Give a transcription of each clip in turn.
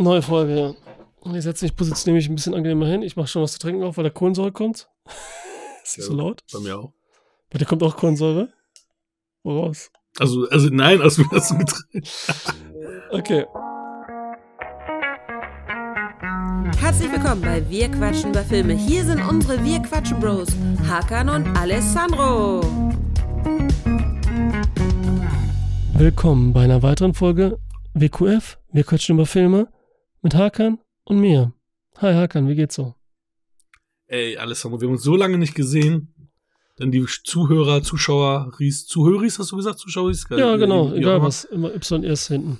Neue Folge, ja. Und ich setze mich, positioniere mich ein bisschen angenehmer hin. Ich mache schon was zu trinken auf, weil der Kohlensäure kommt. Ist nicht so laut? Bei mir auch. Bei dir kommt auch Kohlensäure? Woraus? Also, also nein, aus dem Getränk. Okay. Herzlich willkommen bei Wir quatschen über Filme. Hier sind unsere Wir quatschen Bros, Hakan und Alessandro. Willkommen bei einer weiteren Folge WQF. Wir quatschen über Filme mit Hakan und mir. Hi Hakan, wie geht's so? Ey, Alessandro, wir haben uns so lange nicht gesehen. Denn die Zuhörer, Zuschauer, Ries, Zuhöris, hast du gesagt? Zuschaueris? Ja, genau, egal was. Immer Y erst hinten.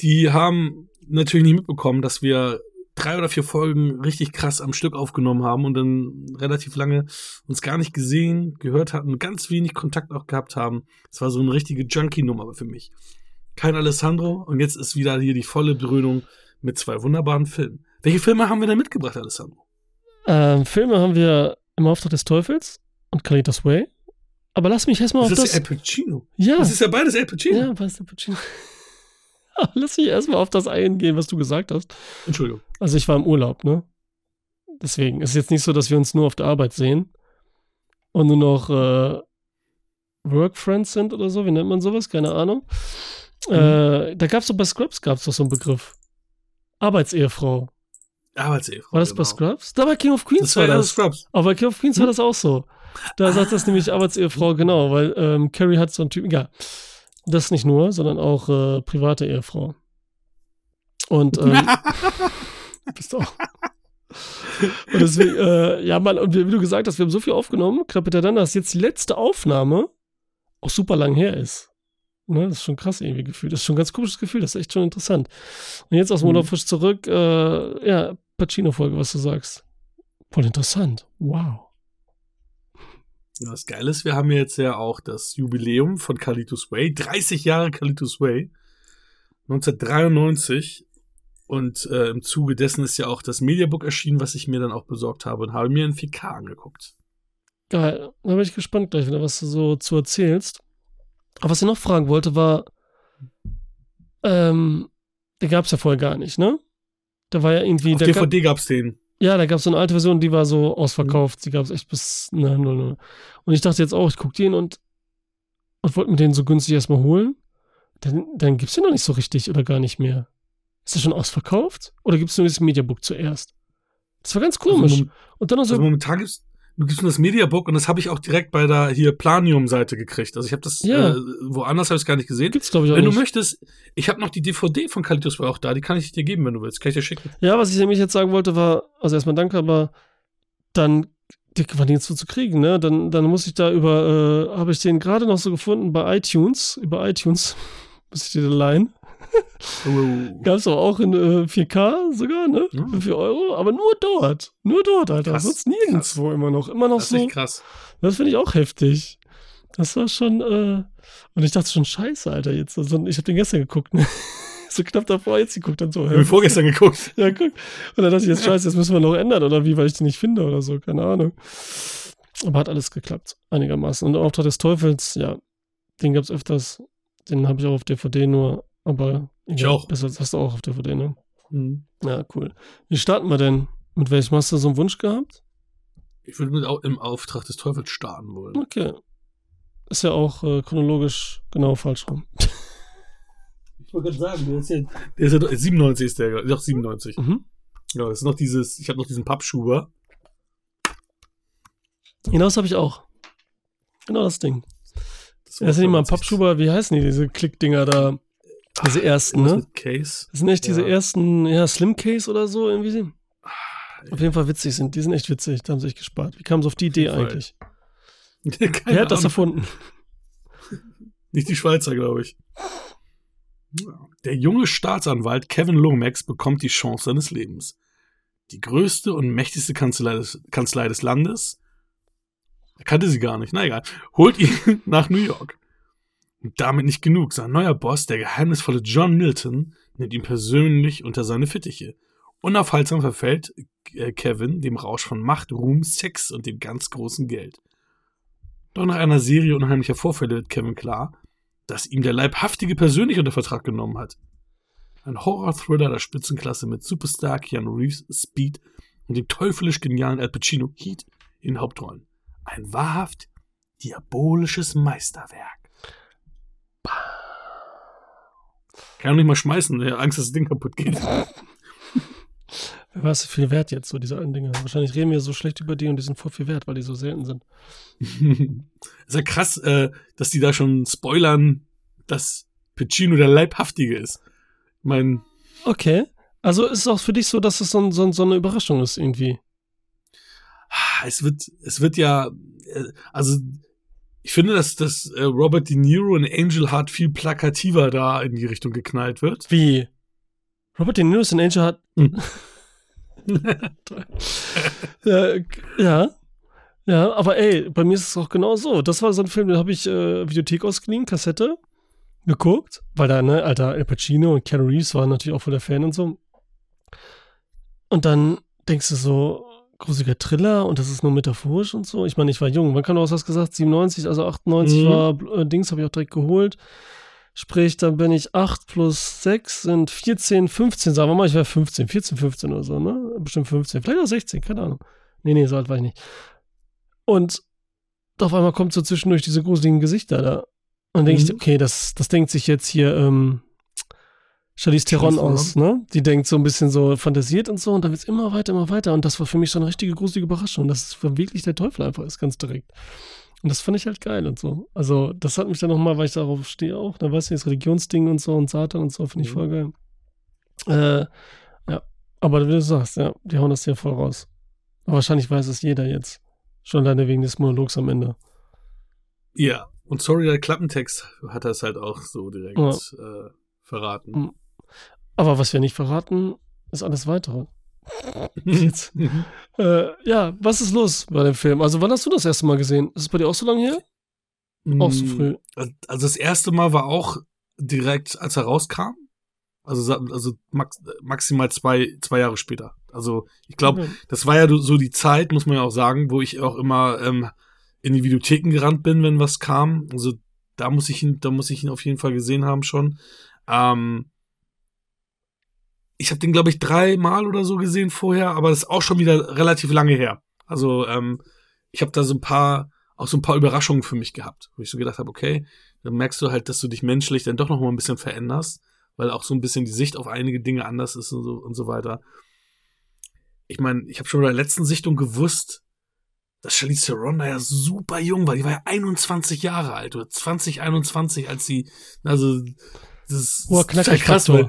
Die haben natürlich nicht mitbekommen, dass wir drei oder vier Folgen richtig krass am Stück aufgenommen haben und dann relativ lange uns gar nicht gesehen, gehört hatten, ganz wenig Kontakt auch gehabt haben. Es war so eine richtige Junkie-Nummer für mich. Kein Alessandro und jetzt ist wieder hier die volle Dröhnung mit zwei wunderbaren Filmen. Welche Filme haben wir denn mitgebracht, Alessandro? Ähm, Filme haben wir im Auftrag des Teufels und Kalitos Way. Aber lass mich erstmal auf Das ist das. ja Al Pacino. ja, Das ist ja beides Al Pacino. ja, ist der Pacino? Aber lass mich erstmal auf das eingehen, was du gesagt hast. Entschuldigung. Also ich war im Urlaub, ne? Deswegen ist es jetzt nicht so, dass wir uns nur auf der Arbeit sehen und nur noch äh, Work Friends sind oder so. Wie nennt man sowas? Keine Ahnung. Äh, da gab es doch bei Scrubs gab es doch so einen Begriff. Arbeitsehefrau. Arbeitsehefrau. War das bei genau. Scrubs? Da bei King of Queens Das war war das. Scrubs. Aber bei King of Queens war das auch so. Da sagt das nämlich Arbeitsehefrau, genau, weil ähm, Carrie hat so einen Typen, ja, das nicht nur, sondern auch äh, private Ehefrau. Und ähm, bist du auch. Und deswegen, äh, ja, Mann, und wie, du gesagt hast, wir haben so viel aufgenommen, dann, dass jetzt die letzte Aufnahme auch super lang her ist. Ne, das ist schon krass irgendwie gefühlt. Das ist schon ein ganz komisches Gefühl, das ist echt schon interessant. Und jetzt aus dem Mhm. Urlaub frisch zurück, äh, ja, Pacino-Folge, was du sagst. Voll interessant. Wow. Ja, Das Geile ist, wir haben jetzt ja auch das Jubiläum von Kalitus Way. 30 Jahre Kalitus Way. 1993. Und äh, im Zuge dessen ist ja auch das Mediabook erschienen, was ich mir dann auch besorgt habe und habe mir in 4K angeguckt. Geil. Da bin ich gespannt gleich, wieder, was du so zu erzählst. Aber was ich noch fragen wollte, war, ähm, den gab es ja vorher gar nicht, ne? Da war ja irgendwie. Auf da gab, DVD gab's den. ja, da gab es so eine alte Version, die war so ausverkauft. Die gab es echt bis na, 00. Und ich dachte jetzt auch, ich gucke den und, und wollte mir den so günstig erstmal holen. Dann, dann gibt's den noch nicht so richtig oder gar nicht mehr. Ist der schon ausverkauft? Oder gibt's nur dieses Mediabook zuerst? Das war ganz komisch. Also, und dann noch so. also momentan gibt's, gibst nur das Mediabook und das habe ich auch direkt bei der hier Planium-Seite gekriegt. Also ich habe das Ja. äh, woanders habe ich gar nicht gesehen. gibt's, glaube ich, auch Wenn du nicht. möchtest, ich habe noch die DVD von Kalitus Way auch da, die kann ich dir geben, wenn du willst. Kann ich dir schicken. Ja, was ich nämlich jetzt sagen wollte, war, also erstmal danke, aber dann, die jetzt so zu kriegen, ne? Dann, dann muss ich da über, äh, habe ich den gerade noch so gefunden bei iTunes, über iTunes, muss ich dir den leihen. Oh. Gab's doch auch in äh, 4K sogar, ne? Ja. Für 4 Euro, aber nur dort. Nur dort, Alter. Krass, Sonst nirgendwo immer noch. Immer noch Das ist so. echt krass. Das finde ich auch heftig. Das war schon, äh, und ich dachte schon, scheiße, Alter, jetzt. Also, ich habe den gestern geguckt, ne? So knapp davor jetzt geguckt, dann so. Ich habe vorgestern geguckt. Ja, guck. Und dann dachte ich, jetzt scheiße, jetzt müssen wir noch ändern oder wie, weil ich die nicht finde oder so, keine Ahnung. Aber hat alles geklappt, einigermaßen. Und Auftrag des Teufels, ja, den gab's öfters. Den habe ich auch auf DVD nur, aber Ich auch. Das hast du auch auf DVD, ne? Mhm. Ja, cool. Wie starten wir denn? Mit welchem hast du so einen Wunsch gehabt? Ich würde mit im Auftrag des Teufels starten wollen. Okay. Ist ja auch äh, chronologisch genau falsch rum. Ich wollte gerade sagen, der ist ja, der ist ja doch- 97 ist der, doch 97. Mhm. Ja, das ist noch dieses, ich habe noch diesen Pappschuber. Genau das habe ich auch. Genau das Ding. Das Das sind 95. Pappschuber, wie heißen die, diese Klickdinger da? Diese ersten, ne? Case. Das sind echt diese Ja. ersten, ja, Slim Case oder so irgendwie. Auf jeden Fall witzig sind. Die sind echt witzig. Da haben sie sich gespart. Wie kam es auf die Idee eigentlich? Wer hat das Ahnung. erfunden? Nicht die Schweizer, glaube ich. Der junge Staatsanwalt Kevin Lomax bekommt die Chance seines Lebens. Die größte und mächtigste Kanzlei des, Kanzlei des Landes, er kannte sie gar nicht, na egal, holt ihn nach New York. Damit nicht genug. Sein neuer Boss, der geheimnisvolle John Milton, nimmt ihn persönlich unter seine Fittiche. Unaufhaltsam verfällt äh, Kevin dem Rausch von Macht, Ruhm, Sex und dem ganz großen Geld. Doch nach einer Serie unheimlicher Vorfälle wird Kevin klar, dass ihm der Leibhaftige persönlich unter Vertrag genommen hat. Ein Horror-Thriller der Spitzenklasse mit Superstar Keanu Reeves, Speed und dem teuflisch genialen Al Pacino, Heat, in Hauptrollen. Ein wahrhaft diabolisches Meisterwerk. Kann auch nicht mal schmeißen, der Angst, dass das Ding kaputt geht. Wer weiß, viel wert jetzt, so diese alten Dinge. Wahrscheinlich reden wir so schlecht über die und die sind voll viel wert, weil die so selten sind. ist ja krass, äh, dass die da schon spoilern, dass Pacino der Leibhaftige ist. Ich mein. Okay. Also ist es auch für dich so, dass es so, so, so eine Überraschung ist irgendwie? Es wird, es wird ja, äh, also ich finde, dass, dass äh, Robert De Niro in Angel Heart viel plakativer da in die Richtung geknallt wird. Wie? Robert De Niro ist in Angel Heart. Hm. ja, ja. Ja, aber ey, bei mir ist es auch genau so. Das war so ein Film, den habe ich äh, Videothek ausgeliehen, Kassette, geguckt, weil da, ne, alter Al Pacino und Keanu Reeves waren natürlich auch voll der Fan und so. Und dann denkst du so, gruseliger Thriller und das ist nur metaphorisch und so. Ich meine, ich war jung. Wann kann auch was gesagt? 97, also 98 mhm. war äh, Dings, habe ich auch direkt geholt. Sprich, dann bin ich 8 plus 6 sind 14, 15, sagen wir mal, ich wäre 15, 14, 15 oder so, ne? Bestimmt 15, vielleicht auch 16, keine Ahnung. Nee, nee, so alt war ich nicht. Und auf einmal kommt so zwischendurch diese gruseligen Gesichter da. Und dann denke mhm. ich, okay, das, das denkt sich jetzt hier, ähm, Charlize Theron aus, ne? Die denkt so ein bisschen so fantasiert und so und dann wird es immer weiter, immer weiter. Und das war für mich schon eine richtige gruselige Überraschung, dass es wirklich der Teufel einfach ist, ganz direkt. Und das fand ich halt geil und so. Also, das hat mich dann nochmal, weil ich darauf stehe auch, da weißt du, das Religionsding und so und Satan und so, finde ich mhm. voll geil. Äh, ja. Aber wie du sagst, ja, die hauen das hier voll raus. Aber wahrscheinlich weiß es jeder jetzt. Schon alleine wegen des Monologs am Ende. Ja, und sorry, der Klappentext hat das halt auch so direkt ja. äh, verraten. Mhm. Aber was wir nicht verraten, ist alles weitere. Jetzt. äh, ja, was ist los bei dem Film? Also, wann hast du das erste Mal gesehen? Ist es bei dir auch so lange her? Mm, auch so früh. Also, das erste Mal war auch direkt, als er rauskam. Also, also max, maximal zwei, zwei Jahre später. Also, ich glaube, okay. das war ja so die Zeit, muss man ja auch sagen, wo ich auch immer ähm, in die Videotheken gerannt bin, wenn was kam. Also, da muss ich ihn, da muss ich ihn auf jeden Fall gesehen haben schon. Ähm, ich habe den, glaube ich, dreimal oder so gesehen vorher, aber das ist auch schon wieder relativ lange her. Also ähm, ich habe da so ein paar, auch so ein paar Überraschungen für mich gehabt, wo ich so gedacht habe, okay, dann merkst du halt, dass du dich menschlich dann doch noch mal ein bisschen veränderst, weil auch so ein bisschen die Sicht auf einige Dinge anders ist und so, und so weiter. Ich meine, ich habe schon bei der letzten Sichtung gewusst, dass Charlize Theron da ja super jung war. Die war ja 21 Jahre alt oder 2021, als sie, also das ist, das ist krass, weil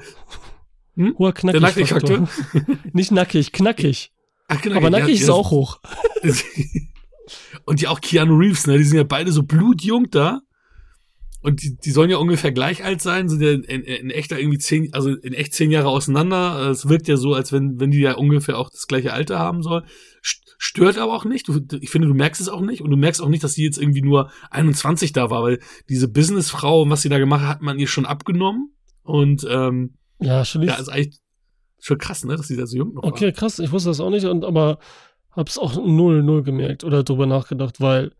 hm? Hoher knackig Faktor. Nicht nackig, knackig. Ach, knackig Aber nackig ja, ist auch hoch. Und ja auch Keanu Reeves, ne? Die sind ja beide so blutjung da. Und die, die sollen ja ungefähr gleich alt sein, sind ja in, in, in echt irgendwie zehn, also in echt zehn Jahre auseinander. Es wirkt ja so, als wenn, wenn die ja ungefähr auch das gleiche Alter haben sollen. Stört aber auch nicht. Du, ich finde, du merkst es auch nicht. Und du merkst auch nicht, dass sie jetzt irgendwie nur 21 da war, weil diese Businessfrau und was sie da gemacht hat, hat man ihr schon abgenommen. Und ähm, ja, schon Ja, ist eigentlich schon krass, ne, dass sie da so jung noch Okay, war. krass. Ich wusste das auch nicht, und, aber hab's auch null, null gemerkt oder drüber nachgedacht, weil,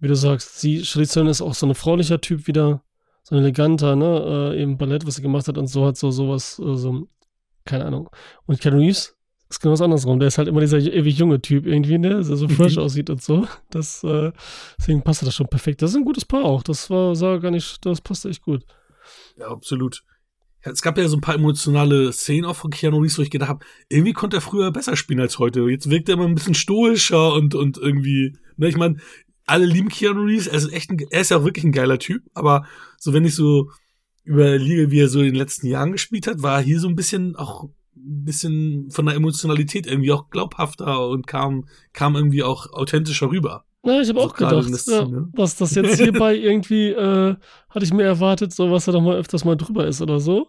wie du sagst, sie, Charlize ist auch so ein fraulicher Typ wieder, so ein eleganter, ne, äh, eben Ballett, was sie gemacht hat und so hat so sowas, äh, so, keine Ahnung. Und Keanu Reeves ist genau das andersrum. Der ist halt immer dieser ewig junge Typ irgendwie, ne, der so fresh aussieht und so. Das, äh, deswegen passte das schon perfekt. Das ist ein gutes Paar auch. Das war, sah gar nicht, das passte echt gut. Ja, absolut es gab ja so ein paar emotionale Szenen auch von Keanu Reeves, wo ich gedacht habe, irgendwie konnte er früher besser spielen als heute. Jetzt wirkt er immer ein bisschen stoischer und, und irgendwie, ne, ich meine, alle lieben Keanu Reeves, er ist echt ein, er ist ja auch wirklich ein geiler Typ, aber so wenn ich so überlege, wie er so in den letzten Jahren gespielt hat, war er hier so ein bisschen auch ein bisschen von der Emotionalität irgendwie auch glaubhafter und kam, kam irgendwie auch authentischer rüber. Ja, ich habe auch gedacht, ja, was das jetzt hierbei irgendwie, äh, hatte ich mir erwartet, so was er doch mal öfters mal drüber ist oder so.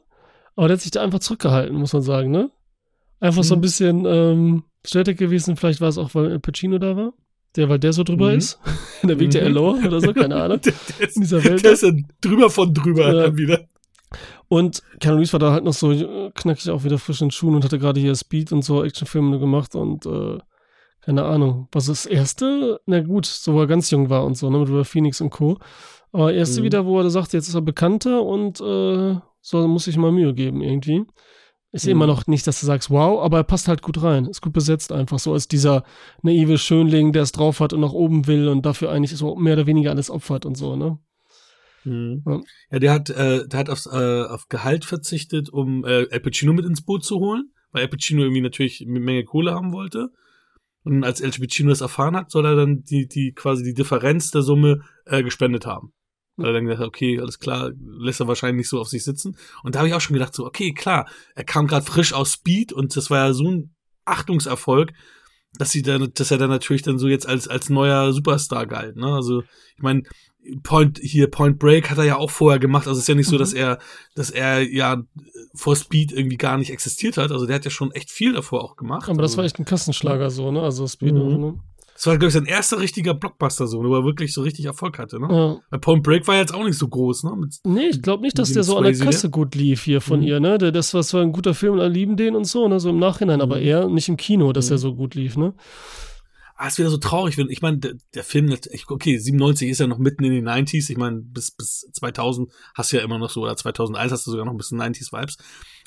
Aber der hat sich da einfach zurückgehalten, muss man sagen, ne? Einfach mhm. so ein mhm. bisschen ähm, stärker gewesen, vielleicht war es auch, weil Pacino da war. Der, weil der so drüber mhm. ist. In der Weg der mhm. Eloa oder so, keine Ahnung. der, der ist, in dieser Welt. Der ist ja drüber von drüber ja. wieder. Und Keanu Reeves war da halt noch so äh, knackig auch wieder frisch in den Schuhen und hatte gerade hier Speed und so Actionfilme gemacht und äh, keine Ahnung, was das erste? Na gut, so wo er ganz jung war und so, ne, mit River Phoenix und Co. Aber erste mhm. wieder, wo er sagt, jetzt ist er bekannter und äh, so muss ich mal Mühe geben irgendwie. Ist Mhm. immer noch nicht, dass du sagst, wow, aber er passt halt gut rein. Ist gut besetzt einfach so als dieser naive Schönling, der es drauf hat und nach oben will und dafür eigentlich so mehr oder weniger alles opfert und so, ne? Mhm. Ja. Ja, der hat, äh, der hat aufs, äh, auf Gehalt verzichtet, um äh, Al Pacino mit ins Boot zu holen, weil Al Pacino irgendwie natürlich eine Menge Kohle haben wollte. Und als Al Pacino das erfahren hat, soll er dann die, die quasi die Differenz der Summe äh, gespendet haben. Weil er dann gedacht hat, okay, alles klar, lässt er wahrscheinlich nicht so auf sich sitzen. Und da habe ich auch schon gedacht, so, okay, klar, er kam gerade frisch aus Speed und das war ja so ein Achtungserfolg, dass sie dann, dass er dann natürlich dann so jetzt als, als neuer Superstar galt. Ne? Also, ich meine, Point, hier Point Break hat er ja auch vorher gemacht. Also es ist ja nicht so, Mhm. dass er, dass er ja vor Speed irgendwie gar nicht existiert hat. Also der hat ja schon echt viel davor auch gemacht. Aber das also, war echt ein Kassenschlager so, ne? Also Speed, Mhm. ne? das war, glaube ich, sein erster richtiger Blockbuster so, wo er wirklich so richtig Erfolg hatte. Ne? Ja. Weil Point Break war jetzt auch nicht so groß, ne? Mit, Nee, ich glaube nicht, dass der so an der Kasse gut lief hier von Mhm. ihr, ne? Der, das war zwar ein guter Film und alle lieben den und so, ne? So im Nachhinein, aber Mhm. eher nicht im Kino, dass Mhm. er so gut lief, ne? Ah, ist wieder so traurig. wenn- Ich meine, der, der Film, okay, 97 ist ja noch mitten in den 90s. Ich meine, bis, bis 2000 hast du ja immer noch so, oder 2001 hast du sogar noch ein bisschen 90s-Vibes.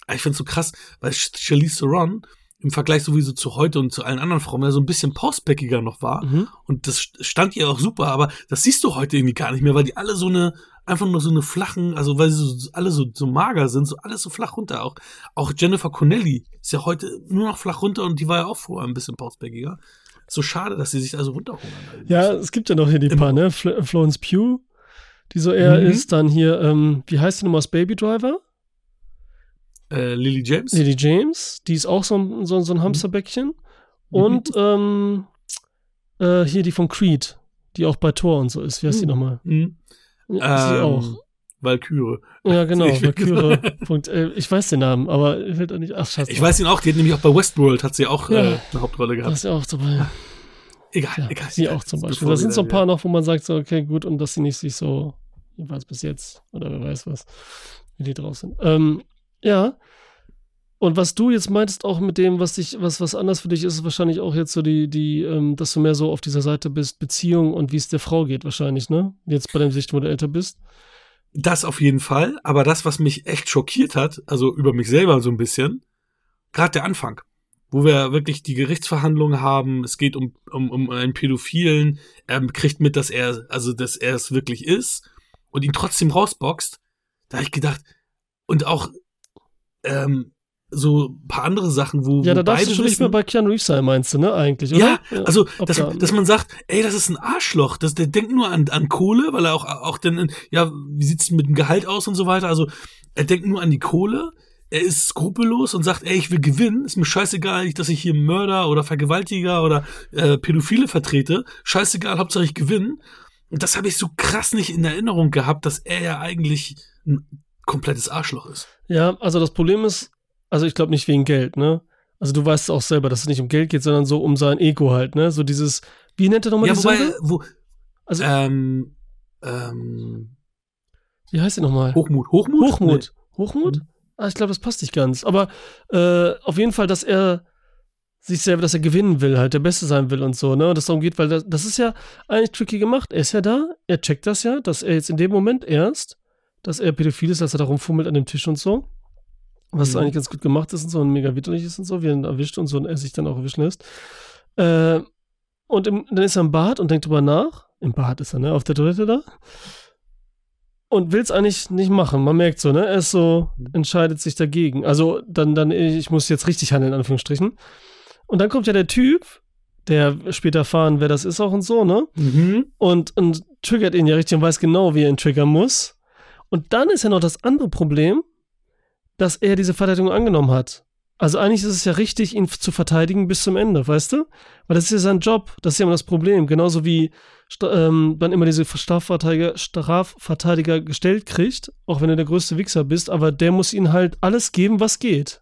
Aber ich finde es so krass, weil Ch- Charlize Theron im Vergleich sowieso zu heute und zu allen anderen Frauen ja so ein bisschen postbackiger noch war. Mhm. Und das stand ihr auch super, aber das siehst du heute irgendwie gar nicht mehr, weil die alle so eine, einfach nur so eine flachen, also weil sie so, alle so, so mager sind, so alles so flach runter. Auch, auch Jennifer Connelly ist ja heute nur noch flach runter und die war ja auch vorher ein bisschen postbackiger. So schade, dass sie sich da so runterholen. Ja, es gibt ja noch hier die Im- paar, ne? Fl Florence Pugh, die so eher Mhm. ist. Dann hier, ähm, wie heißt die nochmal aus Baby Driver? Äh, Lily James? Lily James, die ist auch so ein, so, so Mhm. ein Hamsterbäckchen. Und ähm, äh, hier die von Creed, die auch bei Thor und so ist. Wie heißt die Mhm. nochmal? Mhm. Ja, sie Ähm, auch. Valkyrie. Ja, genau, ich- Valkyrie. Punkt, äh, ich weiß den Namen, aber ich will da nicht. Ach, scheiße. Ich weiß ihn auch, die hat nämlich auch bei Westworld, hat sie auch Ja. äh, eine Hauptrolle Das gehabt. ist ja auch dabei. Egal, Ja, egal. sie egal. auch zum Beispiel. Das wir sind so ein da- paar noch, wo man sagt, so, okay, gut, und dass sie nicht sich so, jedenfalls bis jetzt, oder wer weiß was, wie die drauf sind. Ähm, ja. Und was du jetzt meintest, auch mit dem, was dich, was, was anders für dich ist, ist wahrscheinlich auch jetzt so die, die, ähm, dass du mehr so auf dieser Seite bist, Beziehung und wie es der Frau geht, wahrscheinlich, ne? Jetzt bei deinem Sicht, wo du älter bist. Das auf jeden Fall, aber das, was mich echt schockiert hat, also über mich selber so ein bisschen, gerade der Anfang, wo wir wirklich die Gerichtsverhandlungen haben, es geht um, um, um einen Pädophilen, er kriegt mit, dass er, also dass er es wirklich ist und ihn trotzdem rausboxt, da habe ich gedacht, und auch ähm, so ein paar andere Sachen, wo, Ja, wo da darfst du schon nicht mehr bei Keanu Reeves sein, meinst du, ne, eigentlich, Ja, oder? also, ob dass, da- dass man sagt, ey, das ist ein Arschloch, das, der denkt nur an, an Kohle, weil er auch, auch dann, ja, wie sieht's mit dem Gehalt aus und so weiter, also, er denkt nur an die Kohle, er ist skrupellos und sagt, ey, ich will gewinnen, ist mir scheißegal, dass ich hier Mörder oder Vergewaltiger oder äh, Pädophile vertrete, scheißegal, Hauptsache ich gewinne. Und das habe ich so krass nicht in Erinnerung gehabt, dass er ja eigentlich ein komplettes Arschloch ist. Ja, also das Problem ist, also ich glaube nicht wegen Geld, ne? Also du weißt auch selber, dass es nicht um Geld geht, sondern so um sein Ego halt, ne? So dieses, wie nennt er nochmal ja, die wobei, Sünde? wo, Also, ähm, ähm, wie heißt die nochmal? Hochmut, Hochmut? Hochmut. Hochmut? Ah, ich glaube, das passt nicht ganz. Aber äh, auf jeden Fall, dass er sich selber, dass er gewinnen will, halt der Beste sein will und so, ne? Und das darum geht, weil das, das ist ja eigentlich tricky gemacht. Er ist ja da, er checkt das ja, dass er jetzt in dem Moment erst, dass er pädophil ist, dass er da rumfummelt an dem Tisch und so. Was Mhm. eigentlich ganz gut gemacht ist und so und mega widerlich ist und so, wie er ihn erwischt und so und er sich dann auch erwischen lässt. Äh, und im, dann ist er im Bad und denkt drüber nach. Im Bad ist er, ne? Auf der Toilette da. Und will es eigentlich nicht machen. Man merkt so, ne? Er ist so, entscheidet sich dagegen. Also dann, dann, ich muss jetzt richtig handeln, in Anführungsstrichen. Und dann kommt ja der Typ, der später erfahren, wer das ist auch und so, ne? Mhm. Und, und triggert ihn ja richtig und weiß genau, wie er ihn triggern muss. Und dann ist ja noch das andere Problem, dass er diese Verteidigung angenommen hat. Also eigentlich ist es ja richtig, ihn zu verteidigen bis zum Ende, weißt du? Weil das ist ja sein Job, das ist ja immer das Problem. Genauso wie ähm, man immer diese Strafverteidiger, Strafverteidiger gestellt kriegt, auch wenn du der größte Wichser bist, aber der muss ihnen halt alles geben, was geht.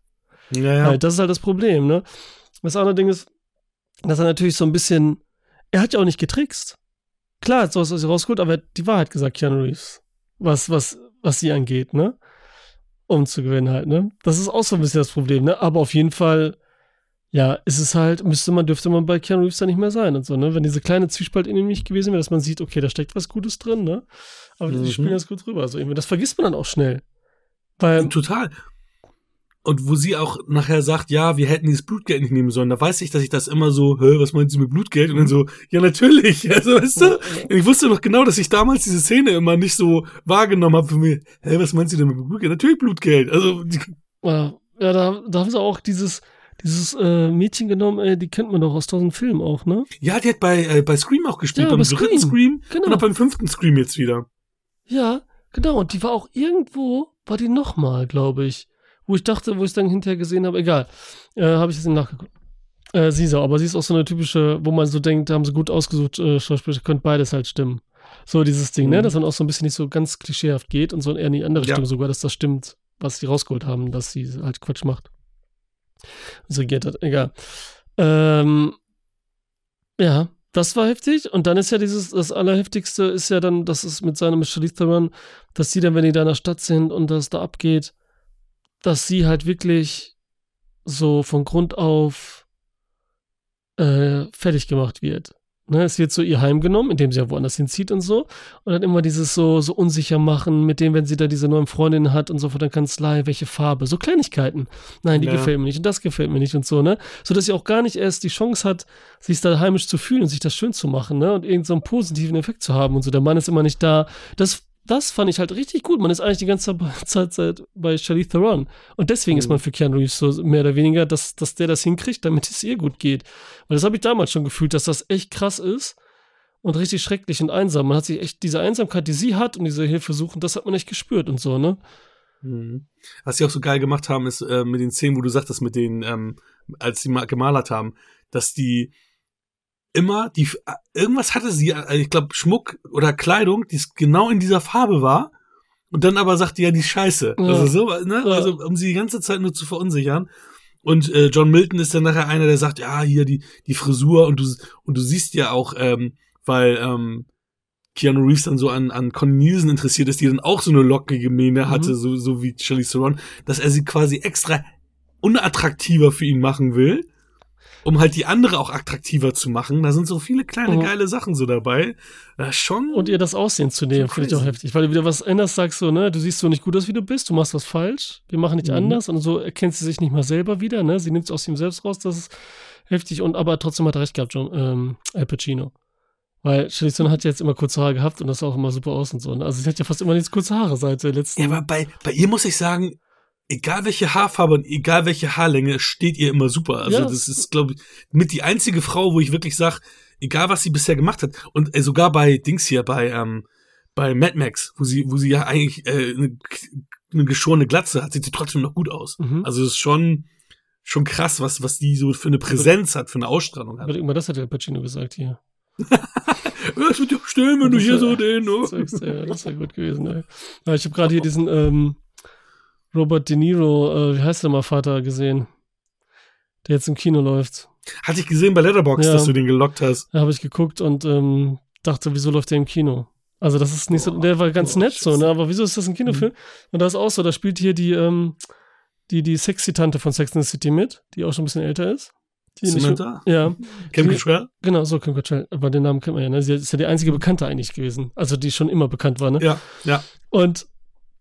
Ja, ja. Halt, das ist halt das Problem, ne? Das andere Ding ist, dass er natürlich so ein bisschen, er hat ja auch nicht getrickst. Klar, hat sowas aus ihr rausgeholt, aber er hat die Wahrheit gesagt, Keanu Reeves. Was, was, was sie angeht, ne? Um zu gewinnen halt, ne? Das ist auch so ein bisschen das Problem, ne? Aber auf jeden Fall, ja, ist es halt, müsste man, dürfte man bei Keanu Reeves da nicht mehr sein und so, ne? Wenn diese kleine Zwiespalt in ihm nicht gewesen wäre, dass man sieht, okay, da steckt was Gutes drin, ne? Aber Mhm. die spielen das gut rüber. Also irgendwie, das vergisst man dann auch schnell. Weil, Total. Und wo sie auch nachher sagt, ja, wir hätten dieses Blutgeld nicht nehmen sollen, da weiß ich, dass ich das immer so, hä, was meint sie mit Blutgeld? Und dann so, ja, natürlich. Also, weißt du, ich wusste noch genau, dass ich damals diese Szene immer nicht so wahrgenommen habe für mich. Hä, was meint sie denn mit Blutgeld? Natürlich Blutgeld. Also, die, ja, ja da, da haben sie auch dieses, dieses äh, Mädchen genommen, ey, die kennt man doch aus tausend Filmen auch, ne? ja, die hat bei, äh, bei Scream auch gespielt, Ja, beim bei dritten Scream. Scream Genau. und auch beim fünften Scream jetzt wieder. Ja, genau. Und die war auch irgendwo, war die nochmal, glaube ich. Wo ich dachte, wo ich es dann hinterher gesehen habe, egal. Äh, habe ich jetzt nachgeguckt. Äh, sie ist auch, aber sie ist auch so eine typische, wo man so denkt, da haben sie gut ausgesucht, äh, Schauspieler, könnte beides halt stimmen. So dieses Ding, ne? Mhm. Dass man auch so ein bisschen nicht so ganz klischeehaft geht und so eher in die andere Ja. Richtung sogar, dass das stimmt, was sie rausgeholt haben, dass sie halt Quatsch macht. So regiert hat, egal. Ähm, ja, das war heftig. Und dann ist ja dieses, das Allerheftigste ist ja dann, das ist mit seinem Charlize Theron, dass sie dann, wenn die da in der Stadt sind und das da abgeht, dass sie halt wirklich so von Grund auf äh, fertig gemacht wird. Ne, es wird so ihr Heim genommen, indem sie ja woanders hinzieht und so. Und dann immer dieses so, so unsicher machen, mit dem, wenn sie da diese neuen Freundinnen hat und so von der Kanzlei, welche Farbe, so Kleinigkeiten. Nein, die Ja. gefällt mir nicht und das gefällt mir nicht und so, ne? So dass sie auch gar nicht erst die Chance hat, sich da heimisch zu fühlen und sich das schön zu machen, ne? Und irgendeinen so einen positiven Effekt zu haben und so. Der Mann ist immer nicht da. Das, das fand ich halt richtig gut. Man ist eigentlich die ganze Zeit bei Charlize Theron. Und deswegen ist Mhm. man für Keanu Reeves so mehr oder weniger, dass, dass der das hinkriegt, damit es ihr gut geht. Weil das habe ich damals schon gefühlt, dass das echt krass ist und richtig schrecklich und einsam. Man hat sich echt diese Einsamkeit, die sie hat und diese Hilfe suchen, das hat man echt gespürt und so, ne? Mhm. Was sie auch so geil gemacht haben, ist äh, mit den Szenen, wo du sagtest, mit den, ähm, als sie mal gemalert haben, dass die immer, die äh, irgendwas hatte sie, äh, ich glaube Schmuck oder Kleidung, die genau in dieser Farbe war. Und dann aber sagte ja die Scheiße. Ja. Also so, ne? Ja. Also um sie die ganze Zeit nur zu verunsichern. Und äh, John Milton ist dann nachher einer, der sagt, ja, hier die, die Frisur und du, und du siehst ja auch, ähm, weil ähm, Keanu Reeves dann so an, an Connie Nielsen interessiert ist, die dann auch so eine lockige Mähne Mhm. hatte, so, so wie Charlize Theron, dass er sie quasi extra unattraktiver für ihn machen will, um halt die andere auch attraktiver zu machen. Da sind so viele kleine Mhm. geile Sachen so dabei. Äh, schon. Und ihr das Aussehen zu nehmen, finde ich auch heftig. Weil du wieder was änderst, sagst so, ne, du siehst so nicht gut aus, wie du bist, du machst was falsch, wir machen nicht Mhm. anders und so erkennt sie sich nicht mal selber wieder, ne? Sie nimmt es aus ihm selbst raus, das ist heftig und aber trotzdem hat er recht gehabt, John, ähm, Al Pacino. Weil Theron hat ja jetzt immer kurze Haare gehabt und das sah auch immer super aus und so. Ne? Also sie hat ja fast immer jetzt kurze Haare seit der letzten. ja, aber bei, bei ihr muss ich sagen, egal welche Haarfarbe und egal welche Haarlänge, steht ihr immer super. Also Ja. das ist, glaube ich, mit die einzige Frau, wo ich wirklich sage, egal was sie bisher gemacht hat, und äh, sogar bei Dings hier, bei, ähm, bei Mad Max, wo sie, wo sie ja eigentlich äh, eine, eine geschorene Glatze hat, sieht sie trotzdem noch gut aus. Mhm. Also es ist schon, schon krass, was, was die so für eine Präsenz hat, für eine Ausstrahlung hat. Mal, das hat der Pacino gesagt hier. Ja, es wird ja stimmen, wenn du Das hier wär- so den, Das, oh. sagst du, ja, das wäre gut gewesen. Ey. Ja, ich habe gerade hier diesen ähm, Robert De Niro, äh, wie heißt der mal Vater, gesehen, der jetzt im Kino läuft. Hatte ich gesehen bei Letterbox, Ja. dass du den gelockt hast. Da habe ich geguckt und ähm, dachte, wieso läuft der im Kino? Also das ist nicht so, Boah, der war ganz boah, nett so, Scheiße. ne? Aber wieso ist das ein Kinofilm? Und da ist auch so, da spielt hier die, ähm, die, die sexy Tante von Sex and the City mit, die auch schon ein bisschen älter ist. Die nicht- Samantha? Ja, Kim Cattrall? genau, so Kim Cattrall. Aber den Namen kennt man ja, ne? Sie ist ja die einzige Bekannte eigentlich gewesen. Also die schon immer bekannt war, ne? Ja, ja. Und,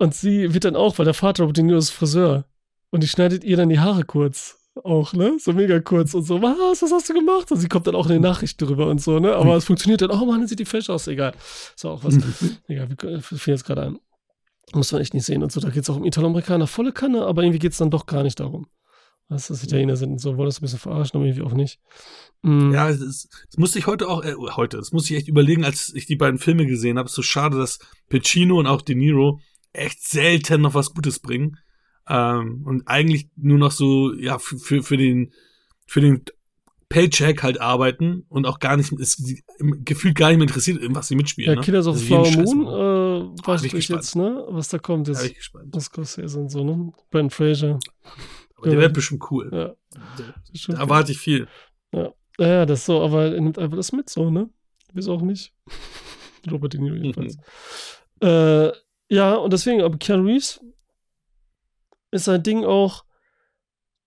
und sie wird dann auch, weil der Vater Robert De Niro ist Friseur. Und die schneidet ihr dann die Haare kurz. Auch, ne? So mega kurz und so, was, was hast du gemacht? Und sie kommt dann auch in den Nachrichten drüber und so, ne? Aber es funktioniert dann, oh Mann, dann sieht die fesch aus, egal. Ist auch was. egal, wir fielen jetzt gerade ein. Muss man echt nicht sehen und so. Da geht es auch um Italoamerikaner volle Kanne, aber irgendwie geht es dann doch gar nicht darum. Dass das Italiener sind und so, wollen das ein bisschen verarschen, aber irgendwie auch nicht. Mm, Ja, das, das musste ich heute auch, äh, heute, das musste ich echt überlegen, als ich die beiden Filme gesehen habe. Es ist so schade, dass Pacino und auch De Niro echt selten noch was Gutes bringen. Ähm, und eigentlich nur noch so, ja, für, für, für den, für den Paycheck halt arbeiten und auch gar nicht, ist gefühlt gar nicht mehr interessiert, in was sie mitspielen. ja, ne? Killers of Also the Flower jeden Scheiß Moon, äh, weiß ich ich jetzt, ne? Was da kommt jetzt. bin ich gespannt. Das Scorsese und so, ne? Ben Fraser. Aber der Ja. wird bestimmt cool. Ja. Da erwarte ich viel. Ja, ja, das so, aber er nimmt einfach das mit so, ne? Wieso auch nicht? Robert De Niro jedenfalls. Äh, ja, und deswegen, aber Keanu Reeves ist sein Ding auch,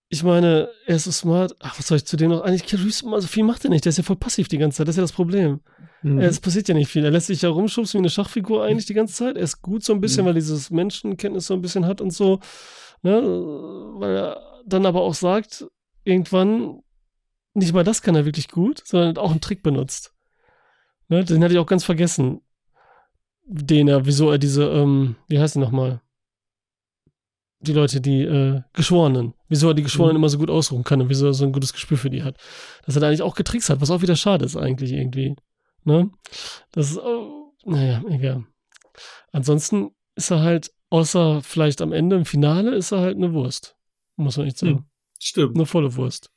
ich meine, er ist so smart. Ach, was soll ich zu dem noch? Eigentlich, Keanu Reeves, also viel macht er nicht. Der ist ja voll passiv die ganze Zeit. Das ist ja das Problem. Mhm. Es passiert ja nicht viel. Er lässt sich ja rumschubsen wie eine Schachfigur eigentlich die ganze Zeit. Er ist gut so ein bisschen, Mhm. weil dieses Menschenkenntnis so ein bisschen hat und so. Ne? Weil er dann aber auch sagt, irgendwann, nicht mal das kann er wirklich gut, sondern auch einen Trick benutzt. Ne? Den hatte ich auch ganz vergessen. Den er, wieso er diese, ähm, wie heißt die nochmal? Die Leute, die äh, Geschworenen. Wieso er die Geschworenen Mhm. immer so gut ausruhen kann und wieso er so ein gutes Gespür für die hat. Dass er da eigentlich auch getrickst hat, was auch wieder schade ist eigentlich irgendwie. Ne? Das ist, oh, naja, egal. Ansonsten ist er halt, außer vielleicht am Ende im Finale, ist er halt eine Wurst. Muss man echt sagen. Mhm. Stimmt. Eine volle Wurst.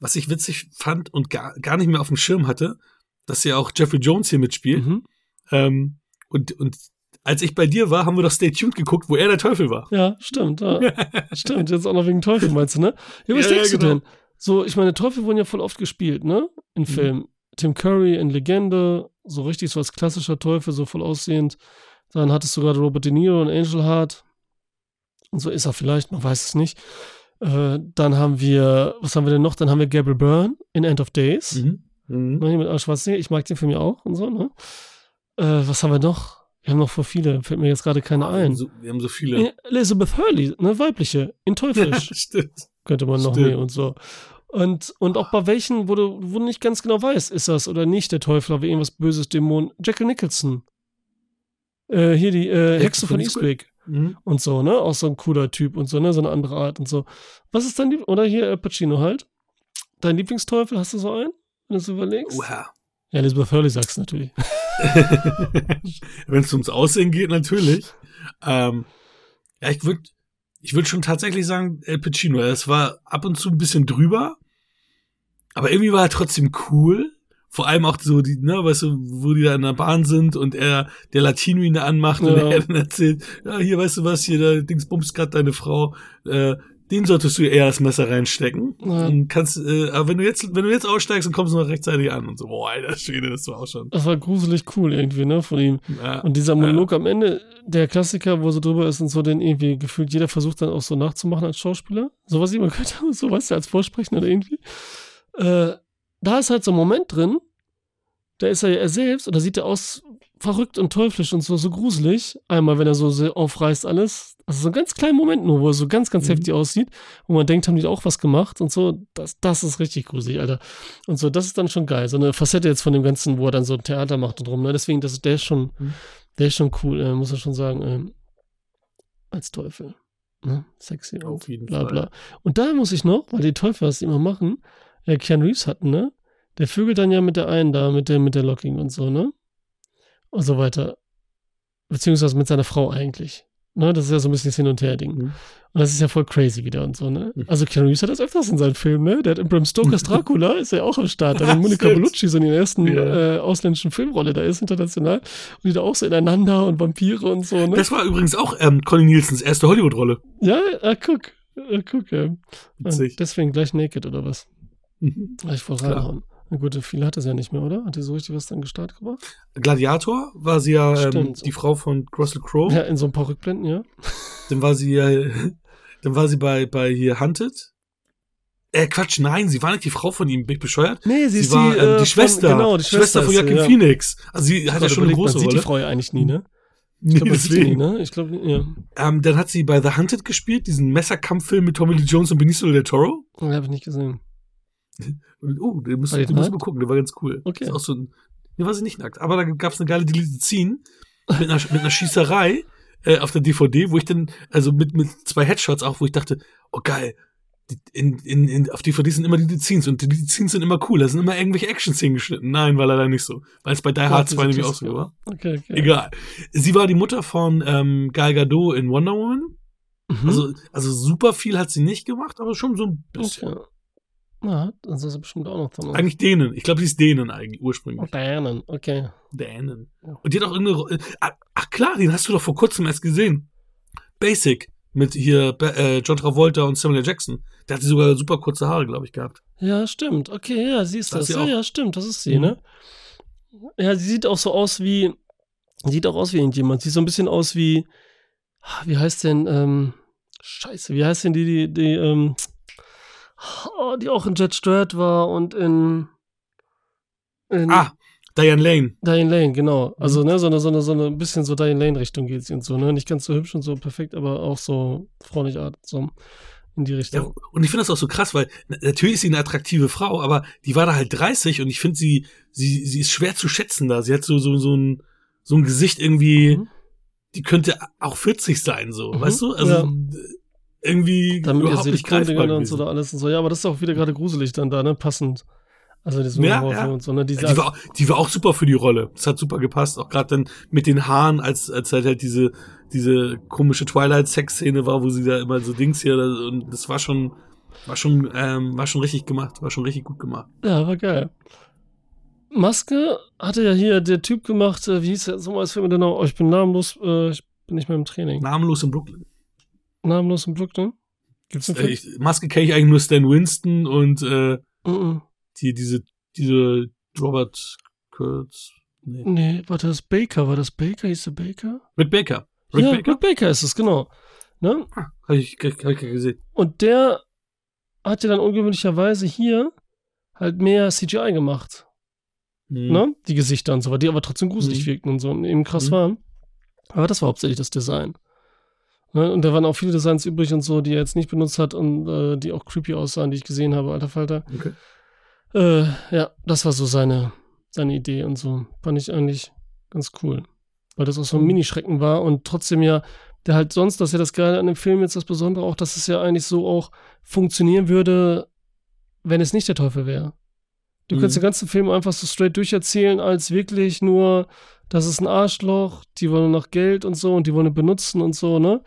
Was ich witzig fand und gar, gar nicht mehr auf dem Schirm hatte, dass ja auch Jeffrey Jones hier mitspielt. Mhm. Ähm, und, und als ich bei dir war, haben wir doch Stay Tuned geguckt, wo er der Teufel war. Ja, stimmt. Ja. stimmt, jetzt auch noch wegen Teufel, meinst du, ne? Ja, was Ja, ja, denkst du genau. denn? So, ich meine, Teufel wurden ja voll oft gespielt, ne? In Mhm. Filmen. Tim Curry in Legende, so richtig so als klassischer Teufel, so voll aussehend. Dann hattest du gerade Robert De Niro in Angel Heart. Und so ist er vielleicht, man weiß es nicht. Äh, dann haben wir, was haben wir denn noch? Dann haben wir Gabriel Byrne in End of Days. Mhm. Mhm. Ne, mit Arnold Schwarzenegger. Ich mag den Film ja auch und so, ne? Äh, was haben wir noch? Wir haben noch vor viele, fällt mir jetzt gerade keine Ah, wir, haben ein. so, wir haben so viele. Elizabeth Hurley, ne, weibliche, in Teuflisch stimmt. könnte man noch nehmen und so. Und, und auch bei welchen, wo du, wo du nicht ganz genau weißt, ist das oder nicht der Teufel, aber irgendwas Böses, Dämon. Jackal Nicholson. Äh, hier die äh, Hexe von Eastwick Mhm. und so, ne? Auch so ein cooler Typ und so, ne? So eine andere Art und so. Was ist dein Lieb Oder hier äh, Pacino halt. Dein Lieblingsteufel, hast du so einen? Wenn du es überlegst? Oha. Ja, Elizabeth Hurley sagst natürlich. Wenn es ums Aussehen geht, natürlich. Ähm, ja, ich würde ich würd schon tatsächlich sagen, El Pacino. Es war ab und zu ein bisschen drüber, aber irgendwie war er trotzdem cool. Vor allem auch so die, ne, weißt du, wo die da in der Bahn sind und er der Latino ihn da anmacht und Ja. er dann erzählt, ja, hier, weißt du was, hier, da Dings bummst grad deine Frau, äh, den solltest du eher das Messer reinstecken. Ja. Und kannst, äh, aber wenn du jetzt, wenn du jetzt aussteigst, dann kommst du noch rechtzeitig an und so, boah, alter Schwede, das war auch schon. Das war gruselig cool irgendwie, ne? Von ihm. Ja. Und dieser Monolog am Ende, der Klassiker, wo so drüber ist und so, den irgendwie gefühlt jeder versucht dann auch so nachzumachen als Schauspieler. Sowas wie man könnte, so weißt du, als Vorsprechen oder irgendwie. Äh, da ist halt so ein Moment drin, da ist er ja er selbst und da sieht er aus verrückt und teuflisch und so, so gruselig. Einmal, wenn er so sehr aufreißt alles. Also so ein ganz kleiner Moment nur, wo er so ganz, ganz Mhm. heftig aussieht, wo man denkt, haben die auch was gemacht und so. Das, das ist richtig gruselig, Alter. Und so, das ist dann schon geil. So eine Facette jetzt von dem Ganzen, wo er dann so Theater macht und rum. Ne? Deswegen, das, der ist schon, Mhm. der ist schon cool, äh, muss man schon sagen. ähm, als Teufel. Ne? Sexy und Auf jeden bla Fall. bla. Und da muss ich noch, weil die Teufel was die immer machen, ja, Keanu Reeves hatten, ne? Der vögelt dann ja mit der einen da, mit der, mit der Locking und so, ne? Und so weiter. Beziehungsweise mit seiner Frau eigentlich. Ne? Das ist ja so ein bisschen das Hin- und Her-Ding. Mhm. Und das ist ja voll crazy wieder und so, ne? Mhm. Also Keanu Reeves hat das öfters in seinen Filmen, ne? Der hat in Bram Stokers Dracula, ist ja auch am Start, da wenn Monica. Bellucci so in der ersten Ja. äh, ausländischen Filmrolle da ist, international. Und die da auch so ineinander und Vampire und so, ne? Das war übrigens auch ähm, Conny Nielsens erste Hollywood-Rolle. ja, ah, guck. Ah, guck, ja. Witzig. Deswegen gleich Naked oder was? Mhm. Gleich voll reinhauen. Na gut, viel hat es ja nicht mehr, oder? Hat die so richtig was dann gestartet gemacht? Gladiator war sie ja ähm, die Frau von Russell Crowe. Ja, in so ein paar Rückblenden, ja. Dann war sie ja, dann war sie bei bei hier Hunted. Äh, Quatsch, nein, sie war nicht die Frau von ihm, bin ich bescheuert? Nee, Sie, war ähm, die Schwester, genau, die Schwester, von ist sie, Joaquin ja. Phoenix. Also sie hat ja schon eine große man sieht Rolle. die Frau ja eigentlich nie, ne? Ich glaube, sieht die nie, ne? Ich glaube, ja. Ähm, dann hat sie bei The Hunted gespielt, diesen Messerkampffilm mit Tommy Lee Jones und Benicio del Toro. Den habe ich nicht gesehen. Und, oh, den die den mal nackt? gucken, der war ganz cool. Okay. Ist auch so ein, nee, war sie nicht nackt, aber da gab's eine geile Deleted Scene mit einer, mit einer Schießerei äh, auf der DVD, wo ich dann, also mit, mit zwei Headshots auch, wo ich dachte, oh geil, in, in, in, auf DVD sind immer die Scenes und die, die Scenes sind immer cool, da sind immer irgendwelche Action-Szenen geschnitten. Nein, war leider nicht so. Weil es bei Die Hard 2 nämlich auch so war. Okay, okay. Egal. Sie war die Mutter von ähm, Gal Gadot in Wonder Woman. Mhm. Also, also super viel hat sie nicht gemacht, aber schon so ein bisschen. okay. Na, das ist bestimmt auch noch drin. Eigentlich Dänen. Ich glaube, sie ist Dänen eigentlich ursprünglich. Dänen, okay. Dänen. Ja. Und die hat auch irgendeine. Ro- Ach, ach klar, den hast du doch vor kurzem erst gesehen. Basic mit hier äh, John Travolta und Samuel L. Jackson. Der hat sie sogar super kurze Haare, glaube ich, gehabt. Ja, stimmt. Okay, ja, sie ist Das das. Ja, ja, stimmt, das ist sie, Mhm. ne? Ja, sie sieht auch so aus wie. Sieht auch aus wie irgendjemand. Sieht so ein bisschen aus wie. ah, Wie heißt denn, ähm. Scheiße, wie heißt denn die, die, die, ähm. Oh, die auch in Jet Strat war und in. in Ah, Diane Lane. Diane Lane, genau. Also, ne, so eine, so eine, so eine ein bisschen so Diane Lane-Richtung geht sie und so, ne? Nicht ganz so hübsch und so perfekt, aber auch so freundlich Art, so in die Richtung. Ja, und ich finde das auch so krass, weil na- natürlich ist sie eine attraktive Frau, aber die war da halt 30 und ich finde sie, sie, sie ist schwer zu schätzen da. Sie hat so, so, so ein, so ein Gesicht irgendwie, Mhm. die könnte auch 40 sein, so, Mhm, weißt du? Also, ja. Irgendwie Dann mit ihr überhaupt nicht greifbar und so da alles und so. Ja, aber das ist auch wieder gerade gruselig dann da, ne? Passend. Also diese Ja, ja. und so, ne? Diese, die, war, auch- die war auch super für die Rolle. Das hat super gepasst. Auch gerade dann mit den Haaren, als, als halt halt diese, diese komische Twilight-Sex-Szene war, wo sie da immer so Dings hier, und das war schon, war schon, ähm, war schon richtig gemacht, war schon richtig gut gemacht. ja, war geil. Maske hatte ja hier der Typ gemacht, äh, wie hieß der, so mal als Film denn noch? Oh, ich bin namenlos, äh, ich bin nicht mehr im Training. Namenlos in Brooklyn. Namenlos in Brooklyn? Gibt's einen Äh, ich, Maske kenne ich eigentlich nur Stan Winston und äh, Mhm. die, diese, diese Robert Kurtz. Nee. Nee, warte, das Baker, war das Baker? Hieß der Baker? Rick Baker. Rick ja, Baker? Rick Baker ist es, genau. Ne? Ah, hab ich, hab ich gesehen. Und der hat ja dann ungewöhnlicherweise hier halt mehr CGI gemacht. Hm. Ne? Die Gesichter und so, weiter, die aber trotzdem gruselig Mhm. wirkten und so und eben krass Mhm. waren. Aber das war hauptsächlich das Design. Ne? Und da waren auch viele Designs übrig und so, die er jetzt nicht benutzt hat und äh, die auch creepy aussahen, die ich gesehen habe, alter Falter. Okay. Äh, ja, das war so seine, seine Idee und so. Fand ich eigentlich ganz cool. Weil das auch so ein Mhm. Mini-Schrecken war und trotzdem ja, der halt sonst, das ist ja das Geile an dem Film jetzt das Besondere auch, dass es ja eigentlich so auch funktionieren würde, wenn es nicht der Teufel wäre. Du Mhm. kannst den ganzen Film einfach so straight durcherzählen, als wirklich nur, das ist ein Arschloch, die wollen nach Geld und so und die wollen benutzen und so, ne?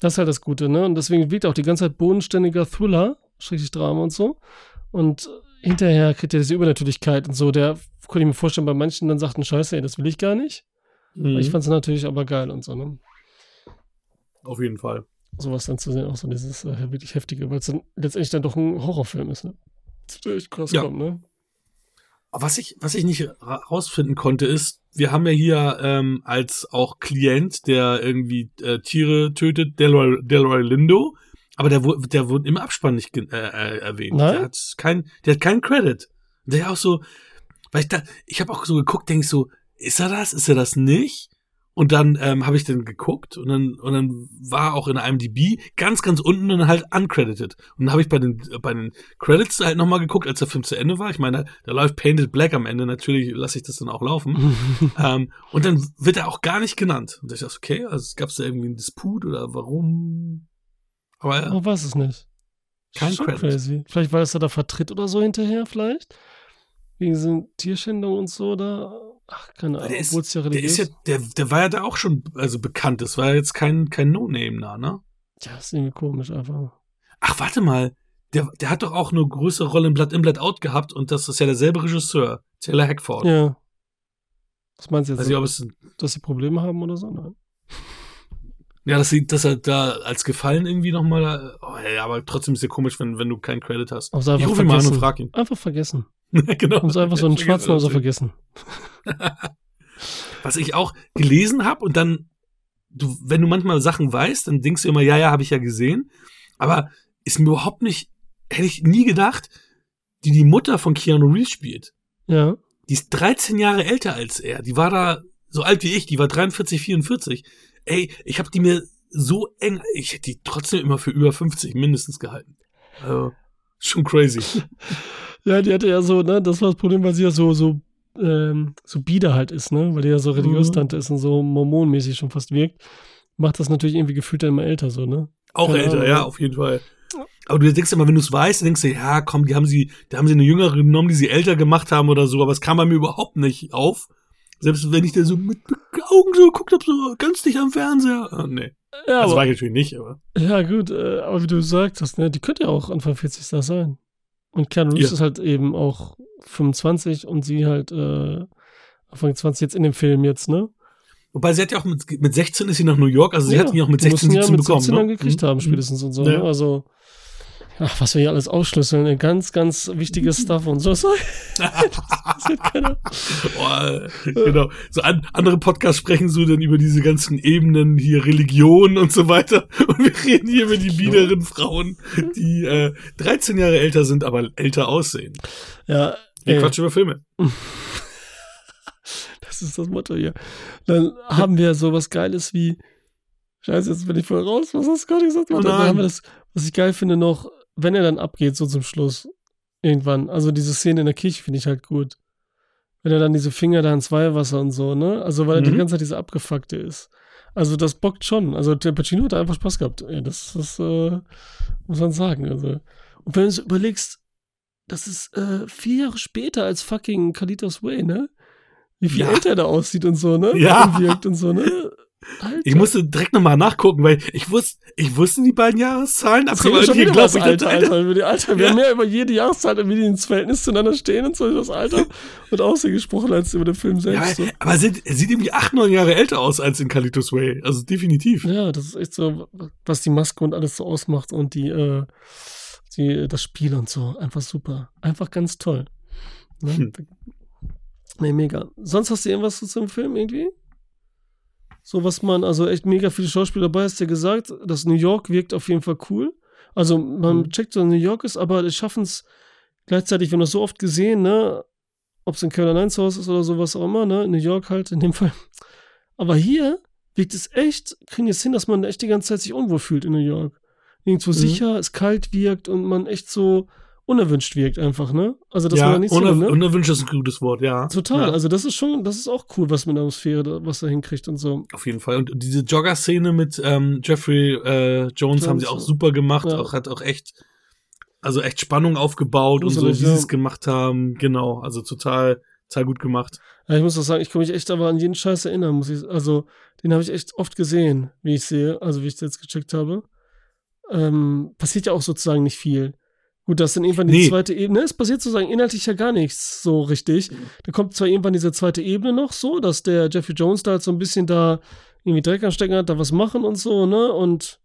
Das ist halt das Gute, ne? Und deswegen wirkt auch die ganze Zeit bodenständiger Thriller, schrecklich Drama und so. Und hinterher kriegt er diese Übernatürlichkeit und so. Der konnte ich mir vorstellen, bei manchen dann sagten, scheiße, ey, das will ich gar nicht. Mhm. Ich fand es natürlich aber geil und so, ne? Auf jeden Fall. Sowas dann zu sehen, auch so dieses äh, wirklich heftige, weil es dann letztendlich dann doch ein Horrorfilm ist, ne? Das ist echt krass Ja. kommt, ne? Was ich, was ich nicht ra- rausfinden konnte, ist, wir haben ja hier ähm, als auch Klient, der irgendwie äh, Tiere tötet, Delroy, Delroy Lindo, aber der, wurde- der wurde im Abspann nicht äh, äh, erwähnt. Nein? Der hat kein, der hat keinen Credit. Der auch so, weil ich da, ich habe auch so geguckt, denke ich so, ist er das? Ist er das nicht? Und dann ähm, habe ich dann geguckt und dann und dann war auch in IMDb ganz ganz unten dann halt uncredited. Und dann habe ich bei den bei den Credits halt nochmal geguckt, als der Film zu Ende war. Ich meine, da läuft Painted Black am Ende. Natürlich lasse ich das dann auch laufen. ähm, und dann wird er auch gar nicht genannt. Und ich dachte, okay, also gab es da irgendwie einen Disput oder warum? Aber ja, Oh, weiß es nicht. Kein Schon Credit. crazy. Vielleicht, weil es da da vertritt oder so hinterher, vielleicht? Wegen so Tierschändung und so da. Ach, keine Ahnung. der ist, Obwohl es ja der religiös ist ja, der, der war ja da auch schon also bekannt. Das war ja jetzt kein kein No-Name da, ne? Ja, ist irgendwie komisch einfach. Ach, warte mal. Der, der hat doch auch eine größere Rolle in Blood in, Blood out gehabt und das ist ja derselbe Regisseur, Taylor Hackford. Ja. Was meinst du jetzt? Weiß nicht, ob es, dass sie Probleme haben oder so? Nein. Ja, dass, sie, dass er da als Gefallen irgendwie nochmal, oh, ja, aber trotzdem ist ja komisch, wenn, wenn du keinen Credit hast. Einfach Ich rufe ihn mal an und vergessen. frag ihn. Einfach vergessen. genau. Haben sie einfach so einen Vergiss- schwarzen Hauser vergessen. Was ich auch gelesen habe und dann, du, wenn du manchmal Sachen weißt, dann denkst du immer, ja, ja, habe ich ja gesehen. Aber ist mir überhaupt nicht, hätte ich nie gedacht, die die Mutter von Keanu Reeves spielt. Ja. Die ist 13 Jahre älter als er. Die war da so alt wie ich. Die war 43, 44. Ey, ich habe die mir so eng, ich hätte die trotzdem immer für über 50 mindestens gehalten. Also, schon crazy. Ja, die hatte ja so, ne, das war das Problem, weil sie ja so, so, ähm, so bieder halt ist, ne, weil die ja so religiös Mhm. Tante ist und so mormonmäßig schon fast wirkt, macht das natürlich irgendwie gefühlt dann immer älter so, ne? Auch Keine älter, Ahnung. ja, auf jeden Fall. Aber du denkst immer, wenn du es weißt, denkst du, ja, komm, die haben sie, da haben sie eine jüngere genommen, die sie älter gemacht haben oder so, aber es kam bei mir überhaupt nicht auf. Selbst wenn ich da so mit Augen so geguckt habe, so ganz dicht am Fernseher. Ah, nee. Ja, Das aber, war ich natürlich nicht, aber. ja gut, äh, aber wie du sagst, ne, die könnte ja auch Anfang 40 da sein. Und Keanu Reeves Ja. ist halt eben auch 25 und sie halt äh, Anfang 20 jetzt in dem Film jetzt, ne? Wobei sie hat ja auch mit, mit 16 ist sie nach New York, also sie hat ihn ja auch mit die 16, müssen ja 17 mit bekommen. 17 dann ne? gekriegt Mhm. haben, spätestens und so. Ja. Ne? Also, ach, was wir hier alles aufschlüsseln, ein ganz, ganz wichtiges Stuff und so. Sorry. Boah, genau. So an, andere Podcasts sprechen so dann über diese ganzen Ebenen hier Religion und so weiter. Und wir reden hier über die biederen Frauen, die äh, 13 Jahre älter sind, aber älter aussehen. Ja, Wir quatschen über Filme. das ist das Motto hier. Dann haben wir sowas Geiles wie, scheiße, jetzt bin ich voll raus, was hast du gerade gesagt? Oh dann haben wir das, was ich geil finde noch, wenn er dann abgeht, so zum Schluss, irgendwann. Also diese Szene in der Kirche finde ich halt gut. Wenn er dann diese Finger da ins Weihwasser und so, ne? Also weil er die Mhm. ganze Zeit diese Abgefuckte ist. Also das bockt schon. Also der Pacino hat da einfach Spaß gehabt. Ey, das das äh, muss man sagen. Also. Und wenn du so überlegst, das ist äh, vier Jahre später als fucking Kalitos Way, ne? Wie viel Ja. älter er da aussieht und so, ne? Ja. Und wirkt und so, ne? Alter. Ich musste direkt nochmal nachgucken, weil ich wusste, ich wusste die beiden Jahreszahlen, aber wir schon wieder das ich Alter, Alter. Über die Alter. Wir Ja. haben mehr über jede Jahreszeit, wie die ins Verhältnis zueinander stehen und so, über das Alter und Aussehen gesprochen, als über den Film Ja, selbst. so. aber er sieht, er sieht irgendwie acht, neun Jahre älter aus als in Kalitos Way. Also definitiv. Ja, das ist echt so, was die Maske und alles so ausmacht und die, äh, die, das Spiel und so. Einfach super. Einfach ganz toll. Ne? Hm. Nee, mega. Sonst hast du irgendwas zu zum Film irgendwie? So was man, also echt mega viele Schauspieler dabei, hast du ja gesagt, das New York wirkt auf jeden Fall cool. Also man Mhm. checkt, dass New York ist, aber die schaffen es gleichzeitig, wir haben das so oft gesehen, ne, ob es in Kölner Nines Haus ist oder sowas auch immer, ne, New York halt in dem Fall. Aber hier wirkt es echt, kriegen es hin, dass man echt die ganze Zeit sich unwohl fühlt in New York. Nirgendwo Mhm. sicher, es kalt wirkt und man echt so unerwünscht wirkt einfach, ne? Also man ja, da nicht so, uner ne? unerwünscht ist ein gutes Wort, ja. Total, Ja, also das ist schon, das ist auch cool, was mit der Atmosphäre, da- was er hinkriegt und so. auf jeden Fall. Und diese Jogger-Szene mit ähm, Jeffrey äh, Jones haben sie auch Jones, super gemacht. ja. Auch, hat auch echt, also echt Spannung aufgebaut und so, wie sie es gemacht haben. Genau, also total, total gut gemacht. Ja, ich muss auch sagen, ich kann mich echt aber an jeden Scheiß erinnern, muss ich, also den habe ich echt oft gesehen, wie ich sehe, also wie ich es jetzt gecheckt habe. Ähm, passiert ja auch sozusagen nicht viel. Gut, das ist dann irgendwann die Nee. zweite Ebene. Es passiert sozusagen inhaltlich ja gar nichts so richtig. Da kommt zwar irgendwann diese zweite Ebene noch so, dass der Jeffrey Jones da halt so ein bisschen da irgendwie Dreck anstecken hat, da was machen und so, ne? Und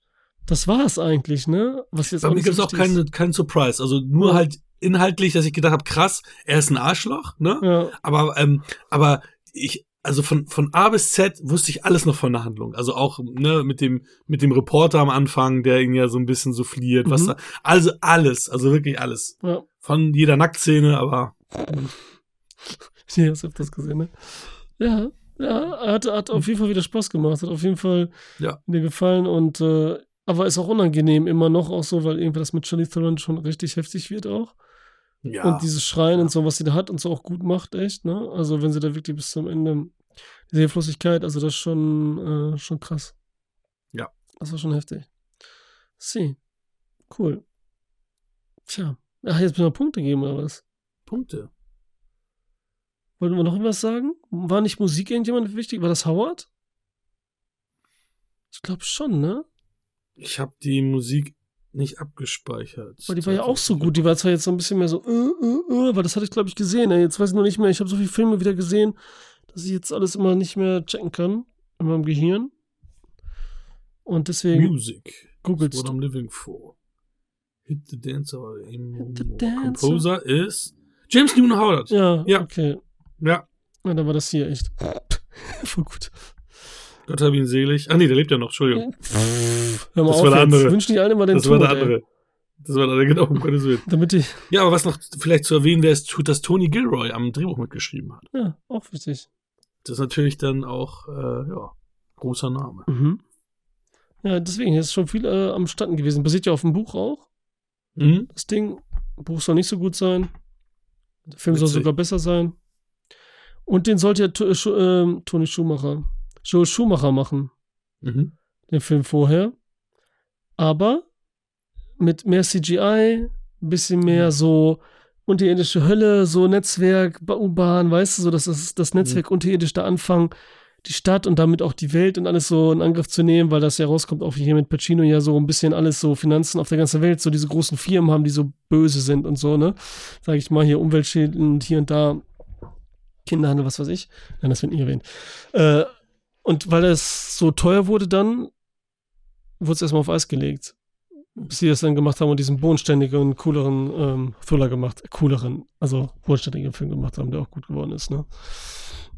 das war es eigentlich, ne? Was jetzt Bei mir nicht gibt es so auch keinen keinen Surprise. Also nur Ja. halt inhaltlich, dass ich gedacht habe, krass, er ist ein Arschloch, ne? Ja, Aber, ähm, aber ich, also von, von A bis Z wusste ich alles noch von der Handlung. Also auch, ne, mit dem, mit dem Reporter am Anfang, der ihn ja so ein bisschen souffliert, was Mhm. da, also alles, also wirklich alles. ja. Von jeder Nacktszene, aber Ja, hast öfters gesehen, ne? Ja, ja, hat, hat auf jeden Fall wieder Spaß gemacht, hat auf jeden Fall Ja. mir gefallen und äh, aber ist auch unangenehm immer noch auch so, weil irgendwie das mit Charlie Theron schon richtig heftig wird auch. Ja. Und dieses Schreien Ja. und so, was sie da hat und so auch gut macht, echt, ne? Also wenn sie da wirklich bis zum Ende diese Hilflosigkeit, also das ist schon, äh, schon krass. Ja. Das war schon heftig. Sie. Cool. Tja. Ach, jetzt müssen wir Punkte geben, oder was? Punkte. Wollten wir noch irgendwas sagen? War nicht Musik irgendjemand wichtig? War das Howard? Ich glaube schon, ne? Ich habe die Musik nicht abgespeichert. Weil die war ja auch so gut. Die war zwar jetzt so ein bisschen mehr so, äh, äh, äh, weil das hatte ich, glaube ich, gesehen. Ey. Jetzt weiß ich noch nicht mehr. Ich habe so viele Filme wieder gesehen, dass ich jetzt alles immer nicht mehr checken kann in meinem Gehirn. Und deswegen Music. googelst What. I'm living for. Hit the Dancer. Hit the Dancer. Composer ist James Newton Howard. Ja, Ja. okay. ja. Ja, dann war das hier echt. Voll gut. Gott hab ihn selig. Ah nee, der lebt ja noch, Entschuldigung. Hör mal Das auf war der jetzt. andere. Wünschen die allen immer den Das war Tod, der ey. andere. Das war der andere, genau, um Gottes Willen. Damit die, Ja, aber was noch vielleicht zu erwähnen wäre, ist, dass Tony Gilroy am Drehbuch mitgeschrieben hat. ja, auch wichtig. Das ist natürlich dann auch, äh, ja, großer Name. Mhm. Ja, deswegen ist schon viel äh, am Standen gewesen. Basiert ja auf dem Buch auch. Mhm. Das Ding. Buch soll nicht so gut sein. Der Film soll Witzig. sogar besser sein. Und den sollte ja äh, Tony Schumacher, Joel Schumacher machen, Mhm. den Film vorher. Aber mit mehr CGI, ein bisschen mehr so unterirdische Hölle, so Netzwerk, Ba- U-Bahn, weißt du, so dass das, das Netzwerk unterirdisch da anfangen, die Stadt und damit auch die Welt und alles so in Angriff zu nehmen, weil das ja rauskommt, auch hier mit Pacino ja so ein bisschen alles so Finanzen auf der ganzen Welt, so diese großen Firmen haben, die so böse sind und so, ne? Sag ich mal, hier Umweltschäden und hier und da Kinderhandel, was weiß ich. Nein, das wird nie erwähnt. Äh, und weil es so teuer wurde dann, wurde es erstmal auf Eis gelegt. Bis sie das dann gemacht haben und diesen bodenständigen, cooleren ähm, Thriller gemacht, äh, cooleren, also bodenständigen Film gemacht haben, der auch gut geworden ist, ne?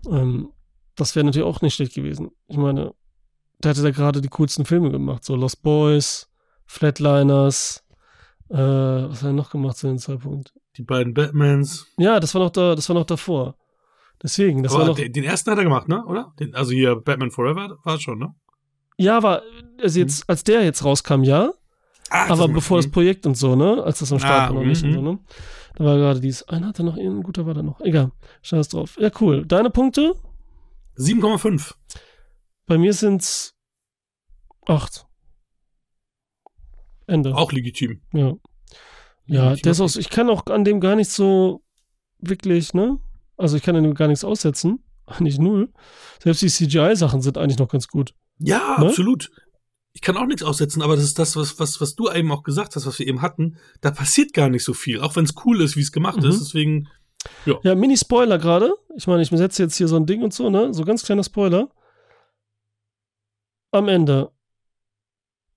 Ähm, das wäre natürlich auch nicht schlecht gewesen. Ich meine, der hatte da gerade die coolsten Filme gemacht, so Lost Boys, Flatliners, äh, was hat er noch gemacht zu dem Zeitpunkt? Die beiden Batmans. Ja, das war noch da, das war noch davor. Deswegen, das Aber war noch. den, den ersten hat er gemacht, ne? Oder? Den, also hier Batman Forever war es schon, ne? Ja, aber also jetzt, als der jetzt rauskam, ja. Ach, aber das- bevor das mhm. Projekt und so, ne? Als das am Start Ah, war noch nicht und mhm. so, ne? Da war gerade dies. Einer hatte noch einen, ein guter war da noch. Egal. Scheiß drauf. Ja, cool. Deine Punkte? 7,5. Bei mir sind's acht. Ende. Auch legitim. Ja. Ja, Legitim der ist auch, ich kann auch an dem gar nicht so wirklich, ne? Also ich kann an dem gar nichts aussetzen. Nicht null. Selbst die CGI-Sachen sind eigentlich noch ganz gut. Ja, Ne? absolut. Ich kann auch nichts aussetzen, aber das ist das, was, was, was du eben auch gesagt hast, was wir eben hatten. Da passiert gar nicht so viel, auch wenn es cool ist, wie es gemacht Mhm. ist. Deswegen, Ja, Mini-Spoiler gerade. Ich meine, ich setze jetzt hier so ein Ding und so, ne? So ganz kleiner Spoiler. Am Ende.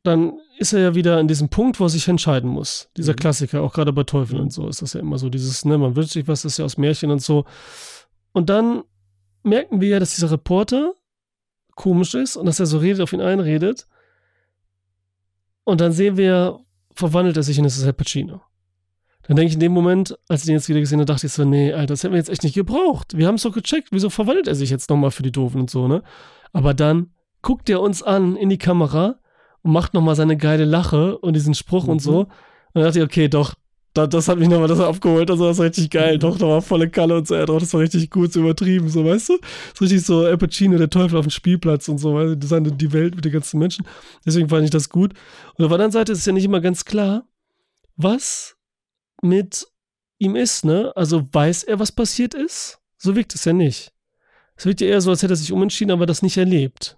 Dann ist er ja wieder an diesem Punkt, wo er sich entscheiden muss. Dieser Mhm. Klassiker, auch gerade bei Teufeln Mhm. und so, ist das ja immer so. Dieses, ne, man wünscht sich was, das ist ja aus Märchen und so. Und dann merken wir ja, dass dieser Reporter komisch ist und dass er so redet, auf ihn einredet. Und dann sehen wir, verwandelt er sich es ist Al Pacino. Dann denke ich in dem Moment, als ich den jetzt wieder gesehen habe, dachte ich so, nee, Alter, das hätten wir jetzt echt nicht gebraucht. Wir haben es doch gecheckt. Wieso verwandelt er sich jetzt nochmal für die Doofen und so, ne? Aber dann guckt er uns an in die Kamera und macht nochmal seine geile Lache und diesen Spruch und Mhm. so. Und dann dachte ich, okay, doch, da, das hat mich nochmal das abgeholt. Also das war richtig geil. Mhm. Doch, da war volle Kalle und so. Ja, doch, das war richtig gut, so übertrieben, so, weißt du? So richtig so Al Pacino, der Teufel auf dem Spielplatz und so, weißt du? Seine, die Welt mit den ganzen Menschen. Deswegen fand ich das gut. Und auf der anderen Seite ist es ja nicht immer ganz klar, was mit ihm ist, ne? Also weiß er, was passiert ist? So wirkt es ja nicht. Es wirkt ja eher so, als hätte er sich umentschieden, aber das nicht erlebt.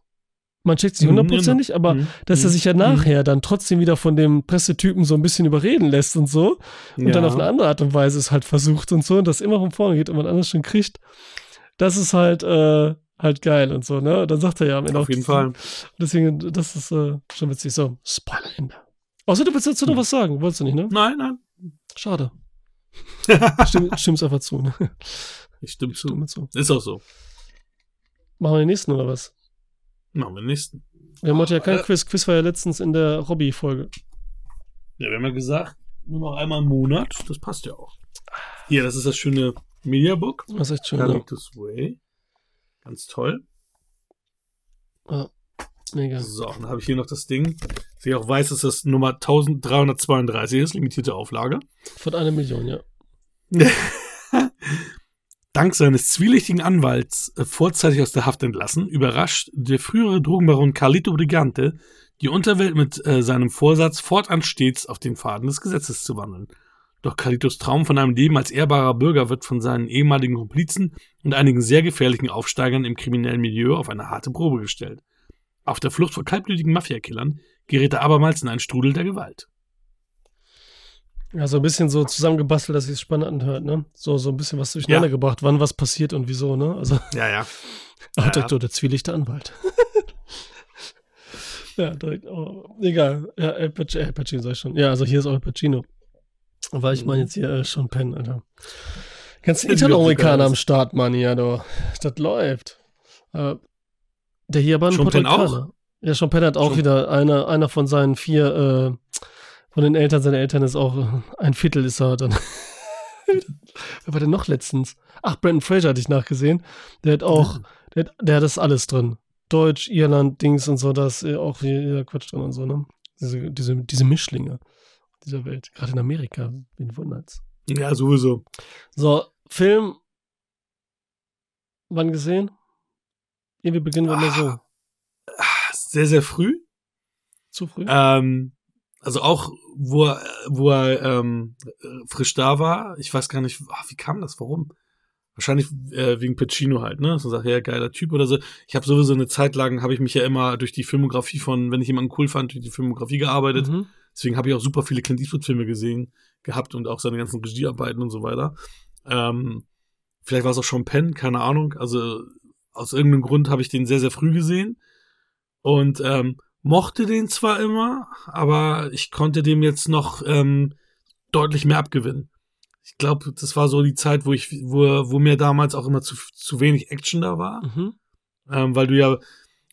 Man checkt sich Mhm, hundertprozentig, aber Mhm. dass er sich ja Mhm. nachher dann trotzdem wieder von dem Pressetypen so ein bisschen überreden lässt und so und ja. dann auf eine andere Art und Weise es halt versucht und so und das immer von vorne geht und man anders schon kriegt, das ist halt äh, halt geil und so, ne? Und dann sagt er ja am Ende Auf auch- jeden Fall. Deswegen, das ist äh, schon witzig. So, Spoiler-Ende. Außer du willst dazu noch Hm. was sagen, wolltest du nicht, ne? Nein, nein. Schade. Stimm, stimm's einfach zu, ne? Ich stimme zu. Stimme zu. Ist auch so. Machen wir den nächsten oder was? Machen wir den nächsten. Wir haben heute ja kein Äh. Quiz. Quiz war ja letztens in der Robby-Folge. Ja, wir haben ja gesagt, nur noch einmal im Monat. Das passt ja auch. Hier, das ist das schöne Mediabook. Das ist echt schön. Ne? Carlitos Way. Ganz toll. Mega. So, dann habe ich hier noch das Ding. Sie auch weiß, dass das Nummer 1332 ist, limitierte Auflage. Von einer Million, ja. Dank seines zwielichtigen Anwalts äh, vorzeitig aus der Haft entlassen, überrascht der frühere Drogenbaron Carlito Brigante die Unterwelt mit äh, seinem Vorsatz, fortan stets auf den Faden des Gesetzes zu wandeln. Doch Carlitos Traum von einem Leben als ehrbarer Bürger wird von seinen ehemaligen Komplizen und einigen sehr gefährlichen Aufsteigern im kriminellen Milieu auf eine harte Probe gestellt. Auf der Flucht vor kaltblütigen Mafiakillern gerät er abermals in einen Strudel der Gewalt. Ja, so ein bisschen so zusammengebastelt, dass sich spannend anhört, ne? So, so ein bisschen was durcheinander Ja. gebracht, wann was passiert und wieso, ne? Also, Ja, ja. ah, Ja. so der zwielichte Anwalt. ja, direkt, oh, egal. Ja, Al Pacino, Al Pacino sag ich schon. Ja, also hier ist auch Al Pacino. Weil ich meine jetzt hier äh, schon Penn, Alter. Ja, die Italo-Amerikaner am Start, Mann, ja, du. Das läuft. Äh, der hier aber ein Sean Penn Puerto-Ricaner. Ja, Sean Penn hat auch Sean- wieder einer, einer von seinen vier, äh, von den Eltern, seine Eltern ist auch ein Viertel ist er dann. Wer war denn noch letztens? Ach, Brandon Fraser hatte ich nachgesehen. Der hat auch, der, hat- der hat das alles drin. Deutsch, Irland, Dings und so, da ist äh, auch jeder Quatsch drin und so, ne? Diese, diese, diese Mischlinge dieser Welt. Gerade in Amerika, wen wundert's. Ja, sowieso. So, Film. Wann gesehen? Irgendwie beginnen wir mal so. Ah, Sehr, sehr früh. Zu früh? Ähm, also auch, wo er, wo er ähm, frisch da war. Ich weiß gar nicht, ach, wie kam das? Warum? Wahrscheinlich äh, wegen Pacino halt, ne? So sagt, ja, geiler Typ oder so. Ich habe sowieso eine Zeit lang, habe ich mich ja immer durch die Filmografie von, wenn ich jemanden cool fand, durch die Filmografie gearbeitet. Mhm. Deswegen habe ich auch super viele Clint Eastwood-Filme gesehen gehabt und auch seine ganzen Regiearbeiten und so weiter. Ähm, vielleicht war es auch schon Penn, keine Ahnung. Also aus irgendeinem Grund habe ich den sehr, sehr früh gesehen und ähm, mochte den zwar immer, aber ich konnte dem jetzt noch ähm, deutlich mehr abgewinnen. Ich glaube, das war so die Zeit, wo ich, wo, wo mir damals auch immer zu, zu wenig Action da war. Mhm. Ähm, weil du ja,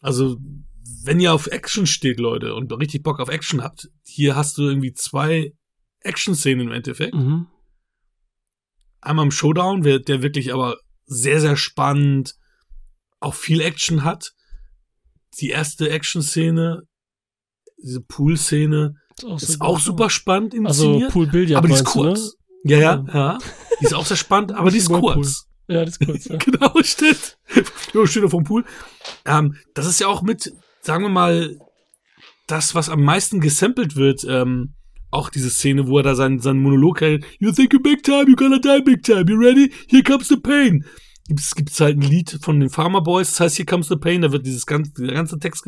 also, wenn ihr auf Action steht, Leute, und richtig Bock auf Action habt, hier hast du irgendwie zwei Action-Szenen im Endeffekt. Mhm. Einmal im Showdown, der wirklich aber sehr, sehr spannend, auch viel Action hat. Die erste Action-Szene, diese Pool-Szene, ist auch, ist auch super spannend inszeniert. Also Pool-Billard Aber die ist kurz. Ne? Ja, ja, ja. Die ist auch sehr spannend, aber die ist kurz. Ja, das ist kurz. Ja. genau, stimmt. Jo, steht auf dem Pool. Ähm, das ist ja auch mit, sagen wir mal, das, was am meisten gesampelt wird, ähm, auch diese Szene, wo er da seinen, seinen Monolog hält. You think you're big time, you're gonna die big time. You ready? Here comes the pain. Gibt's, gibt's halt ein Lied von den Farmer Boys, das heißt Here comes the pain. Da wird dieses ganze, der ganze Text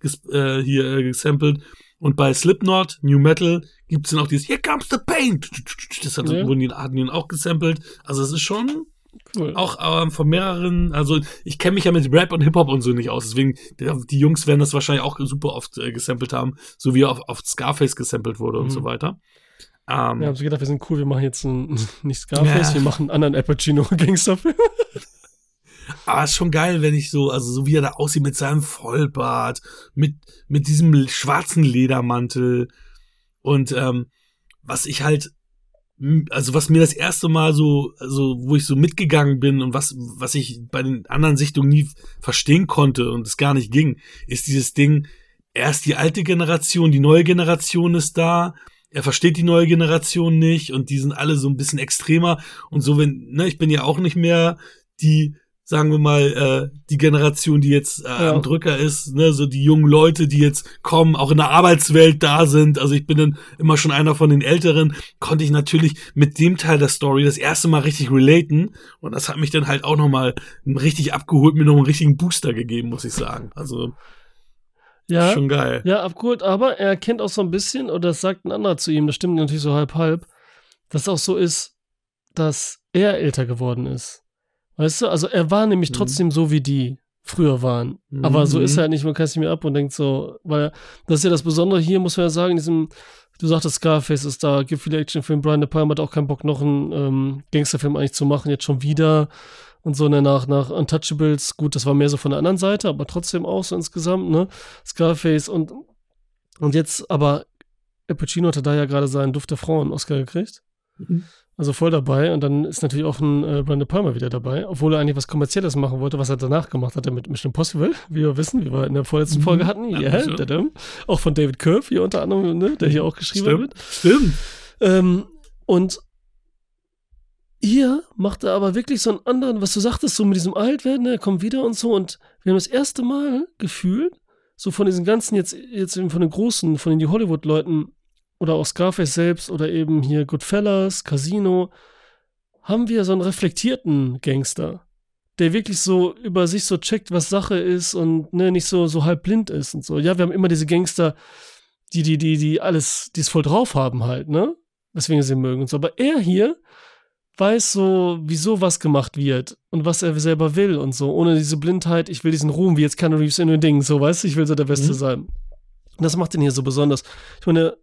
ges, äh, hier äh, gesampelt. Und bei Slipknot, New Metal, gibt's dann auch dieses Here comes the pain. Das hat, ja. wurden die, hatten die auch gesampelt. Also es ist schon Cool. Auch ähm, von mehreren, also ich kenne mich ja mit Rap und Hip-Hop und so nicht aus, deswegen, die Jungs werden das wahrscheinlich auch super oft äh, gesampelt haben, so wie auf, auf Scarface gesampelt wurde mhm. und so weiter. Ähm, wir haben so gedacht, wir sind cool, wir machen jetzt ein, nicht Scarface, ja. wir machen einen anderen Al Pacino-Gangsterfilm. Aber ist schon geil, wenn ich so, also so wie er da aussieht mit seinem Vollbart, mit, mit diesem schwarzen Ledermantel und ähm, was ich halt also was mir das erste Mal so, also wo ich so mitgegangen bin und was, was ich bei den anderen Sichtungen nie verstehen konnte und es gar nicht ging, ist dieses Ding, erst die alte Generation, die neue Generation ist da, er versteht die neue Generation nicht und die sind alle so ein bisschen extremer und so, wenn, ne, ich bin ja auch nicht mehr die sagen wir mal, äh, die Generation, die jetzt äh, ja. am Drücker ist, ne, so die jungen Leute, die jetzt kommen, auch in der Arbeitswelt da sind. Also ich bin dann immer schon einer von den Älteren, konnte ich natürlich mit dem Teil der Story das erste Mal richtig relaten. Und das hat mich dann halt auch nochmal richtig abgeholt, mir noch einen richtigen Booster gegeben, muss ich sagen. Also ja, schon geil. Ja, abgeholt, aber er erkennt auch so ein bisschen, oder das sagt ein anderer zu ihm, das stimmt natürlich so halb halb, dass es auch so ist, dass er älter geworden ist. Weißt du, also er war nämlich mhm. trotzdem so wie die früher waren. Mhm. Aber so ist er halt nicht, man kann es nicht mehr ab und denkt so, weil das ist ja das Besondere hier, muss man ja sagen, in diesem, du sagtest Scarface ist da, gibt viele Actionfilme, Brian De Palma hat auch keinen Bock, noch einen ähm, Gangsterfilm eigentlich zu machen, jetzt schon wieder und so ne, nach, nach Untouchables, gut, das war mehr so von der anderen Seite, aber trotzdem auch so insgesamt, ne, Scarface und, und jetzt, aber Al Pacino hatte da ja gerade seinen Duft der Frauen Oscar gekriegt. Mhm. Also voll dabei. Und dann ist natürlich auch ein äh, Brian De Palma wieder dabei, obwohl er eigentlich was Kommerzielles machen wollte, was er danach gemacht hat, mit Mission Impossible, wie wir wissen, wie wir in der vorletzten Folge mhm. hatten. Ja, yeah, auch von David Kerr, hier unter anderem, ne, der hier auch geschrieben Stimmt. wird. Stimmt. Ähm, und hier macht er aber wirklich so einen anderen, was du sagtest, so mit diesem Altwerden, ne, er kommt wieder und so. Und wir haben das erste Mal gefühlt, so von diesen ganzen, jetzt, jetzt eben von den großen, von den Hollywood-Leuten, oder auch Scarface selbst oder eben hier Goodfellas, Casino, haben wir so einen reflektierten Gangster, der wirklich so über sich so checkt, was Sache ist und ne, nicht so, so halb blind ist und so. Ja, wir haben immer diese Gangster, die, die, die, die alles, die es voll drauf haben halt, ne? Weswegen sie mögen und so. Aber er hier weiß so, wieso was gemacht wird und was er selber will und so, ohne diese Blindheit, ich will diesen Ruhm, wie jetzt Keanu Reeves in den Dingen, so, weißt du, ich will so der Beste mhm. sein. Und das macht ihn hier so besonders. Ich meine,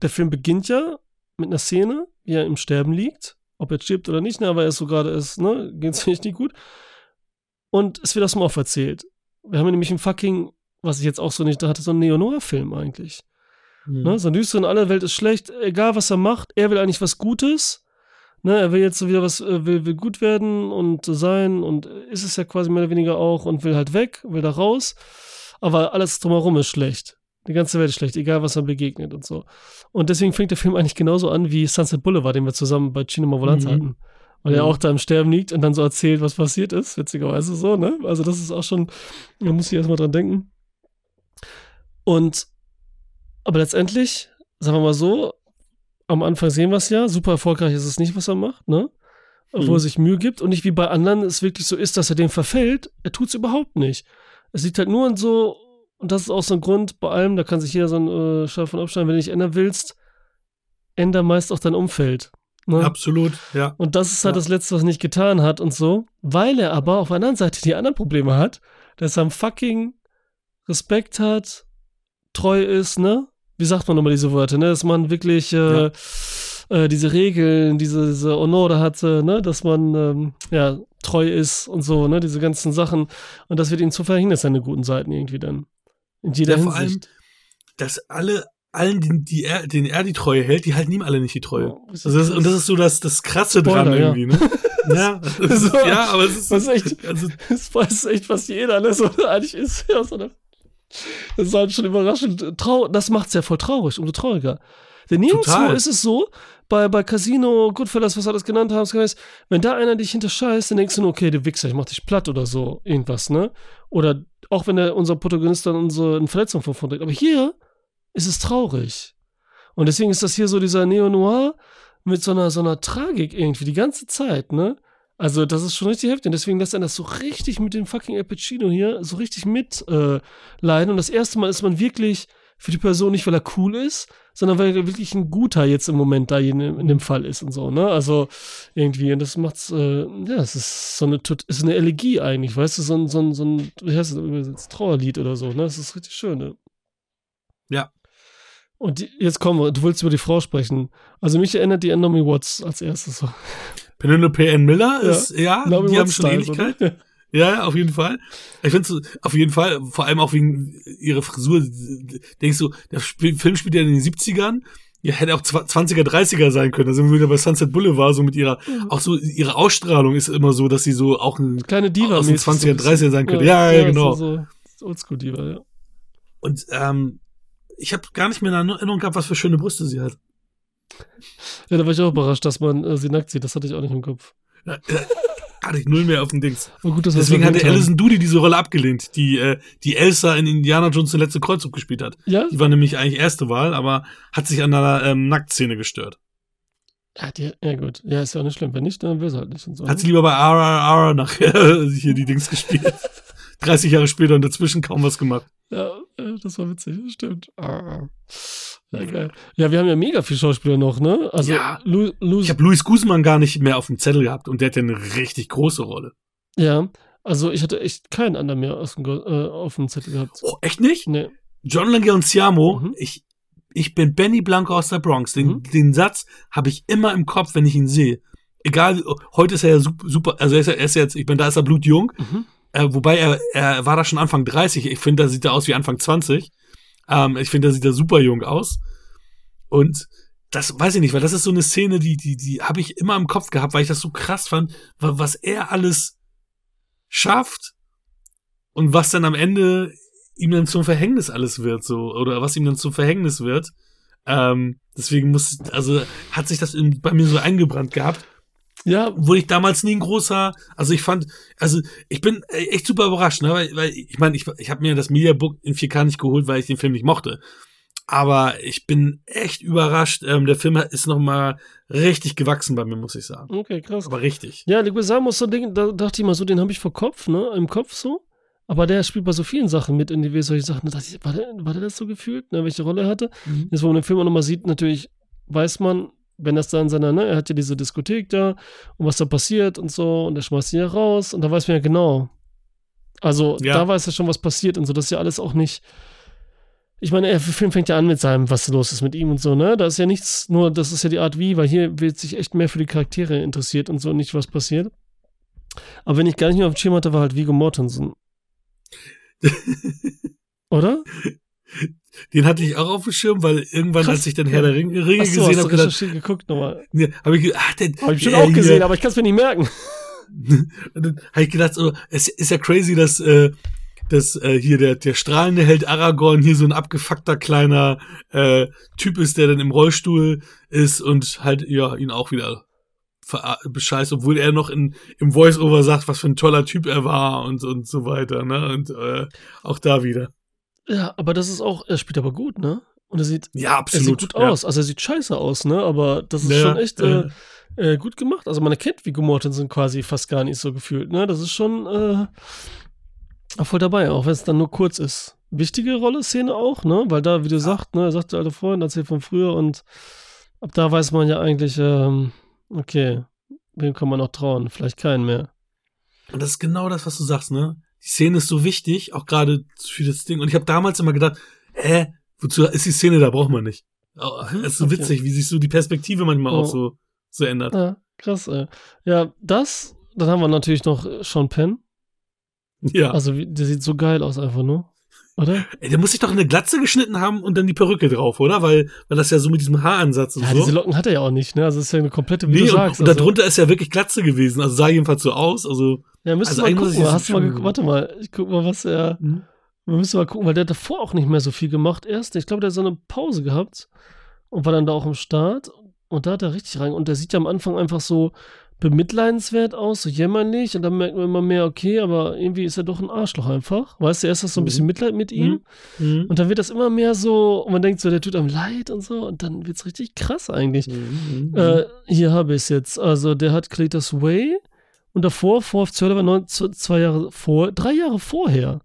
der Film beginnt ja mit einer Szene, wie er im Sterben liegt. Ob er stirbt oder nicht, ne, aber er ist so gerade ist, ne, geht's nicht gut. Und es wird aus dem Off erzählt. Wir haben nämlich im fucking, was ich jetzt auch so nicht da hatte, so einen Neo-Noir-Film eigentlich. Mhm. Ne, so ein düster in aller Welt ist schlecht, egal was er macht, er will eigentlich was Gutes. Ne, er will jetzt so wieder was, äh, will, will gut werden und sein und ist es ja quasi mehr oder weniger auch und will halt weg, will da raus. Aber alles drumherum ist schlecht. Die ganze Welt ist schlecht, egal was er begegnet und so. Und deswegen fängt der Film eigentlich genauso an wie Sunset Boulevard, den wir zusammen bei Cinema Volante mhm. hatten. Weil mhm. er auch da im Sterben liegt und dann so erzählt, was passiert ist, witzigerweise so, ne? Also das ist auch schon, man muss hier erstmal dran denken. Und, aber letztendlich, sagen wir mal so, am Anfang sehen wir es ja, super erfolgreich ist es nicht, was er macht, ne? Obwohl mhm. er sich Mühe gibt und nicht wie bei anderen es wirklich so ist, dass er dem verfällt, er tut es überhaupt nicht. Es liegt halt nur in so und das ist auch so ein Grund bei allem, da kann sich jeder so ein äh, Schaf von abschneiden, wenn du dich ändern willst, änder meist auch dein Umfeld. Ne? Absolut, ja. Und das ist halt ja. das Letzte, was er nicht getan hat und so. Weil er aber auf der anderen Seite die anderen Probleme hat, dass er fucking Respekt hat, treu ist, ne? Wie sagt man nochmal diese Worte, ne? Dass man wirklich äh, ja. äh, diese Regeln, diese, diese Honore hatte, ne? Dass man ähm, ja treu ist und so, ne? Diese ganzen Sachen. Und das wird ihm zu verhindern, seine guten Seiten irgendwie dann. In jeder ja, vor allem, dass alle, allen, die, die er, denen er die Treue hält, die halten ihm alle nicht die Treue. Oh, also das, und das ist so das, das Krasse Spoiler, dran irgendwie, ja. ne? Ja, das ist, So, ja aber es ist, was echt, also, das weiß echt fast jeder, ne? So, eigentlich ist ja so eine, Das ist halt schon überraschend. Trau das macht's ja voll traurig, umso trauriger. Denn nirgendwo Total. ist es so, bei, bei Casino, Goodfellas, was wir alles genannt haben, wenn da einer dich hinterscheißt, dann denkst du nur, okay, du Wichser, ich mach dich platt oder so, irgendwas, ne? Oder auch wenn der, unser Protagonist dann unsere eine Verletzung von trägt. Aber hier ist es traurig. Und deswegen ist das hier so dieser Neo-Noir mit so einer, so einer Tragik irgendwie die ganze Zeit, ne? Also, das ist schon richtig heftig. Und deswegen lässt er das so richtig mit dem fucking Al Pacino hier so richtig mit äh, leiden. Und das erste Mal ist man wirklich für die Person nicht, weil er cool ist, sondern weil er wirklich ein guter jetzt im Moment da in, in dem Fall ist und so, ne? Also irgendwie, und das macht's, äh, ja, es ist so eine, ist eine Elegie eigentlich, weißt du, so ein, so ein, so ein wie heißt das übersetzt, Trauerlied oder so, ne? Das ist richtig schön, ne? Ja. Und die, jetzt kommen wir, du willst über die Frau sprechen. Also mich erinnert die an Naomi Watts als erstes. Penelope Ann Miller Ja. ist, ja, Naomi die haben schon Ähnlichkeit. ne? Ja, ja, auf jeden Fall. Ich finde auf jeden Fall, vor allem auch wegen ihrer Frisur, denkst du, der Film spielt ja in den 70ern, ja, hätte auch 20er, 30er sein können. Da sind wir wieder bei Sunset Boulevard, so mit ihrer, auch so, ihre Ausstrahlung ist immer so, dass sie so auch ein, Kleine Diva. aus den mäßig so ein 20er, bisschen. 30er sein könnte. Ja, ja, genau. So, so Oldschool-Diva, ja. und, ähm, ich habe gar nicht mehr in Erinnerung gehabt, was für schöne Brüste sie hat. Ja, da war ich auch überrascht, dass man äh, sie nackt sieht. Das hatte ich auch nicht im Kopf. Ja, Hatte ich null mehr auf dem Dings. Aber gut, Deswegen hatte. Alison Doody diese Rolle abgelehnt, die, äh, die Elsa in Indiana Jones der letzte Kreuzzug gespielt hat. Ja? Die war nämlich eigentlich erste Wahl, aber hat sich an einer ähm, Nacktszene gestört. Ja, die, ja, gut. Ja, ist ja auch nicht schlimm. Wenn nicht, dann will sie halt nicht und so. Hat sie lieber bei RRR nachher hier die Dings gespielt. 30 Jahre später und dazwischen kaum was gemacht. Ja, äh, das war witzig, stimmt. Ah. Ja, geil. Ja, wir haben ja mega viel Schauspieler noch, ne? Also, Ja. Lu, Lu, Ich habe Luis Guzman gar nicht mehr auf dem Zettel gehabt und der hat ja eine richtig große Rolle. ja, also ich hatte echt keinen anderen mehr aus dem, äh, auf dem Zettel gehabt. Oh, echt nicht? Nee. John Leguizamo, Mhm. ich, ich bin Benny Blanco aus der Bronx. Den, Mhm. den Satz habe ich immer im Kopf, wenn ich ihn sehe. Egal, heute ist er ja sup- super, also er ist, ja- er ist jetzt, ich bin da ist er blutjung, Mhm. äh, wobei er, er war da schon Anfang 30. Ich finde, da sieht er aus wie Anfang 20. Ähm, ich finde, da sieht er super jung aus. Und das weiß ich nicht, weil das ist so eine Szene, die, die, die habe ich immer im Kopf gehabt, weil ich das so krass fand, wa- was er alles schafft und was dann am Ende ihm dann zum Verhängnis alles wird, so, oder was ihm dann zum Verhängnis wird. Ähm, deswegen muss, also hat sich das in, bei mir so eingebrannt gehabt Ja, wurde ich damals nie ein großer, also ich fand, also ich bin echt super überrascht, ne? weil, weil ich meine, ich, ich habe mir das Mediabook in 4K nicht geholt, weil ich den Film nicht mochte. Aber ich bin echt überrascht. Ähm, der Film ist noch mal richtig gewachsen bei mir, muss ich sagen. okay, krass. Aber richtig. Ja, Leguizamo ist so ein Ding, da dachte ich mal so, den habe ich vor Kopf, ne, im Kopf so. Aber der spielt bei so vielen Sachen mit in die solche Sachen. Da dachte ich, war der, war der das so gefühlt, ne, welche Rolle er hatte? Jetzt, wo man den Film auch nochmal sieht, natürlich weiß man, wenn das da in seiner, ne, er hat ja diese Diskothek da und was da passiert und so und er schmeißt ihn ja raus und da weiß man ja genau. Also, Ja. da weiß er schon, was passiert und so. Das ist ja alles auch nicht. Ich meine, der Film fängt ja an mit seinem, was los ist mit ihm und so, ne? Da ist ja nichts, nur das ist ja die Art wie, weil hier wird sich echt mehr für die Charaktere interessiert und so, nicht was passiert. Aber wenn ich gar nicht mehr auf dem Schirm hatte, war halt Viggo Mortensen. Oder? Den hatte ich auch auf dem Schirm, weil irgendwann, Krass. als ich dann Herr der Ringe, Ringe Achso, gesehen habe, gedacht, geguckt nochmal. ja, habe ich, ach, der, Hab ich schon äh, auch hier- gesehen, aber ich kann es mir nicht merken. Dann habe ich gedacht, so, es ist ja crazy, dass, äh, dass äh, hier der, der strahlende Held Aragorn hier so ein abgefuckter kleiner äh, Typ ist, der dann im Rollstuhl ist und halt ja ihn auch wieder bescheißt, obwohl er noch in, im Voice-Over sagt, was für ein toller Typ er war und, und so weiter. Ne? Und äh, auch da wieder. Ja, aber das ist auch, er spielt aber gut, ne? Und er sieht, Ja, er absolut. sieht gut ja. aus. Also er sieht scheiße aus, ne? Aber das ist Ja, schon echt äh, äh, äh, gut gemacht. Also man erkennt Viggo Mortensen quasi fast gar nicht so gefühlt, ne? Das ist schon äh, voll dabei, auch wenn es dann nur kurz ist. Wichtige Rolle, Szene auch, ne? Weil da, wie du sagst, ne, er sagt der alte Freund, erzählt von früher und ab da weiß man ja eigentlich, ähm, okay, wem kann man noch trauen? Vielleicht keinen mehr. Und das ist genau das, was du sagst, ne? Die Szene ist so wichtig, auch gerade für das Ding. Und ich habe damals immer gedacht, hä, wozu ist die Szene da? Braucht man nicht. Oh, Es ist so okay. witzig, wie sich so die Perspektive manchmal Oh. auch so, so ändert. Ja, krass, ey. Ja, das, dann haben wir natürlich noch Sean Penn. Ja. Also, der sieht so geil aus, einfach nur. Oder? Ey, der muss sich doch eine Glatze geschnitten haben und dann die Perücke drauf, oder? Weil, weil das ja so mit diesem Haaransatz und Ja, so. diese Locken hat er ja auch nicht, ne? Also es ist ja eine komplette, wie nee, du und, sagst. und also, darunter ist ja wirklich Glatze gewesen. Also sah jedenfalls so aus. Also, ja, müsste also mal gucken. das Hast du mal geguckt? Warte mal, ich guck mal, was er. Mhm. Wir müssen mal gucken, weil der hat davor auch nicht mehr so viel gemacht. Erst, ich glaube, der hat so eine Pause gehabt und war dann da auch im Start. Und da hat er richtig rein. Und der sieht ja am Anfang einfach so bemitleidenswert aus, so jämmerlich. Und dann merkt man immer mehr, okay, aber irgendwie ist er doch ein Arschloch einfach. Weißt du, erst ist so ein Mhm. bisschen Mitleid mit ihm. Mhm. Und dann wird das immer mehr so, und man denkt so, der tut einem leid und so. Und dann wird es richtig krass eigentlich. Mhm. Äh, hier habe ich es jetzt. Also, der hat Cletus Way. Und davor, vor Zöller war neun, zwei Jahre vor, drei Jahre vorher.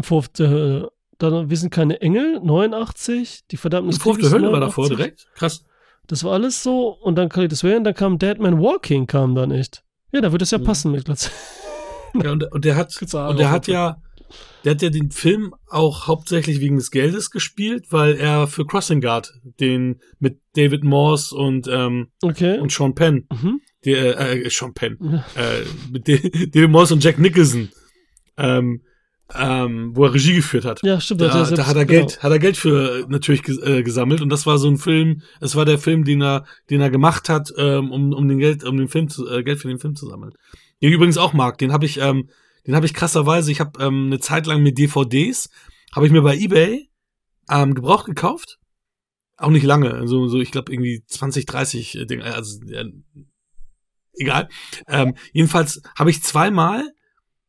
Vor der Hölle. Dann, wir sind keine Engel, 89. Die verdammten der Hölle war davor direkt. Krass. Das war alles so. Und dann Cletus Way und dann kam Deadman Walking, kam dann echt. Ja, da würde es ja Mhm. passen mit Glatze. Ja, und, und der hat, und der hat ja, der hat ja den Film auch hauptsächlich wegen des Geldes gespielt, weil er für Crossing Guard den mit David Morse und, ähm, Okay. und Sean Penn, Mhm. der, äh, Sean Penn, Ja. äh, mit De- David Morse und Jack Nicholson, ähm, ähm, wo er Regie geführt hat. Ja, stimmt. Da, hat er da hat er genau. Geld, hat er Geld für äh, natürlich äh, gesammelt und das war so ein Film. Es war der Film, den er, den er gemacht hat, ähm, um, um den Geld, um den Film zu, äh, Geld für den Film zu sammeln. Den übrigens auch mag. Den habe ich, ähm, den habe ich krasserweise. Ich habe ähm, eine Zeit lang mit DVDs habe ich mir bei eBay ähm, gebraucht gekauft. Auch nicht lange, also so ich glaube irgendwie 20, 30 Dinge. Also äh, egal. Ähm, jedenfalls habe ich zweimal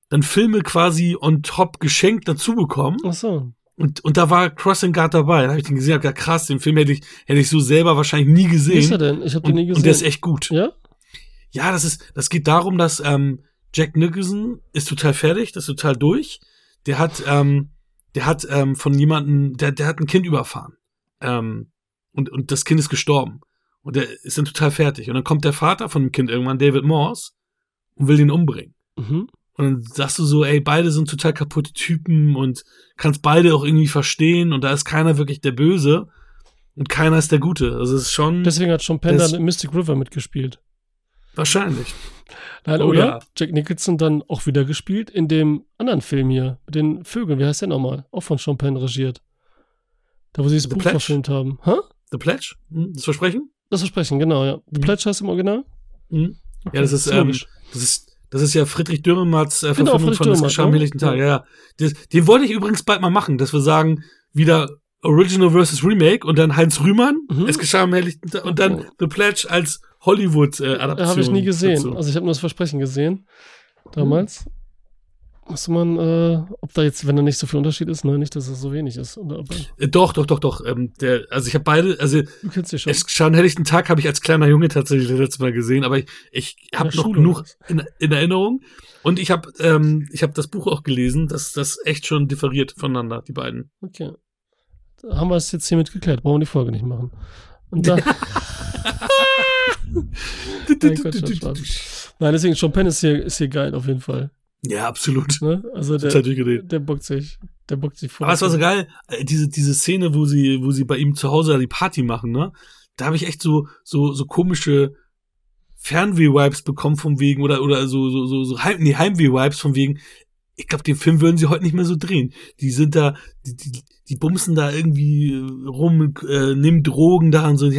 dann Filme quasi on top geschenkt dazu bekommen. Ach so. Und, und da war Crossing Guard dabei. Da habe ich den gesehen, hab gedacht, krass, den Film hätte ich, hätte ich so selber wahrscheinlich nie Wie ist er gesehen. denn? Ich habe den nie gesehen. und der ist echt gut. ja? Ja, das ist, das geht darum, dass ähm, Jack Nicholson ist total fertig, das ist total durch. Der hat, ähm, der hat ähm, von jemandem, der, der hat ein Kind überfahren. Ähm, und, und das Kind ist gestorben. Und der ist dann total fertig. Und dann kommt der Vater von dem Kind irgendwann, David Morse, und will den umbringen. Mhm. Und dann sagst du so, ey, beide sind total kaputte Typen und kannst beide auch irgendwie verstehen und da ist keiner wirklich der Böse und keiner ist der Gute. Also es ist schon Deswegen hat Sean Penn Das- dann in Mystic River mitgespielt. wahrscheinlich. Nein, Oh oder? ja. Jack Nicholson dann auch wieder gespielt in dem anderen Film hier, mit den Vögeln. Wie heißt der nochmal? Auch von Sean Penn regiert. Da, wo sie das The Buch Pledge? verfilmt haben. Hä? The Pledge? Hm? Das Versprechen? Das Versprechen, genau, ja. The Mhm. Pledge heißt im Original? Hm? Ja, das ist, ähm, das ist, das ist ja Friedrich Dürrematts äh, Genau, Verfilmung Friedrich von Das Dürrenmatt, geschah am ne? helllichten Tag. Ja. Ja. Das, den wollte ich übrigens bald mal machen, dass wir sagen, wieder Original versus Remake und dann Heinz Rühmann, Mhm. Es geschah am helllichten Tag und dann Okay. The Pledge als Hollywood-Adaption. Habe ich nie gesehen. dazu. Also ich habe nur das Versprechen gesehen. Damals. Müsste man, äh, ob da jetzt, wenn da nicht so viel Unterschied ist, ne, nicht, dass es so wenig ist. Oder, Äh, Doch, doch, doch, doch. Ähm, der, also ich habe beide, also du kennst dich schon. es geschah am helllichten Tag habe ich als kleiner Junge tatsächlich das letzte Mal gesehen, aber ich, ich habe noch Schule genug in, in Erinnerung und ich habe ähm, ich habe das Buch auch gelesen, dass das echt schon differiert voneinander, die beiden. Okay. Da haben wir es jetzt hiermit geklärt. Brauchen wir die Folge nicht machen. Und da, Nein, Quatsch. Nein, deswegen, Penn ist hier, ist hier geil, auf jeden Fall. Ja, absolut. Ne? Also der, der bockt sich, der bockt sich vor. Aber es war so geil, äh, diese, diese Szene, wo sie, wo sie bei ihm zu Hause die Party machen, ne? Da habe ich echt so, so, so komische Fernweh-Vibes bekommen vom wegen, oder, oder so, so, so, so Heim, nee, Heimweh-Vibes von wegen, ich glaube, den Film würden sie heute nicht mehr so drehen. Die sind da, die, die, die bumsen da irgendwie rum, äh, nehmen Drogen da und so.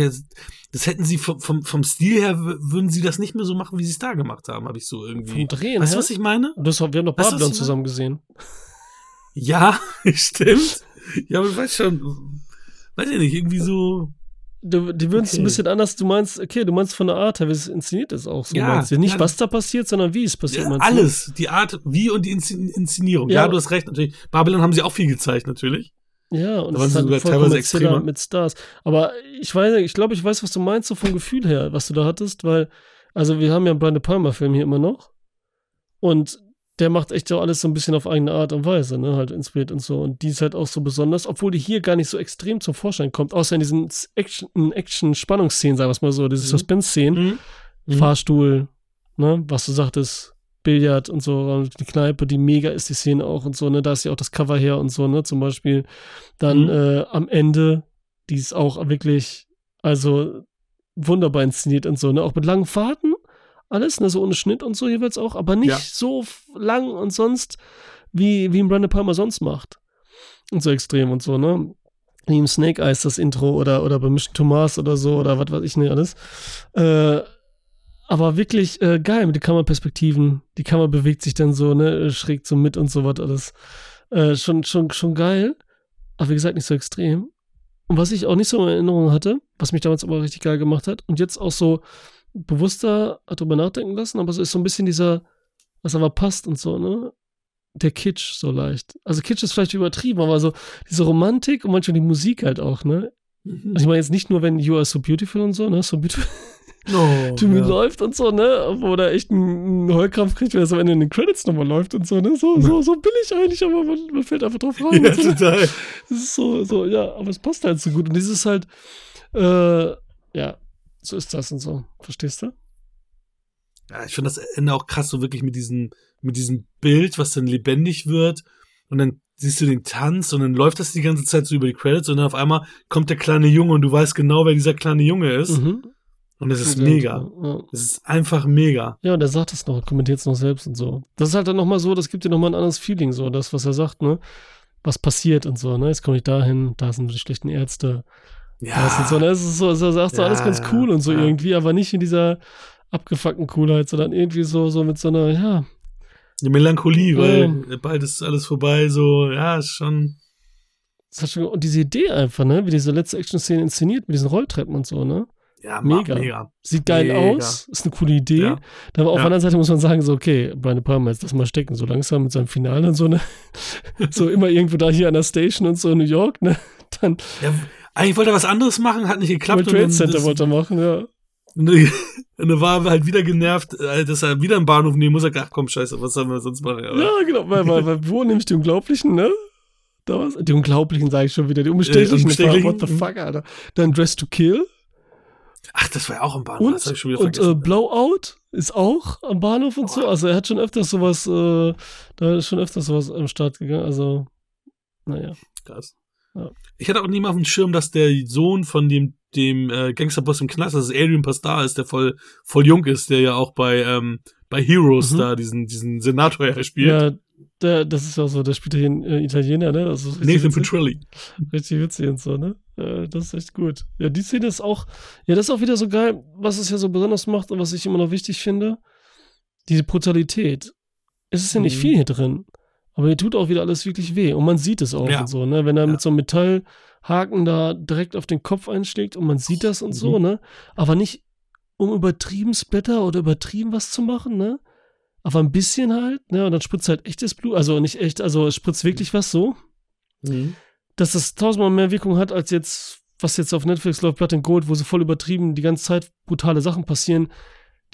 Das, hätten sie vom, vom, vom Stil her, würden sie das nicht mehr so machen, wie sie es da gemacht haben, habe ich so irgendwie. Vom Drehen, Weißt du, was ich meine? Das, wir haben doch Weißt du, Babylon zusammen gesehen. Ja, stimmt. Ja, aber ich weiß schon, weiß ich nicht, irgendwie so. Du, die würden es Okay. ein bisschen anders, du meinst, okay, du meinst von der Art her, wie es inszeniert ist auch so. Ja, meinst du? Nicht, ja. was da passiert, sondern wie es passiert. Ja, alles, die Art, wie und die Inszen Inszenierung. Ja. Ja. du hast recht, natürlich. Babylon haben sie auch viel gezeigt, natürlich. Ja, und Da das waren ist halt sogar erzähler extremer. mit Stars. Aber ich weiß, ich glaube, ich weiß, was du meinst, so vom Gefühl her, was du da hattest, weil, also wir haben ja einen Brian De Palma-Film hier immer noch. Und der macht echt so alles so ein bisschen auf eigene Art und Weise, ne, halt inspiriert und so. Und die ist halt auch so besonders, obwohl die hier gar nicht so extrem zum Vorschein kommt, außer in diesen Action- Action-Spannungsszenen, sagen wir es mal so, diese Mhm. Suspense-Szenen. Mhm. Mhm. Fahrstuhl, ne, was du sagtest, Billard und so, und die Kneipe, die mega ist die Szene auch und so, ne, da ist ja auch das Cover her und so, ne, zum Beispiel. Dann Mhm. äh, am Ende, die ist auch wirklich, also wunderbar inszeniert und so, ne, auch mit langen Fahrten, alles, ne, so ohne Schnitt und so jeweils auch, aber nicht Ja. so lang und sonst, wie, wie ein Brandon Palmer sonst macht. Und so extrem und so, ne? Wie im Snake Eyes das Intro oder, oder bei Mission Thomas oder so oder was weiß ich nicht alles. Äh, aber wirklich äh, geil mit den Kameraperspektiven. Die Kamera bewegt sich dann so, ne, schräg so mit und so was alles. Äh, schon, schon, schon geil. Aber wie gesagt, nicht so extrem. Und was ich auch nicht so in Erinnerung hatte, was mich damals aber richtig geil gemacht hat und jetzt auch so bewusster darüber nachdenken lassen, aber es ist so ein bisschen dieser, was aber passt und so, ne? Der Kitsch so leicht. Also Kitsch ist vielleicht übertrieben, aber so diese Romantik und manchmal die Musik halt auch, ne? Mhm. Also ich meine jetzt nicht nur, wenn You Are So Beautiful und so, ne? So beautiful To me ja. läuft und so, ne? Wo der echt einen Heulkrampf kriegt, wenn am Ende in den Credits nochmal läuft und so, ne? So, so, so billig eigentlich, aber man, man fällt einfach drauf rein. Ja, so. total. Das ist so, so, ja, aber es passt halt so gut. Und dieses halt, äh, ja, so ist das und so. Verstehst du? Ja, ich finde das Ende auch krass, so wirklich mit diesem, mit diesem Bild, was dann lebendig wird. Und dann siehst du den Tanz und dann läuft das die ganze Zeit so über die Credits und dann auf einmal kommt der kleine Junge und du weißt genau, wer dieser kleine Junge ist. Mhm. Und es ist Ja, mega. Ja. Es ist einfach mega. ja, und er sagt es noch, kommentiert es noch selbst und so. Das ist halt dann nochmal so, das gibt dir nochmal ein anderes Feeling, so, das, was er sagt, ne? Was passiert und so, ne? Jetzt komme ich dahin, da sind die schlechten Ärzte, Ja. Das, ist so, ne? das ist so, also sagt so Ja, alles ganz cool und so irgendwie, aber nicht in dieser abgefuckten Coolheit, sondern irgendwie so, so mit so einer, ja, Die Melancholie, weil bald ist alles vorbei, so, ja, ist schon. das hat schon, und diese Idee einfach, ne, wie diese letzte Action-Szene inszeniert mit diesen Rolltreppen und so, ne, Ja, Mega. mega. sieht geil Mega. aus, ist eine coole Idee, Ja. da aber auf Ja. der anderen Seite muss man sagen, so, okay, Brian Palma, jetzt lass mal stecken, so langsam mit seinem Finale und so, ne, so immer irgendwo da hier an der Station und so in New York, ne, dann Ja, eigentlich wollte er was anderes machen, hat nicht geklappt. World und Trade dann Center wollte er machen, ja. Und dann war er halt wieder genervt, äh, dass er wieder im Bahnhof nehmen muss. Er ach komm, scheiße, was sollen wir sonst machen? Aber Ja, genau, weil, weil, weil wo nämlich die Unglaublichen, ne? Da war's, die Unglaublichen sage ich schon wieder, die Unbestechlichen. Äh, Unbestechlichen. What the fuck, Alter. Dann Dress to Kill Ach, das war ja auch im Bahnhof. das hab und, ich schon wieder und äh, vergessen. Blowout ist auch am Bahnhof und so. Also er hat schon öfters sowas, äh, da ist schon öfters sowas am Start gegangen. Also, naja. Krass. Ja. Ich hatte auch nie mal auf dem Schirm, dass der Sohn von dem, dem äh, Gangsterboss im Knast, dass es Adrian Pastar ist, der voll, voll jung ist, der ja auch bei, ähm, bei Heroes Mhm. da diesen, diesen Senator ja spielt. Ja, der, das ist auch so, der spielt ja hier äh, Italiener, ne? Das ist richtig Nathan witzig. Petrilli. Richtig witzig und so, ne? Äh, das ist echt gut. Ja, die Szene ist auch, ja, das ist auch wieder so geil, was es ja so besonders macht und was ich immer noch wichtig finde. Diese Brutalität. Es ist ja nicht Mhm. viel hier drin, aber hier tut auch wieder alles wirklich weh und man sieht es auch Ja. und so, ne? Wenn er Ja. mit so einem Metallhaken da direkt auf den Kopf einschlägt und man sieht das und so, Mhm. ne? Aber nicht, um übertrieben Splatter oder übertrieben was zu machen, ne? Aber ein bisschen halt, ne? Und dann spritzt halt echtes Blut, also nicht echt, also es spritzt wirklich was so Mhm. dass das tausendmal mehr Wirkung hat, als jetzt, was jetzt auf Netflix läuft, Blood and Gold, wo so voll übertrieben die ganze Zeit brutale Sachen passieren,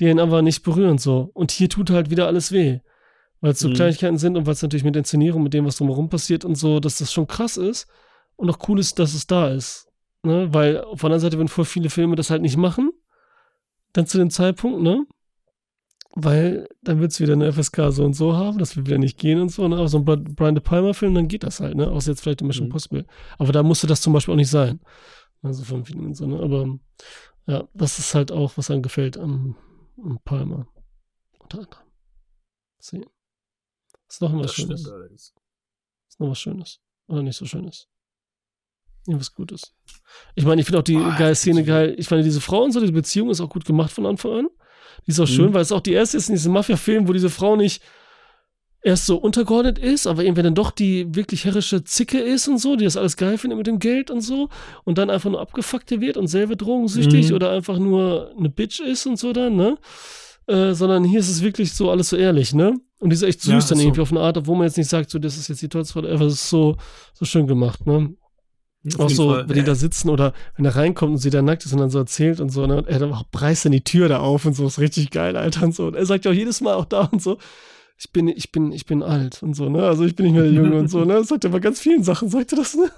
die ihn aber nicht berühren so. Und hier tut halt wieder alles weh. Weil es so Mhm. Kleinigkeiten sind und weil es natürlich mit Inszenierung, mit dem, was drumherum passiert und so, dass das schon krass ist und auch cool ist, dass es da ist. Ne? Weil auf der anderen Seite, wenn voll viele Filme das halt nicht machen, dann zu dem Zeitpunkt, ne? Weil dann wird es wieder eine FSK so und so haben, das wird wieder nicht gehen und so, ne? Aber so ein Bri- Brian De Palma-Film, dann geht das halt, ne? Außer jetzt vielleicht in Mission Mhm. Possible. Aber da musste das zum Beispiel auch nicht sein. Also vom Feeling und so, ne? Aber ja, das ist halt auch, was einem gefällt am, am Palma. Unter anderem. See. Ist noch was Das Schönes. stimmt. Ist noch was Schönes. Oder nicht so Schönes. Irgendwas Gutes. Ich meine, ich finde auch die Boah, geile Szene geil. Ich meine, diese Frau und so, diese Beziehung ist auch gut gemacht von Anfang an. Die ist auch Mhm. schön, weil es auch die erste ist in diesem Mafia-Film, wo diese Frau nicht erst so untergeordnet ist, aber irgendwie dann doch die wirklich herrische Zicke ist und so, die das alles geil findet mit dem Geld und so und dann einfach nur abgefuckte wird und selber drogensüchtig Mhm. oder einfach nur eine Bitch ist und so dann, ne? Äh, sondern hier ist es wirklich so alles so ehrlich, ne? Und die ist echt süß Ja, dann so. irgendwie auf eine Art, obwohl man jetzt nicht sagt, so, das ist jetzt die tollste ever, das ist so, so schön gemacht, ne? Auf Auch so, Fall. wenn die da sitzen oder wenn er reinkommt und sie da nackt ist und dann so erzählt und so, ne? Und er dann auch reißt dann die Tür da auf und so, ist richtig geil, Alter, und so. Und er sagt ja auch jedes Mal auch da und so, ich bin, ich bin, ich bin alt und so, ne? Also ich bin nicht mehr der Junge und so, ne? Das sagt er bei ganz vielen Sachen, sagt er das, ne?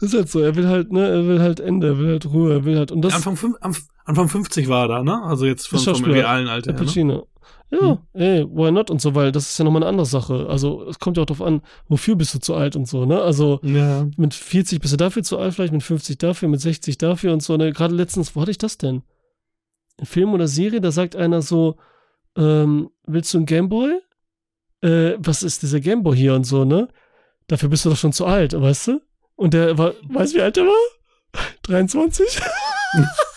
Das ist halt so, er will halt, ne, er will halt Ende, er will halt Ruhe, er will halt, und das Anfang, fünf, Anfang 50 war er da, ne? Also jetzt Der vom realen Alter. Al her, ne? Ja, ey, why not und so, weil das ist ja nochmal eine andere Sache. Also es kommt ja auch drauf an, wofür bist du zu alt und so, ne? Also Ja. mit 40 bist du dafür zu alt, vielleicht mit 50 dafür, mit 60 dafür und so. Ne? Gerade letztens, wo hatte ich das denn? Ein Film oder Serie, da sagt einer so, ähm, willst du einen Gameboy? Äh, was ist dieser Gameboy hier und so, ne? dafür bist du doch schon zu alt, weißt du? Und der war, weißt du, wie alt der war? 23?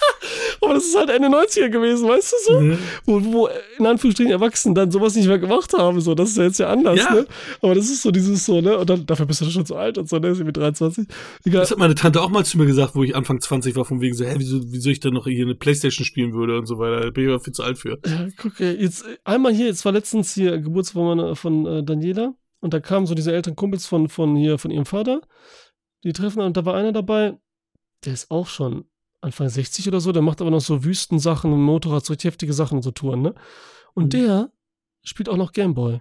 Aber das ist halt Ende 90er gewesen, weißt du so? Mhm. Wo, wo in Anführungsstrichen Erwachsene dann sowas nicht mehr gemacht haben. So, das ist ja jetzt ja anders, ja. ne? Aber das ist so dieses so, ne? Und dann, dafür bist du schon zu alt und so, ne? Ist mit 23. Egal. Das hat meine Tante auch mal zu mir gesagt, wo ich Anfang 20 war, von wegen so, hä, wieso, wieso ich dann noch hier eine Playstation spielen würde und so weiter. Da bin ich aber viel zu alt für. Ja, guck, jetzt einmal hier, jetzt war letztens hier Geburtstag von, von äh, Daniela und da kamen so diese älteren Kumpels von, von hier, von ihrem Vater. Die treffen und da war einer dabei, der ist auch schon Anfang 60 oder so, der macht aber noch so Wüstensachen und Motorrad, so heftige Sachen und so Touren, ne? Und mhm. der spielt auch noch Gameboy.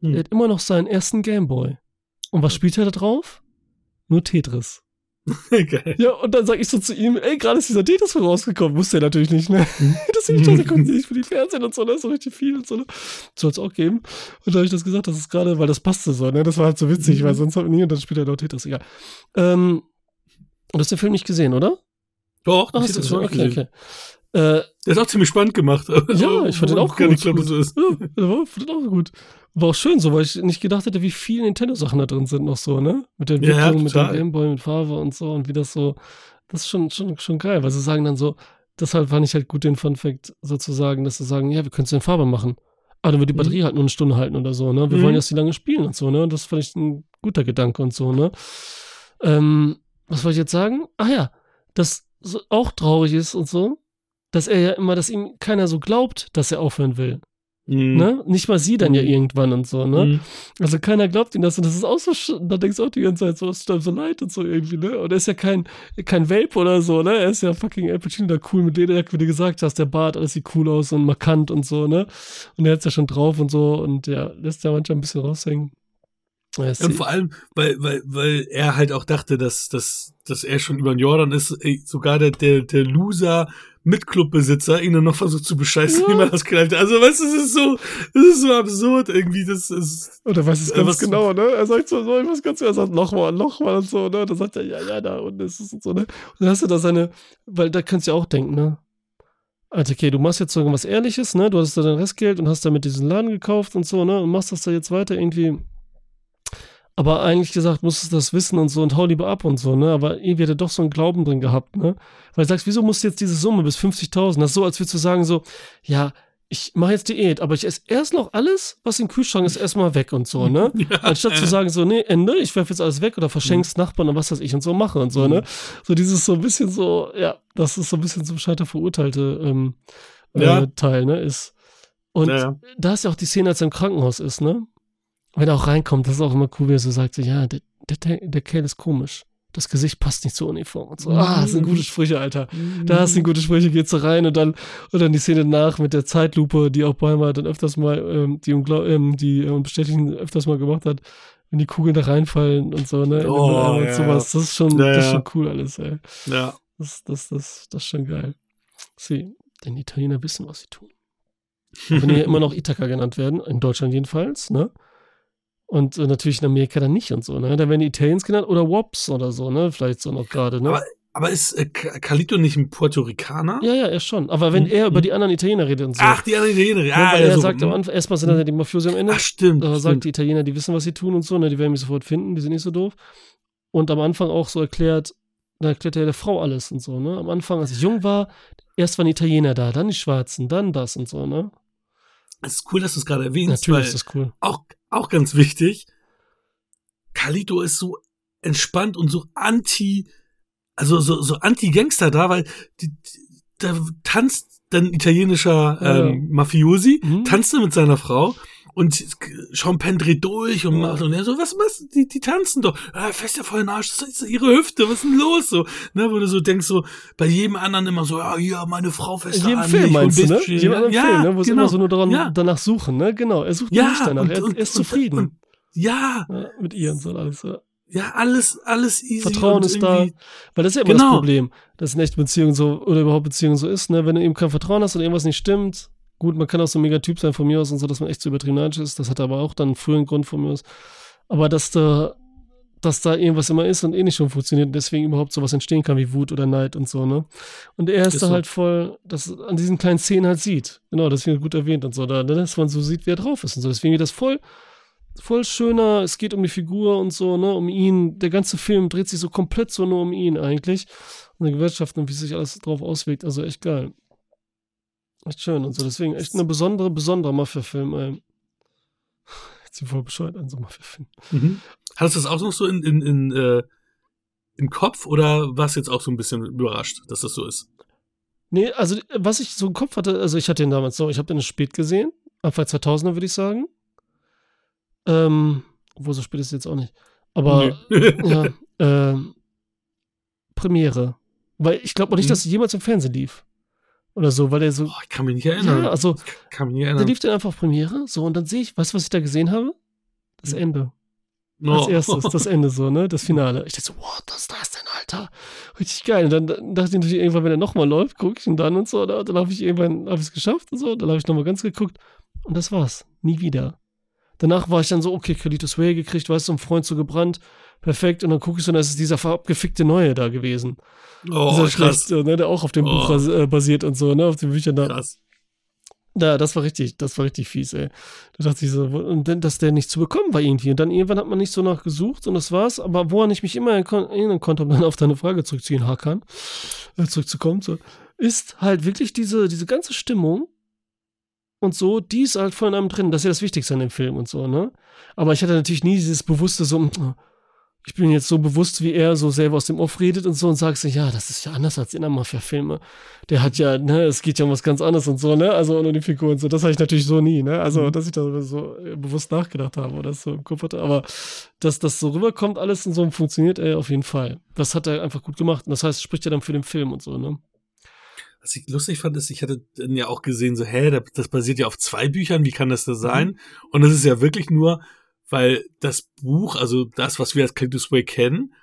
Mhm. Der hat immer noch seinen ersten Gameboy. Und was spielt er da drauf? Nur Tetris. Geil. Ja, und dann sag ich so zu ihm, ey, gerade ist dieser Tetris rausgekommen. Wusste er natürlich nicht, ne? Mhm. das toll, der konnte nicht für die Fernsehen und so, ne? So richtig viel und so, ne? Soll es auch geben. Und da habe ich das gesagt, das ist gerade, weil das passte so, ne? Das war halt so witzig, mhm. weil sonst hat man nie und dann spielt er noch Tetris, egal. Ähm, du hast den Film nicht gesehen, oder? Doch, hast du schon okay, okay. Äh, der ist auch ziemlich spannend gemacht. Ja, ich fand den auch gut. Ich glaube, so ist. Ja, war, fand den auch gut. War auch schön so, weil ich nicht gedacht hätte, wie viele Nintendo-Sachen da drin sind noch so, ne? Mit der Entwicklung, ja, mit dem Gameboy, mit Farbe und so und wie das so. Das ist schon, schon, schon geil, weil sie sagen dann so, deshalb fand ich halt gut den Fun-Fact sozusagen, dass sie sagen, ja, wir können es in Farbe machen. Aber dann wird die mhm. Batterie mhm. halt nur eine Stunde halten oder so, ne? Wir mhm. wollen jetzt die lange spielen und so, ne? Und das fand ich ein guter Gedanke und so, ne? Ähm, was wollte ich jetzt sagen? Ach ja, das so auch traurig ist und so, dass er ja immer, dass ihm keiner so glaubt, dass er aufhören will. Mhm. Ne? Nicht mal sie dann mhm. ja irgendwann und so, ne? Mhm. Also keiner glaubt ihm das und das ist auch so, da denkst du auch die ganze Zeit so, es tut so leid und so irgendwie, ne? Und er ist ja kein, kein Vape oder so, ne? Er ist ja fucking Al Pacino da cool mit Lederjacke, wie du gesagt hast, der Bart, alles sieht cool aus und markant und so, ne? Und er hat's ja schon drauf und so und ja, lässt ja manchmal ein bisschen raushängen. Und vor allem, weil, weil, weil er halt auch dachte, dass, dass, dass er schon über den Jordan ist, sogar der, der, der Loser Mitclubbesitzer ihn dann noch versucht zu bescheißen, ja. wie man das knallt. Also, weißt du, das ist so, das ist so absurd irgendwie, das ist. Und er weiß es ganz genau, ne? Er sagt so, so, ich weiß ganz genau, er sagt nochmal, nochmal und so, ne? Dann sagt er, ja, ja, da und ist es und so, ne? Und dann hast du da seine, weil da kannst du ja auch denken, ne? Also, okay, du machst jetzt irgendwas Ehrliches, ne? Du hast da dein Restgeld und hast damit diesen Laden gekauft und so, ne? Und machst das da jetzt weiter irgendwie aber eigentlich gesagt, musstest du das wissen und so und hau lieber ab und so, ne? Aber irgendwie hat er doch so einen Glauben drin gehabt, ne? Weil du sagst, wieso musst du jetzt diese Summe bis 50.000? Das ist so, als würdest du sagen so, ja, ich mache jetzt Diät, aber ich esse erst noch alles, was im Kühlschrank ist, erstmal weg und so, ne? Ja, Anstatt zu sagen so, nee, Ende, ich werfe jetzt alles weg oder verschenk's mhm. Nachbarn und was weiß ich und so mache und so, ne? Mhm. So dieses so ein bisschen so, ja, das ist so ein bisschen zum Scheiter verurteilte ähm, ja. äh, Teil, ne? Ist. Und ja, da ist ja auch die Szene, als er im Krankenhaus ist, ne? Wenn er auch reinkommt, das ist auch immer cool, wie er so sagt, so, ja, der, der, der Kerl ist komisch. Das Gesicht passt nicht zur Uniform und so. Ah, das sind gute Sprüche, Alter. Da sind gute Sprüche, geht so rein und dann, und dann die Szene nach mit der Zeitlupe, die auch Bäumer dann öfters mal, ähm, die, ähm, die ähm, bestätigen öfters mal gemacht hat, wenn die Kugeln da reinfallen und so, ne? Oh, ja, sowas. Das ist schon, ja, das ist schon cool alles, ey. Ja. Das, das, das, das ist schon geil. Sie, denn die Italiener wissen, was sie tun. wenn die ja immer noch Ithaka genannt werden, in Deutschland jedenfalls, ne? Und äh, natürlich in Amerika dann nicht und so, ne? Da werden die Italians genannt oder Wops oder so, ne? Vielleicht so noch gerade, ne? Aber, aber ist äh, Carlito nicht ein Puerto Ricaner? Ja, ja, er schon. Aber wenn mhm. er über hm. die anderen Italiener redet und so. Ach, die anderen Italiener, ja. Weil ja, er so, sagt am. Anfang, erstmal sind dann die Mafiosi am Ende. Ach, stimmt. Aber sagt die Italiener, die wissen, was sie tun und so, ne? Die werden mich sofort finden, die sind nicht so doof. Und am Anfang auch so erklärt, da erklärt er der Frau alles und so, ne? Am Anfang, als ich jung war, erst waren die Italiener da, dann die Schwarzen, dann das und so, ne? Es ist cool, dass du es gerade erwähnst. Natürlich ist das cool. Auch, auch ganz wichtig. Carlito ist so entspannt und so anti, also so, so anti-Gangster da, weil die, die, da tanzt dann italienischer ähm, Mafiosi, mhm. tanzt mit seiner Frau und Sean Penn dreht durch und macht und er so, was, was, die, die tanzen doch, ah, fest ja voll den Arsch, das ist ihre Hüfte, was ist denn los, so, ne, wo du so denkst, so, bei jedem anderen immer so, ja, ja, meine Frau fest an Film meinst du, ne? Jedem anderen ja, Film, ne, wo sie genau. immer so nur daran, ja. danach suchen, ne, genau, er sucht ja, nicht danach, und, er, er, ist zufrieden. Und, ja. ja. Mit ihr und so alles. Ja. Ja, alles, alles easy. Vertrauen ist da. Weil das ist ja immer genau. das Problem, dass in echten Beziehungen so, oder überhaupt Beziehungen so ist, ne? Wenn du eben kein Vertrauen hast und irgendwas nicht stimmt, gut, man kann auch so ein Megatyp sein von mir aus und so, dass man echt so übertrieben ist. Das hat aber auch dann einen frühen Grund von mir aus. Aber dass da, dass da irgendwas immer ist und eh nicht schon funktioniert und deswegen überhaupt sowas entstehen kann wie Wut oder Neid und so, ne? Und er ist, ist da so. halt voll, dass an diesen kleinen Szenen halt sieht. Genau, das wird gut erwähnt und so, da, dass man so sieht, wie er drauf ist und so. Deswegen wird das voll voll schöner, es geht um die Figur und so, ne, um ihn. Der ganze Film dreht sich so komplett so nur um ihn eigentlich. Und die Gewerkschaften und wie sich alles drauf auswirkt. Also echt geil. Echt schön und so. Deswegen echt eine besondere, besondere Mafia-Film, ey. Jetzt sind voll bescheuert an so Mafia-Film. Mhm. Hattest du das auch noch so in, in, in, äh, im Kopf oder warst du jetzt auch so ein bisschen überrascht, dass das so ist? Nee, also was ich so im Kopf hatte, also ich hatte ihn damals so, ich habe den spät gesehen, Anfang 2000er würde ich sagen. Ähm, obwohl so spät ist es jetzt auch nicht. Aber Nee. ja, ähm, Premiere. Weil ich glaube auch nicht, Mhm. dass er jemals im Fernsehen lief. Oder so, weil der so. Boah, ich kann mich nicht erinnern. Ja, also ich kann mich nicht erinnern. lief dann einfach auf Premiere, so und dann sehe ich, weißt du, was ich da gesehen habe? Das Mhm. Ende. No. Als erstes, das Ende so, ne? Das Finale. Ich dachte so, wow, das da ist denn, Alter. Richtig geil. Und dann, dachte ich natürlich irgendwann, wenn er nochmal läuft, gucke ich ihn dann und so. Oder? Dann habe ich irgendwann, habe ich es geschafft und so. Dann habe ich nochmal ganz geguckt. Und das war's. Nie wieder. Danach war ich dann so, okay, Kalitos Way gekriegt, weißt du, ein Freund so gebrannt. Perfekt. Und dann gucke ich so, und das ist dieser abgefickte Neue da gewesen. oh, dieser krass. schlechte, ne, der auch auf dem Oh. Buch äh, basiert und so, ne, auf den Büchern da. krass. Da, das war richtig, das war richtig fies, ey. Da dachte ich so, und dann, dass der nicht zu bekommen war irgendwie. Und dann irgendwann hat man nicht so nach gesucht und das war's. Aber woran ich mich immer erinnern konnte, um dann auf deine Frage zurückzuziehen, Hakan, äh, zurückzukommen, so, ist halt wirklich diese, diese ganze Stimmung und so, die ist halt voll in einem drin. Das ist ja das Wichtigste an dem Film und so, ne? Aber ich hatte natürlich nie dieses bewusste so, ich bin jetzt so bewusst, wie er so selber aus dem Off redet und so und sagst ja, das ist ja anders als in der Mafia-Filme. Der hat ja, ne, es geht ja um was ganz anderes und so, ne? Also ohne die Figur und so. Das habe ich natürlich so nie, ne? Also, Mhm. dass ich da so äh, bewusst nachgedacht habe oder so im Kopf hatte. Aber dass das so rüberkommt, alles und so funktioniert, ey, auf jeden Fall. Das hat er einfach gut gemacht. Und das heißt, spricht ja dann für den Film und so, ne? Was ich lustig fand, ist, ich hatte dann ja auch gesehen, so, hä, das- das basiert ja auf zwei Büchern, wie kann das da sein? Und das ist ja wirklich nur, weil das Buch, also das, was wir als Cactus Way kennen,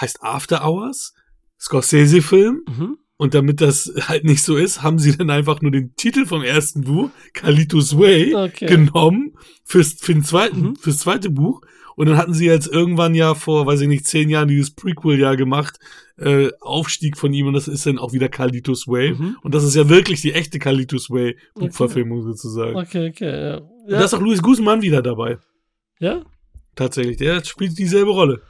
heißt After Hours, Scorsese-Film. Mhm. Und damit das halt nicht so ist, haben sie dann einfach nur den Titel vom ersten Buch, Kalitus Way, Okay. genommen fürs, für den zweiten, Mhm. fürs zweite Buch. Und dann hatten sie jetzt irgendwann ja vor, weiß ich nicht, zehn Jahren dieses Prequel-Jahr gemacht, äh, Aufstieg von ihm und das ist dann auch wieder Kalitus Way. Mhm. Und das ist ja wirklich die echte Kalitus Way Buchverfilmung sozusagen. Okay, okay, ja. Und da ist auch Louis Guzman wieder dabei. Ja? Tatsächlich. Der spielt dieselbe Rolle.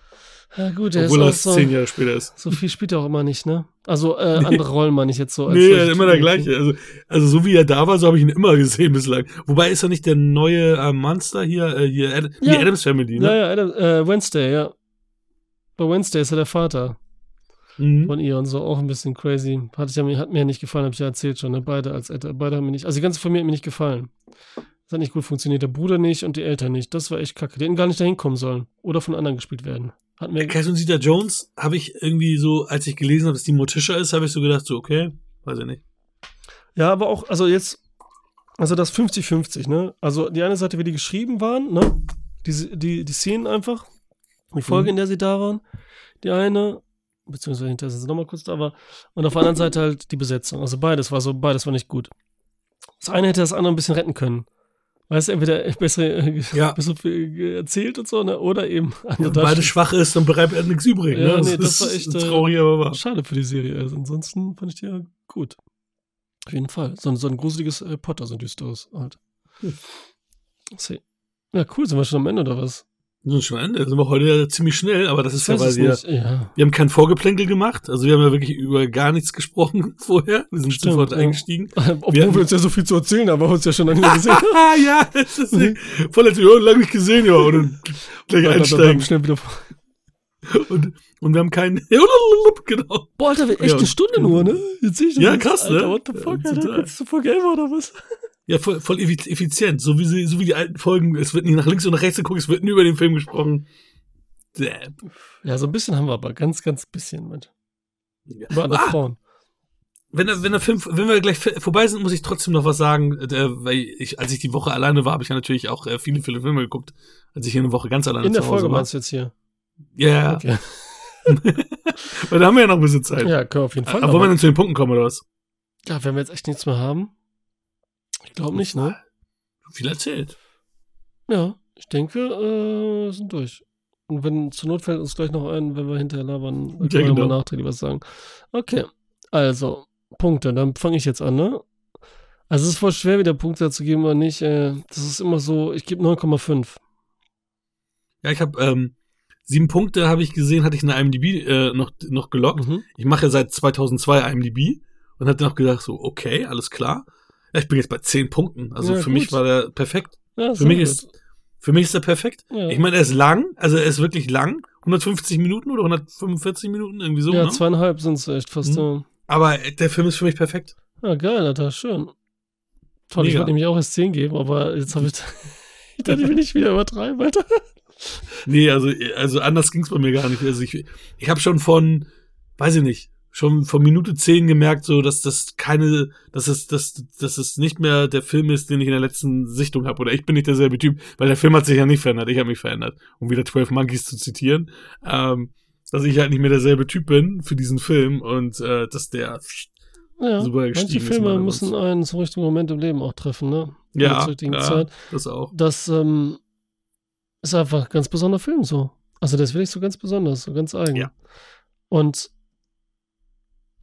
Ja, gut, der obwohl ist das so, zehn Jahre später ist. so viel spielt er auch immer nicht, ne? Also, äh, andere Rollen meine ich jetzt so. als Nee, solche immer der gleiche. Also, also so wie er da war, so habe ich ihn immer gesehen bislang. Wobei ist er nicht der neue äh, Monster hier, äh, hier Ad Ja. die Adams Family, ne? Ja, ja, Adam, äh, Wednesday, ja. Bei Wednesday ist er der Vater Mhm. von ihr und so, auch ein bisschen crazy. Hat, ich hat mir ja nicht gefallen, habe ich ja erzählt schon, ne? Beide als beide haben mir nicht, also die ganze Familie hat mir nicht gefallen. Das hat nicht gut funktioniert. Der Bruder nicht und die Eltern nicht. Das war echt kacke. Die hätten gar nicht dahin kommen sollen. Oder von anderen gespielt werden. Hat mir, Catherine Zeta Jones habe ich irgendwie so, als ich gelesen habe, dass die Morticia ist, habe ich so gedacht, so, okay, weiß ich nicht. Ja, aber auch, also jetzt, also das 50-50, ne? Also die eine Seite, wie die geschrieben waren, ne? Die, die, die Szenen einfach, die Folge, Mhm. in der sie da waren, die eine, beziehungsweise hinterher sind sie nochmal kurz da war, und auf der anderen Seite halt die Besetzung. Also beides war so, beides war nicht gut. Das eine hätte das andere ein bisschen retten können. Weißt du, entweder besser, Ja. besser erzählt und so, ne? Oder eben andere Wenn beide schwach ist, dann bleibt halt nichts übrig. Ja, ne? nee, das war echt, äh, traurig, aber wahr. Schade für die Serie. Also ansonsten fand ich die ja gut. Auf jeden Fall. So, ein- so ein gruseliges Harry Potter, so ein düsteres halt. Hm. Ja, cool, sind wir schon am Ende oder was? Wir sind schon Ende. Sind wir heute ja ziemlich schnell, aber das ist ja, weil wir, nicht. Ja. wir haben kein Vorgeplänkel gemacht. Also wir haben ja wirklich über gar nichts gesprochen vorher. Wir sind Stimmt, sofort ja. eingestiegen. Obwohl Wir wir, uns ja so viel zu erzählen haben, wir haben uns ja schon lange gesehen. Ah, ja, das ist voll natürlich, oh, lange nicht gesehen, ja, und dann gleich Dann- dann- dann einsteigen. Wieder. Und, und wir haben keinen, genau. Boah, Alter, echt Ja, eine Stunde nur, ne? Jetzt sehe ich das Ja, krass, Alter, ne? What the fuck, Ja, Alter? Ist das Folge 11 oder was? Ja, voll, voll effi- effizient. So wie, sie, so wie die alten Folgen. Es wird nicht nach links und nach rechts geguckt, es wird nie über den Film gesprochen. Däh. Ja, so ein bisschen haben wir aber. Ganz, ganz bisschen, Mensch. Ja. Über andere Ah, Frauen. wenn, der, wenn der Film, wenn wir gleich vorbei sind, muss ich trotzdem noch was sagen, äh, weil ich, als ich die Woche alleine war, habe ich ja natürlich auch äh, viele, viele Filme geguckt, als ich hier eine Woche ganz alleine In der Folge war. meinst du jetzt hier? Ja, Okay. weil da haben wir ja noch ein bisschen Zeit. Ja, können wir auf jeden Fall. Aber wollen wir dann zu den Punkten kommen, oder was? Ja, wenn wir jetzt echt nichts mehr haben. Ich glaube nicht, ne? Viel erzählt. Ja, ich denke, äh, wir sind durch. Und wenn zur Not fällt uns gleich noch ein, wenn wir hinterher labern, dann Ja, können wir genau. mal nachträglich was sagen. Okay, also, Punkte, dann fange ich jetzt an, ne? Also es ist voll schwer, wieder Punkte zu geben oder nicht. Äh, das ist immer so, ich gebe 9,5. Ja, ich habe ähm, sieben Punkte habe ich gesehen, hatte ich in der IMDb äh, noch noch gelockt. Mhm. Ich mache ja seit 2002 IMDb und hatte noch gedacht so, okay, alles klar. Ich bin jetzt bei zehn Punkten. Also Ja, für gut. mich war der perfekt. Ja, Für mich gut. ist für mich ist er perfekt. Ja. Ich meine, er ist lang, also er ist wirklich lang, 150 Minuten oder 145 Minuten irgendwie so. ja, ne? zweieinhalb sind es echt fast. Mhm. Aber der Film ist für mich perfekt. Ja, ja geil, Alter, schön. Toll, ich Mega. wollte nämlich auch erst 10 geben, aber jetzt habe ich. ich dachte, ich will nicht wieder übertreiben, Alter. Nee, also, also anders ging's bei mir gar nicht. Also ich, ich habe schon von, weiß ich nicht, schon von Minute 10 gemerkt, so dass das keine, dass es, dass, dass es nicht mehr der Film ist, den ich in der letzten Sichtung habe. Oder ich bin nicht derselbe Typ, weil der Film hat sich ja nicht verändert, ich habe mich verändert. Um wieder 12 Monkeys zu zitieren. Ähm, dass ich halt nicht mehr derselbe Typ bin für diesen Film und äh, dass der Ja, Super gestiegen ist Filme müssen einen zum richtigen Moment im Leben auch treffen, ne? ja, Zur richtigen ja Zeit. das auch. Das ähm, ist einfach ein ganz besonderer Film so. Also das will ich so ganz besonders, so ganz eigen. Ja. Und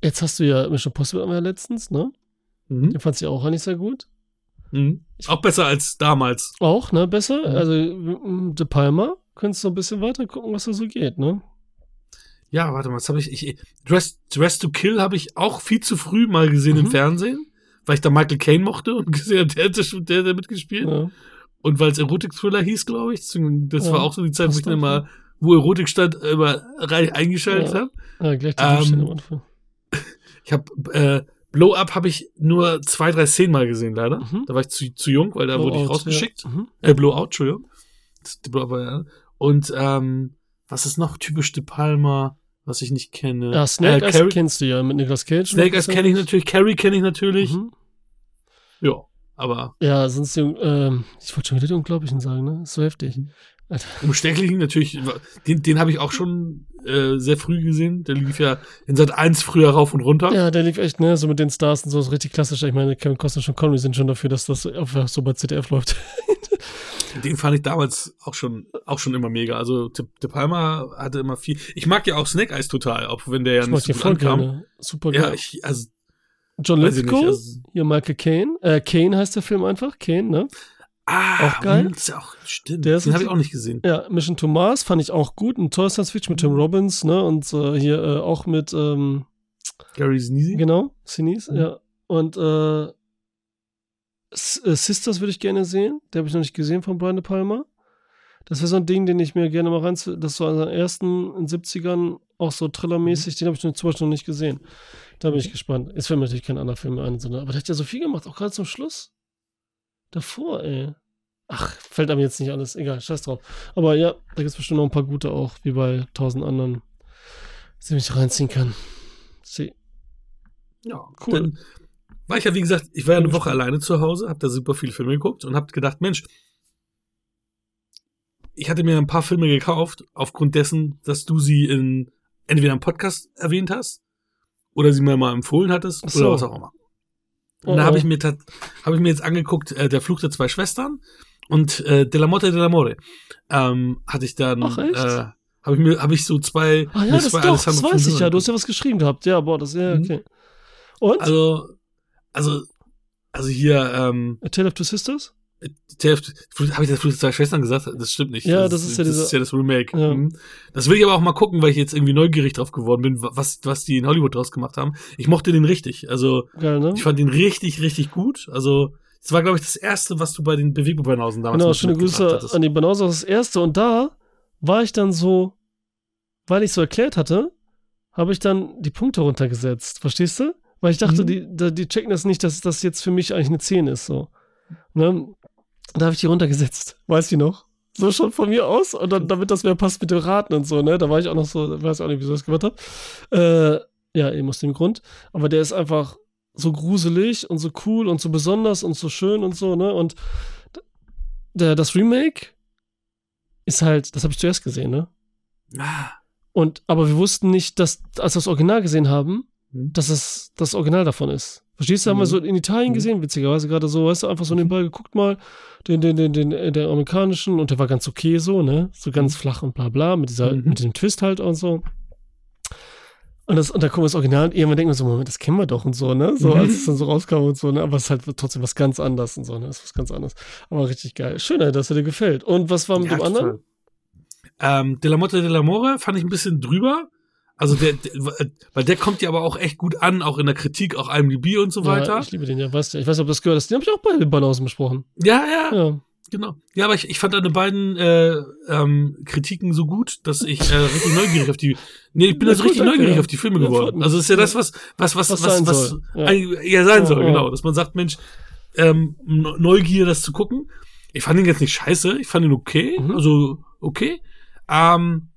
jetzt hast du ja Mission Possible ja letztens, ne? Mhm. Den fandst du ja auch eigentlich sehr gut. Mhm. Auch besser als damals. Auch, ne? Besser. Mhm. Also De Palma, könntest du ein bisschen weiter gucken, was da so geht, ne? Ja, warte mal, was habe ich, ich Dress, Dress to Kill habe ich auch viel zu früh mal gesehen im Mhm. Fernsehen, weil ich da Michael Caine mochte und gesehen habe, der, der, der, der mitgespielt. Ja. Und weil es Erotik-Thriller hieß, glaube ich. Das Ja, war auch so die Zeit, wo ich dann mal, wo Erotik stand, immer rein eingeschaltet Ja. habe. ja, gleich die Ähm, am Anfang. Ich habe äh, Blow Up habe ich nur zwei, drei Szenen mal gesehen, leider. Mhm. Da war ich zu, zu jung, weil da wurde ich Blowout, rausgeschickt. Ja. Mhm. Äh, Blowout, Entschuldigung. Blowout. Und ähm, was ist noch typisch De Palma, was ich nicht kenne? Ja, Snake äh, Eyes kennst du ja mit Nicolas Cage. Snake Eyes kenne ich natürlich, Carrie kenne ich natürlich. Mhm. Ja, aber Ja, sonst, ähm, ich wollte schon wieder die Unglaublichen sagen, ne? Ist so heftig. Alter. Unstecklichen natürlich, den, den habe ich auch schon äh, sehr früh gesehen. Der lief ja in Sat 1 früher rauf und runter. Ja, der lief echt, ne, so mit den Stars und so, ist richtig klassisch. Ich meine, Kevin Costner und Connery sind schon dafür, dass das einfach so bei ZDF läuft. Den fand ich damals auch schon, auch schon immer mega. Also De, Palma hatte immer viel. Ich mag ja auch Snake Eyes total, auch wenn der ja ich nicht so gut ankam. gerne. Super Ja, geil. ich, also, John Lithgow. Also, hier Michael Caine. Äh, Caine heißt der Film einfach, Caine, ne? Ah, Auch geil. Das ist ja auch, stimmt. Der den habe ich auch nicht gesehen. Ja, Mission to Mars fand ich auch gut. Ein tolles Science Fiction mit Mhm. Tim Robbins, ne? Und äh, hier äh, auch mit, ähm, Gary Sinise. genau, Sinis, Mhm. ja. Und äh, äh, Sisters würde ich gerne sehen. Der habe ich noch nicht gesehen von Brian De Palma. Das wäre so ein Ding, den ich mir gerne mal rein, das war einer ersten in den 70ern, auch so Thriller-mäßig, den habe ich zum Beispiel noch nicht gesehen. Da bin ich gespannt. Jetzt fällt mir natürlich kein anderer Film ein, sondern, aber der hat ja so viel gemacht, auch gerade zum Schluss. Davor, ey. Ach, fällt einem jetzt nicht alles, egal, scheiß drauf. Aber ja, da gibt es bestimmt noch ein paar gute auch, wie bei tausend anderen, die mich reinziehen kann. Sie. Ja, Cool. Dann war ich ja, wie gesagt, ich war ja eine Woche alleine zu Hause, habe da super viele Filme geguckt und habe gedacht, Mensch, ich hatte mir ein paar Filme gekauft, aufgrund dessen, dass du sie in entweder im Podcast erwähnt hast oder sie mir mal empfohlen hattest so. oder was auch immer. Und Oh, da habe oh. ich mir habe ich mir jetzt angeguckt, äh, der Fluch der zwei Schwestern und äh, De la Morte de l'Amore. Ähm, hatte ich dann Ach, echt? äh, habe ich mir habe ich so zwei Ah ja, das zwei doch, das weiß ich ja. Du hast ja was geschrieben gehabt. Ja, boah, das ja, Mhm. okay. Und? Also, also, also hier, ähm, A Tale of Two Sisters? Habe ich das Fluch der zwei Schwestern gesagt? Das stimmt nicht. Ja, das ist ja das, ist ja das Remake. Ja. Mhm. Das will ich aber auch mal gucken, weil ich jetzt irgendwie neugierig drauf geworden bin, was, was die in Hollywood draus gemacht haben. Ich mochte den richtig. Also, Geil, ne? ich fand den richtig, richtig gut. Also, es war, glaube ich, das erste, was du bei den Bewegungsbanausen damals Genau, schöne Grüße hattest. an die Banauser, das erste. Und da war ich dann so, weil ich so erklärt hatte, habe ich dann die Punkte runtergesetzt. Verstehst du? Weil ich dachte, Mhm. die, die checken das nicht, dass das jetzt für mich eigentlich eine 10 ist. So. Ne? Da habe ich die runtergesetzt. Weißt du noch? So schon von mir aus. Und dann, damit das mehr passt mit dem Raten und so, ne? Da war ich auch noch so, weiß auch nicht, wieso ich das gemacht habe. Äh, ja, eben aus dem Grund. Aber der ist einfach so gruselig und so cool und so besonders und so schön und so, ne? Und der, das Remake ist halt, das habe ich zuerst gesehen, ne? Ah, Und, aber wir wussten nicht, dass, als wir das Original gesehen haben, Mhm. dass es das Original davon ist. Verstehst du? Haben wir Mhm. so in Italien Mhm. gesehen, witzigerweise gerade so, weißt du, einfach so nebenbei geguckt mal, den, den, den, den, äh, der amerikanischen und der war ganz okay so, ne? So ganz flach und bla bla, mit dieser, Mhm. mit diesem Twist halt und so. Und, das, und da gucken wir das Original und irgendwann denken wir so, Moment, das kennen wir doch und so, ne? So, Mhm. als es dann so rauskam und so, ne? Aber es ist halt trotzdem was ganz anderes und so, ne? Das ist was ganz anderes. Aber richtig geil. Schön, dass er dir gefällt. Und was war mit ja, dem anderen? Ähm, De la Motte de l'Amore fand ich ein bisschen drüber. Also der, der, weil der kommt ja aber auch echt gut an, auch in der Kritik, auch IMDb und so weiter. Ja, ich liebe den ja, weißt du. Ich weiß nicht, ob das gehört hast. Den habe ich auch bei den Banausen besprochen. Ja, ja, Ja. genau. Ja, aber ich, ich fand deine beiden äh, ähm, Kritiken so gut, dass ich äh, richtig neugierig auf die. Nee, ich bin Ja, also richtig neugierig ja. auf die Filme geworden. Also ist ja das, was was was Was was sein was, soll, ja. sein soll, genau. Dass man sagt, Mensch, ähm, Ne- Neugier, das zu gucken. Ich fand ihn jetzt nicht scheiße, ich fand ihn okay, Mhm. also okay. Ähm,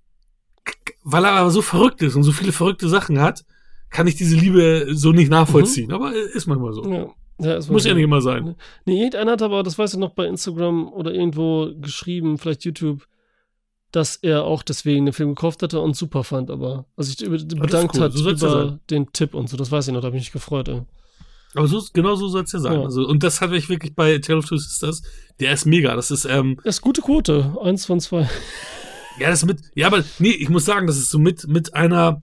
weil er aber so verrückt ist und so viele verrückte Sachen hat, kann ich diese Liebe so nicht nachvollziehen. Aber äh, ist manchmal so. Mhm. Ja. Ja, Muss ja nicht immer sein. Nee, irgendeiner hat aber, das weiß ich noch, bei Instagram oder irgendwo geschrieben, vielleicht YouTube, dass er auch deswegen den Film gekauft hatte und super fand, aber also sich über, bedankt cool, hat so über den Tipp und so, das weiß ich noch, da habe ich mich gefreut. Ey. Aber so, genau so soll es ja sein. Ja. Also, und das hatte ich wirklich bei Tale of Two Sisters. Der ist mega. Das ist, ähm, Das ist gute Quote, eins von zwei. Ja, das mit, ja, aber nee, ich muss sagen, das ist so mit, mit einer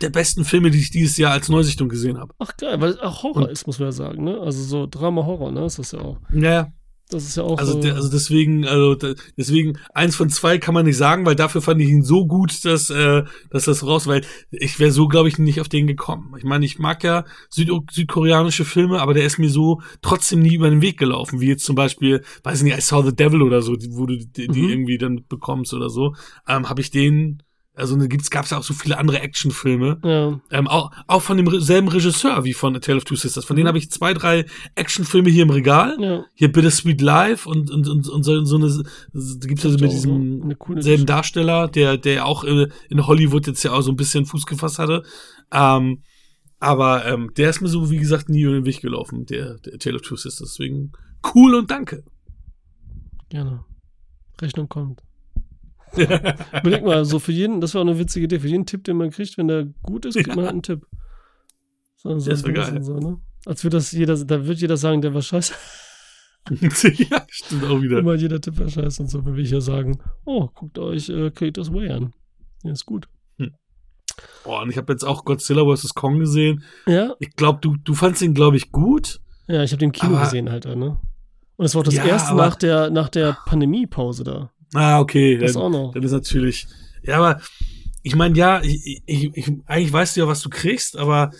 der besten Filme, die ich dieses Jahr als Neusichtung gesehen habe. Ach geil, weil es auch Horror ist, muss man ja sagen, ne? Also so Drama-Horror, ne? Ist das ja auch. Ja, Das ist ja auch. also, äh, der, also deswegen, also deswegen eins von zwei kann man nicht sagen, weil dafür fand ich ihn so gut, dass, äh, dass das raus, weil ich wäre so, glaube ich, nicht auf den gekommen. Ich meine, ich mag ja Süd südkoreanische Filme, aber der ist mir so trotzdem nie über den Weg gelaufen, wie jetzt zum Beispiel, weiß ich nicht, I Saw the Devil oder so, wo du die, die Mhm. irgendwie dann bekommst oder so, ähm, habe ich den, also da gibt's, gab's ja auch so viele andere Actionfilme, ja. ähm, auch, auch von demselben Regisseur wie von A Tale of Two Sisters. Von denen Mhm. habe ich zwei, drei Actionfilme hier im Regal Ja. hier Bittersweet Life und, und, und, und so, so eine, da gibt's also mit diesem selben. Darsteller, der, der auch in, in Hollywood jetzt ja auch so ein bisschen Fuß gefasst hatte. Ähm, aber ähm, der ist mir so, wie gesagt, nie über den Weg gelaufen, der, der Tale of Two Sisters. Deswegen cool und danke. Gerne. Rechnung kommt. Überleg mal, so für jeden, das war auch eine witzige Idee, für jeden Tipp, den man kriegt, wenn der gut ist, kriegt man halt einen Tipp. So, so, Das wär so, geil. So, ne? Als würde das jeder, da wird jeder sagen, der war scheiße. ja, stimmt auch wieder. Immer jeder Tipp war scheiße und so, wenn wir hier sagen, oh, guckt euch äh, Creators Way an. Ja, ist gut. Oh, und ich habe jetzt auch Godzilla vs. Kong gesehen. Ja, Ich glaube, du, du fandst ihn, glaube ich, gut. ja, ich habe den im Kino Aber- gesehen halt, ne? Und es war auch das Ja, erste nach der, nach der Pandemiepause da. Ah, okay. Das dann- auch noch. Dann ist natürlich. Ja, aber ich meine, ja, ich, ich, ich, eigentlich weißt du ja, was du kriegst, aber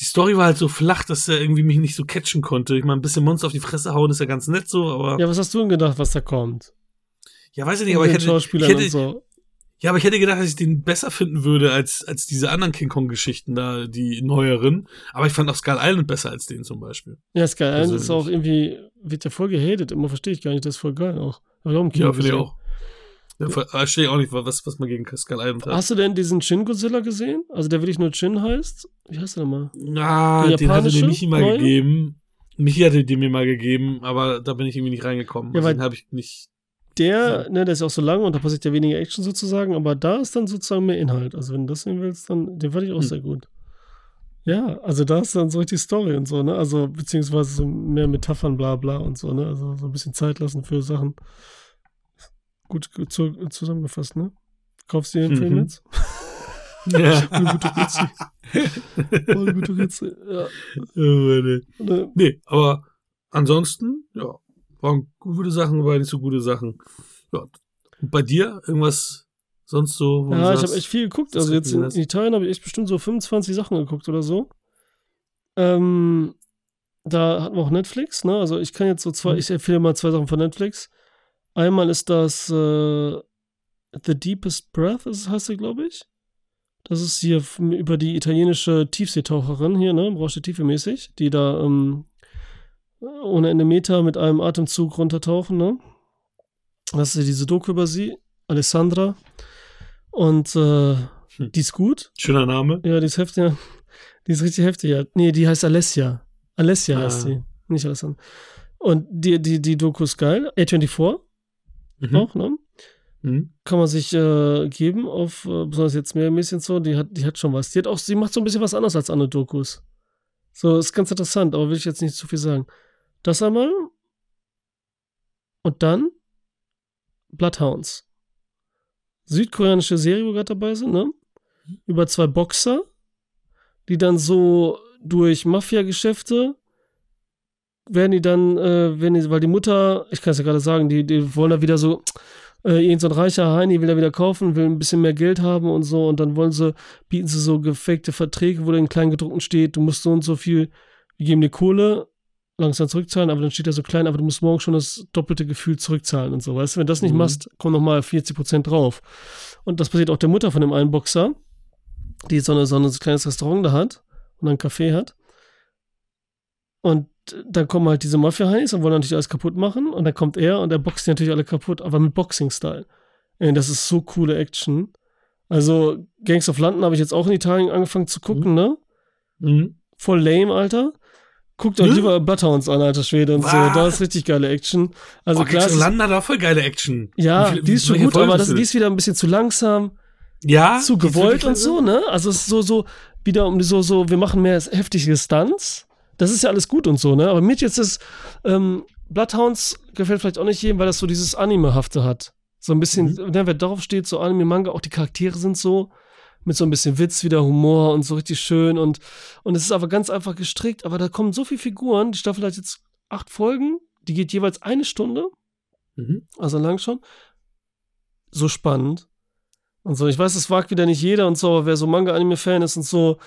die Story war halt so flach, dass er irgendwie mich nicht so catchen konnte. Ich meine, ein bisschen Monster auf die Fresse hauen ist ja ganz nett so, aber. Ja, Ja, was hast du denn gedacht, was da kommt? weiß ich nicht, aber ich hätte, ich hätte, so. ja, aber ich hätte gedacht, dass ich den besser finden würde als, als diese anderen King Kong-Geschichten da, die neueren. Aber ich fand auch Skull Island besser als den zum Beispiel. Ja, Sky Island ist Persönlich. auch irgendwie, wird ja voll gehatet, immer verstehe ich gar nicht, das ist voll geil auch. Im Kino Ja, finde ich auch. Ja, verstehe ich auch nicht, was, was man gegen Skull Island hat. Hast du denn diesen Shin Godzilla gesehen? Also der wirklich nur Chin heißt? Wie heißt der nochmal? Ah, Der den hatte der Michi mal neue? gegeben. Michi hatte den mir mal gegeben, aber da bin ich irgendwie nicht reingekommen. Ja, also weil- den habe ich nicht. Der, ne, der ist ja auch so lang und da passiert ja weniger Action sozusagen, aber da ist dann sozusagen mehr Inhalt. Also wenn du das sehen willst, dann, den fand ich auch Hm. sehr gut. Ja, also da ist dann so richtig Story und so, ne? Also beziehungsweise so mehr Metaphern, bla bla und so, ne? Also so ein bisschen Zeit lassen für Sachen. Gut, zu, zusammengefasst, ne? Kaufst du dir den Film Mhm. jetzt? Ja. Eine gute Ritze. Eine gute Ritze. Ja. Oh, Mann, ey. Ne? nee, aber ansonsten, ja, waren gute Sachen, aber nicht so gute Sachen. Ja. Und bei dir irgendwas sonst so? Ja, ich habe echt viel geguckt. Also jetzt in, in Italien habe ich echt bestimmt so 25 Sachen geguckt oder so. Ähm, da hatten wir auch Netflix, ne? Also ich kann jetzt so zwei, Mhm. ich empfehle mal zwei Sachen von Netflix. Einmal ist das äh, The Deepest Breath, ist, heißt der, glaube ich. Das ist hier über die italienische Tiefseetaucherin hier, ne? Brauchst du Tiefe mäßig, die da ähm, ohne Ende Meter mit einem Atemzug runtertauchen, ne? Das ist diese Doku über sie, Alessandra. Und äh, Hm. die ist gut. Schöner Name. Ja, die ist heftig. ja. Die ist richtig heftig. Ja. Nee, die heißt Alessia. Alessia Ah. heißt die. Nicht Alessandra. Und die, die, die Doku ist geil. A24 Mhm. auch, ne? Mhm. Kann man sich äh, geben auf, äh, besonders jetzt mehr ein bisschen so, die hat, die hat schon was. Die hat auch, sie macht so ein bisschen was anderes als andere Dokus. So, ist ganz interessant, aber will ich jetzt nicht zu viel sagen. Das einmal. Und dann Bloodhounds. Südkoreanische Serie, wo wir gerade dabei sind, ne? Über zwei Boxer, die dann so durch Mafia-Geschäfte werden die dann, äh, werden die, weil die Mutter, ich kann es ja gerade sagen, die, die wollen da wieder so äh, irgend so ein reicher Heini will er wieder kaufen, will ein bisschen mehr Geld haben und so und dann wollen sie, bieten sie so gefakte Verträge, wo dann in Kleingedruckten steht, du musst so und so viel, wir geben dir Kohle, langsam zurückzahlen, aber dann steht er so klein, aber du musst morgen schon das doppelte Gefühl zurückzahlen und so. Weißt du, wenn du das nicht Mhm. machst, kommen nochmal 40% drauf. Und das passiert auch der Mutter von dem einen Boxer, die so, eine, so ein kleines Restaurant da hat und einen Café hat. Und dann kommen halt diese Mafia-Heinis und wollen natürlich alles kaputt machen. Und dann kommt er und er boxt die natürlich alle kaputt, aber mit Boxing-Style. Ey, Das ist so coole Action. Also, Gangs of London habe ich jetzt auch in Italien angefangen zu gucken, ne? Mhm. Voll lame, Alter. Guckt euch Ne? lieber Bloodhounds an, alter Schwede und so. Was? Da ist richtig geile Action. Also oh, klar, Gangs of London hat auch voll geile Action. ja, Wie viele- die ist schon gut, Folgen aber das, die ist wieder ein bisschen zu langsam, Ja. zu gewollt und so, ne? Also es ist so, so, wieder um so, so, wir machen mehr heftige Stunts. Das ist ja alles gut und so, ne? Aber mir jetzt ist, ähm, Bloodhounds gefällt vielleicht auch nicht jedem, weil das so dieses Anime-hafte hat. So ein bisschen, Mhm. ne, wer darauf steht, so Anime-Manga, auch die Charaktere sind so, mit so ein bisschen Witz, wieder Humor und so richtig schön und, und es ist aber ganz einfach gestrickt, aber da kommen so viele Figuren, die Staffel hat jetzt acht Folgen, die geht jeweils eine Stunde, Mhm. also lang schon. So spannend. Und so, ich weiß, das wagt wieder nicht jeder und so, aber wer so Manga-Anime-Fan ist und so,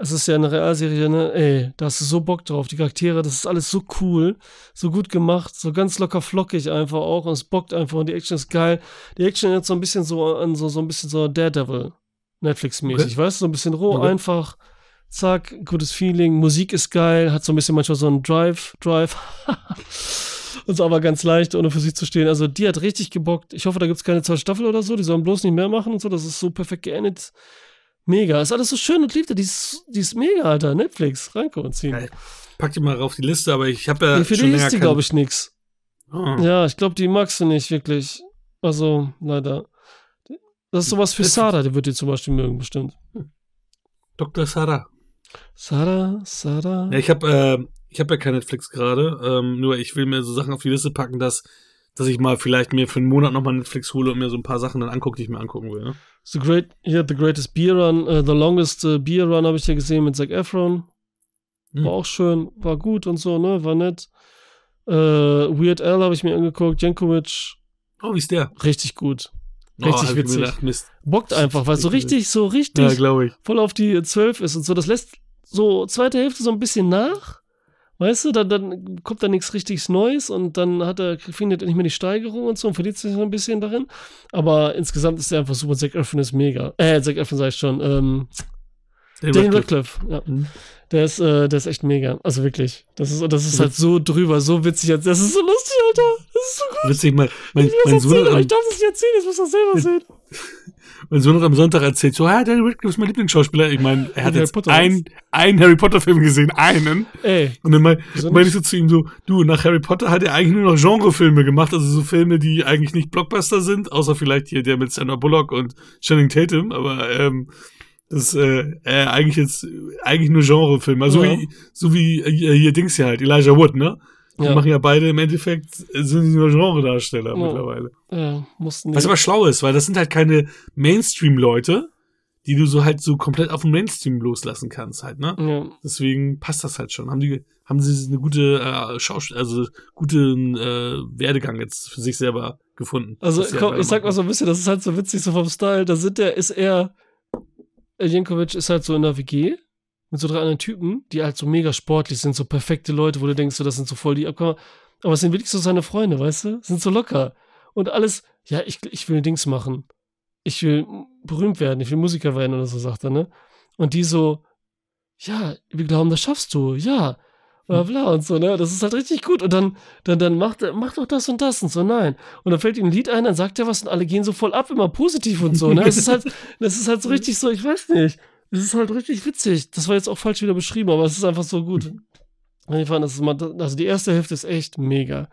es ist ja eine Realserie, ne? Ey, da hast du so Bock drauf. Die Charaktere, das ist alles so cool, so gut gemacht, so ganz locker flockig einfach auch und es bockt einfach und die Action ist geil. Die Action erinnert so ein bisschen so an so, so ein bisschen so Daredevil, Netflix-mäßig, weißt du, so ein bisschen roh, Okay. einfach, zack, gutes Feeling, Musik ist geil, hat so ein bisschen manchmal so einen Drive, Drive. Und so aber ganz leicht, ohne für sich zu stehen. Also die hat richtig gebockt. Ich hoffe, da gibt es keine zweite Staffel oder so. Die sollen bloß nicht mehr machen und so. Das ist so perfekt geendet. Mega. Ist alles so schön und lieb. Die ist, die ist mega, Alter. Netflix, Ranko und ziehen. Geil. Pack die mal rauf die Liste, aber ich habe ja Nee, für die ist die, kein- glaube ich, nix. Oh. Ja, ich glaube, die magst du nicht wirklich. Also, leider. Das ist sowas für Das- Sarah, die wird die zum Beispiel mögen, bestimmt. Dr. Sarah. Sarah, Sarah. Ja, ich habe äh, ich habe ja kein Netflix gerade, ähm, nur ich will mir so Sachen auf die Liste packen, dass dass ich mal vielleicht mir für einen Monat nochmal Netflix hole und mir so ein paar Sachen dann angucke, die ich mir angucken will. Ne? The Great, hier, The Greatest Beer Run, äh, The Longest äh, Beer Run habe ich ja gesehen mit Zac Efron. Hm. War auch schön, war gut und so, ne? War nett. Äh, Weird Al habe ich mir angeguckt, Jankovic, Oh, wie ist der? richtig gut. Oh, Richtig mir witzig. gedacht, Mist. Bockt einfach, weil so Richtig so richtig Ja, glaube ich. voll auf die 12 ist und so. Das lässt so zweite Hälfte so ein bisschen nach. Weißt du, dann, dann kommt da nichts richtig Neues und dann hat er, findet er nicht mehr die Steigerung und so und verliert sich so ein bisschen darin. Aber insgesamt ist er einfach super. Zac Efron ist mega. Äh, Zac Efron sag ich schon. Ähm, Daniel Radcliffe. Ja. Mhm. Der ist, äh, der ist echt mega. Also wirklich. Das ist, das ist halt so drüber, so witzig. Das ist so lustig, Alter. Das ist so gut. Witzig, mein, mein, Ich mein, das Sohn erzählen, ich darf es nicht erzählen, jetzt muss er selber sehen. mein Sohn hat am Sonntag erzählt, so, ja, Daniel Radcliffe ist mein Lieblingsschauspieler. Ich meine, er hat jetzt ein, einen Harry Potter Film gesehen, einen. Ey, Und dann mein, meine ich nicht? so zu ihm so, du, nach Harry Potter hat er eigentlich nur noch Genrefilme gemacht, also so Filme, die eigentlich nicht Blockbuster sind, außer vielleicht hier der mit Sandra Bullock und Channing Tatum, aber ähm, das äh, äh, eigentlich jetzt eigentlich nur Genrefilme, also Ja. wie so wie äh, hier Dings hier halt, Elijah Wood, ne? Die Ja. machen ja beide im Endeffekt sind die nur Genredarsteller Ja. mittlerweile. ja, mussten Was aber schlau ist, weil das sind halt keine Mainstream-Leute, die du so halt so komplett auf den Mainstream loslassen kannst halt, ne? ja. Deswegen passt das halt schon. Haben die, haben sie eine gute äh, Schauspiel, also guten äh, Werdegang jetzt für sich selber gefunden. Also, sie komm, ich sag mal so ein bisschen, das ist halt so witzig, so vom Style. Da sind der, ist er, Jenkovic ist halt so in der WG mit so drei anderen Typen, die halt so mega sportlich sind, so perfekte Leute, wo du denkst, so, das sind so voll die Abkommen. Aber es sind wirklich so seine Freunde, weißt du? Sind so locker. Und alles, ja, ich, ich will Dings machen. Ich will berühmt werden, ich will Musiker werden oder so, sagt er, ne? Und die so, ja, wir glauben, das schaffst du, ja. Bla bla und so, ne? Das ist halt richtig gut. Und dann, dann, dann macht er, mach doch das und das und so, nein. Und dann fällt ihm ein Lied ein, dann sagt er was und alle gehen so voll ab, immer positiv und so, ne? Das ist halt, das ist halt so richtig so, ich weiß nicht. Das ist halt richtig witzig. Das war jetzt auch falsch wieder beschrieben, aber es ist einfach so gut. Ich fand, das ist mal, also die erste Hälfte ist echt mega.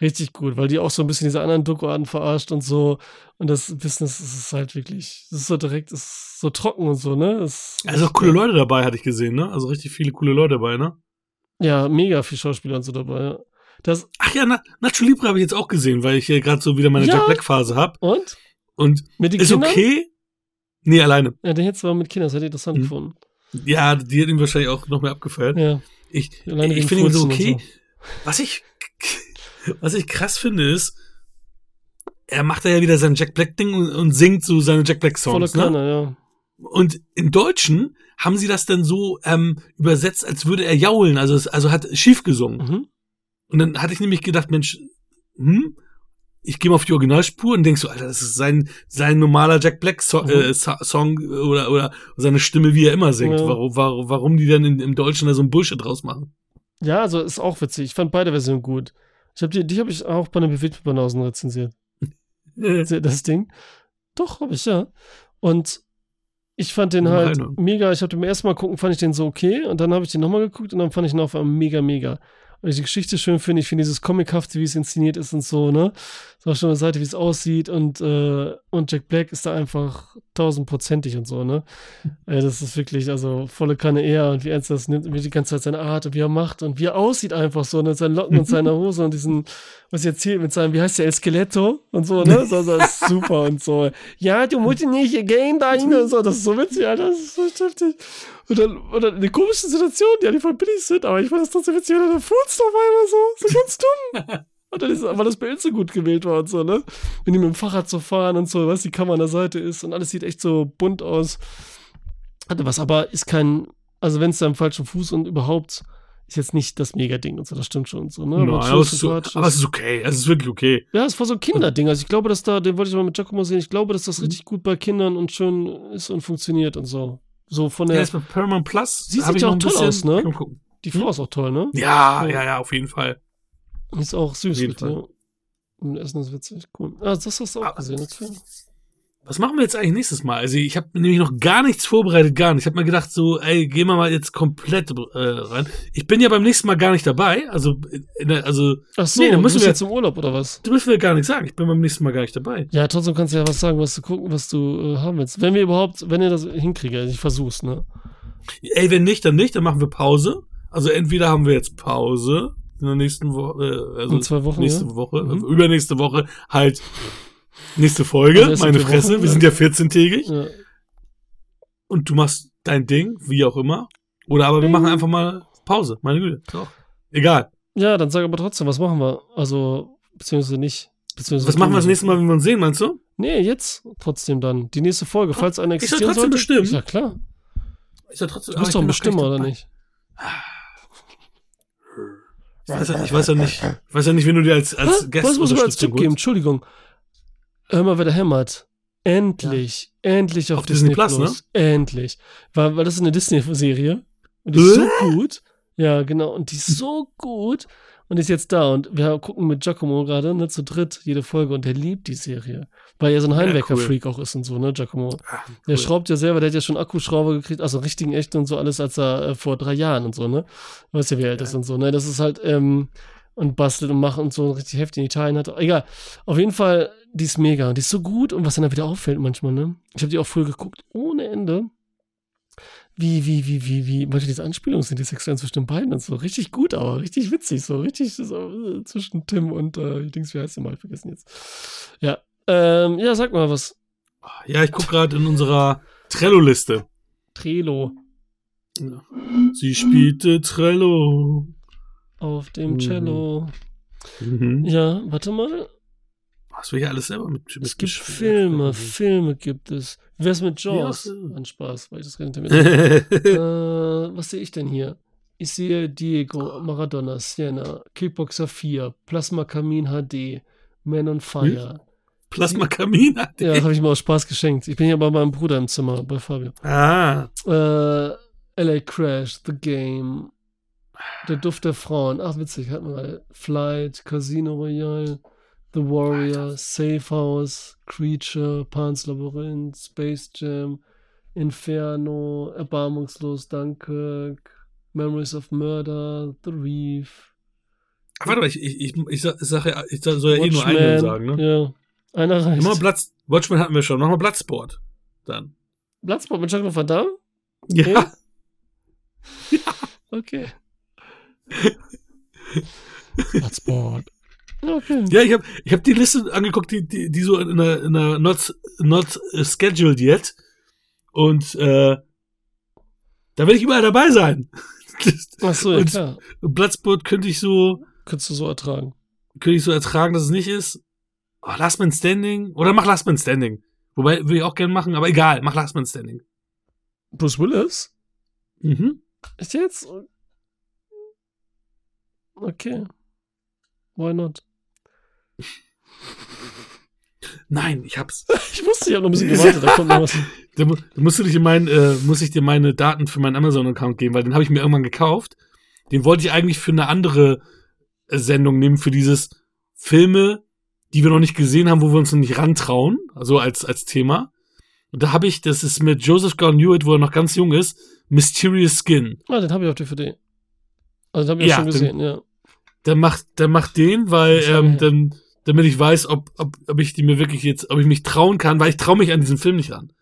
Richtig gut, weil die auch so ein bisschen diese anderen Doku-Arten verarscht und so. Und das Business das ist halt wirklich, das ist so direkt, das ist so trocken und so, ne? Ist Also auch coole Leute dabei, hatte ich gesehen, ne? Also richtig viele coole Leute dabei, ne? Ja, mega viel Schauspieler und so dabei. Ja. Das, Ach ja, Na, Nacho Libre habe ich jetzt auch gesehen, weil ich hier gerade so wieder meine Ja. Jack Black Phase habe. und? Und Mit den ist Kindern? okay. Nee, alleine. Ja, den hättest du mal mit Kindern, das hätte ich interessant Mhm. gefunden. Ja, die hat ihn wahrscheinlich auch noch mehr abgefeiert. Ja, Ich, alleine ich finde ihn so okay. Was ich, was ich krass finde ist, er macht da ja wieder sein Jack Black Ding und, und singt so seine Jack Black Songs. Ne? Kanne, ja. Und im Deutschen haben sie das dann so ähm, übersetzt, als würde er jaulen, also also hat schief gesungen. Mhm. Und dann hatte ich nämlich gedacht, Mensch, hm, ich gehe mal auf die Originalspur und denk so, Alter, das ist sein sein normaler Jack Black so Mhm. äh, so Song oder oder seine Stimme, wie er immer singt. Ja. Warum, warum, warum die dann in, im Deutschen da so ein Bullshit draus machen? Ja, also ist auch witzig. Ich fand beide Versionen gut. Ich hab die, die habe ich auch bei den Bewegtbanausen rezensiert. Das Ding. Doch, habe ich, ja. Und ich fand den halt Meinung. mega. Ich habe den ersten Mal gucken, fand ich den so okay. Und dann habe ich den nochmal geguckt und dann fand ich ihn auf einmal mega, mega. Weil ich die Geschichte schön finde. Ich finde dieses Comichafte, wie es inszeniert ist und so, ne? So schon eine Seite, wie es aussieht. Und, äh, und Jack Black ist da einfach tausendprozentig und so, ne? Äh, das ist wirklich, also volle Kanne er und wie ernst er das nimmt und wie die ganze Zeit seine Art und wie er macht und wie er aussieht einfach so, ne? Seine Locken und seine Hose und diesen, was er erzählt mit seinem, wie heißt der, El Skeletto und so, ne? So, so, das ist super und so. Ja, du musst nicht gehen dahin und so. Das ist so witzig, Alter. Das ist so heftig. Und dann, und dann eine komische Situation, ja, die voll billig sind, aber ich fand das trotzdem witzig, wenn er da furzt auf einmal so. So ganz dumm. Und dann ist, weil das Bild so gut gewählt war und so, ne? Wenn die mit dem Fahrrad so fahren und so, was die Kamera an der Seite ist und alles sieht echt so bunt aus. Hatte was, aber ist kein, also wenn es da im falschen Fuß und überhaupt ist jetzt nicht das Mega-Ding und so, das stimmt schon und so, ne? Nein, Aber aber, es ist so, aber es ist okay. Es ist wirklich okay. Ja, es war so ein Kinderding. Also ich glaube, dass da, den wollte ich mal mit Giacomo sehen, ich glaube, dass das richtig gut bei Kindern und schön ist und funktioniert und so. So von Der der, ist bei Paramount Plus. Sie sieht ja auch toll aus, ne? Die Frau ist auch toll, ne? Ja, Ja. ja, ja, auf jeden Fall. Ist auch süß. Ja. Und Essen ist witzig, cool. Ah, das hast du auch Ah. gesehen, okay. Was machen wir jetzt eigentlich nächstes Mal? Also ich habe nämlich noch gar nichts vorbereitet, gar nicht. Ich habe mir gedacht so, ey, gehen wir mal jetzt komplett äh, rein. Ich bin ja beim nächsten Mal gar nicht dabei. Also, der, also Ach so, Nee, dann du müssen bist wir- jetzt im Urlaub oder was? du müssen wir gar nicht sagen. Ich bin beim nächsten Mal gar nicht dabei. Ja, trotzdem kannst du ja was sagen, was du gucken, was du äh, haben willst. Wenn wir überhaupt, wenn ihr das hinkriegt, also ich versuch's, ne? Ey, wenn nicht, dann nicht. Dann machen wir Pause. Also entweder haben wir jetzt Pause in der nächsten Woche, äh, also In zwei Wochen, nächste ja. Woche, Mhm. also übernächste Woche halt nächste Folge. Also meine Fresse. Wochen, wir sind ja 14-tägig. Ja. Und du machst dein Ding, wie auch immer. Oder aber wir Mhm. machen einfach mal Pause. Meine Güte. So. Egal. ja, dann sag aber trotzdem, was machen wir? Also, beziehungsweise nicht. Beziehungsweise Was machen wir das nächste Mal, wenn wir uns sehen, meinst du? Nee, jetzt trotzdem dann. Die nächste Folge, falls eine Ist ja existieren trotzdem sollte. bestimmt. Ist ja klar. Ist ja trotzdem, Du bist doch ein Bestimmer, oder nicht? Ich weiß, ja, ich weiß ja nicht, ich weiß ja nicht, wen du dir als, als? Gast Was muss mal als Tipp geben? Entschuldigung. Hör mal, wer da hämmert. Endlich, endlich auf, Auf Disney Disney, Plus, Plus. Endlich. Weil, weil das ist eine Disney-Serie. Und die ist so gut. Ja, genau. Und die ist so gut. Und ist jetzt da. Und wir gucken mit Giacomo gerade, ne, zu dritt jede Folge. Und der liebt die Serie. Weil er so ein Ja, Heimwecker-Freak auch ist und so, ne, Giacomo. Der cool. schraubt ja selber, der hat ja schon Akkuschrauber gekriegt, also richtigen echten und so alles, als er äh, vor drei Jahren und so, ne? Weißt ja, wie alt ist und so, ne? Das ist halt, ähm, und bastelt und macht und so richtig heftig in Italien hat. Egal. Auf jeden Fall, die ist mega. Und die ist so gut und was dann da wieder auffällt manchmal, ne? Ich habe die auch früher geguckt, ohne Ende. Wie, wie, wie, wie, wie, manche diese Anspielungen sind, die sexuellen zwischen den beiden und so. Richtig gut, aber richtig witzig, so richtig so, äh, zwischen Tim und, äh, Dings, wie heißt der mal? Ich vergessen jetzt. Ja. Ähm, ja, sag mal was. Ja, ich guck gerade in unserer Trello-Liste. Trelo. Sie spielte Trello. Auf dem Mhm. Cello. Mhm. Ja, warte mal. Was wir hier alles selber mit, mit Es gibt Filme, Filme gibt es. Wie wär's mit Ja, Jaws? so. Ein Spaß, weil ich das gar nicht äh, was sehe ich denn hier? Ich sehe Diego, Maradona, Sienna, Kickboxer 4, Plasma Kamin HD, Man on Fire. Plasma Kamin hat Ja, das habe ich mir aus Spaß geschenkt. Ich bin hier bei meinem Bruder im Zimmer, bei Fabio. Ah. Äh, LA Crash, The Game, Der Duft der Frauen. Ach, witzig, hatten wir mal. Flight, Casino Royale, The Warrior, Safe House, Creature, Pan's Labyrinth, Space Jam, Inferno, Erbarmungslos, Dunkirk, Memories of Murder, The Reef. Ah, Warte mal, ich, ich, ich, ich, sag, ich, ja- soll ja eh nur einen sagen, ne? Ja, einer reicht. Immer Platz, Watchmen hatten wir schon, nochmal Bloodsport. Dann. Bloodsport mit Jean-Claude Van Damme? Ja. Okay. Bloodsport. Okay. Ja, ich habe ich hab die Liste angeguckt, die, die, die so in einer, in einer not, not scheduled yet. Und äh, da werde ich überall dabei sein. Ach so, ja Und- klar. Bloodsport könnte ich so, Könntest du so ertragen. könnte ich so ertragen, dass es nicht ist. Oh, Last Man Standing. Oder mach Last Man Standing. Wobei, will ich auch gerne machen, aber egal, mach Last Man Standing. Bruce Willis? Mhm. Ist jetzt? Okay. Why not? Nein, ich hab's. Ich wusste, ich habe noch ein bisschen gewartet, da kommt noch was. Da, da musst du dich in mein, äh, muss ich dir meine Daten für meinen Amazon-Account geben, weil den habe ich mir irgendwann gekauft. Den wollte ich eigentlich für eine andere äh, Sendung nehmen, für dieses Filme, die wir noch nicht gesehen haben, wo wir uns noch nicht rantrauen, also als, als Thema. Und da habe ich, das ist mit Joseph Gordon-Levitt, wo er noch ganz jung ist, Mysterious Skin. Ah, den habe ich auf DVD. Also, den habe ich Ja, schon den- gesehen, ja. Der macht, der macht den, weil, ähm, dann, damit ich weiß, ob, ob, ob ich die mir wirklich jetzt, ob ich mich trauen kann, weil ich traue mich an diesen Film nicht ran.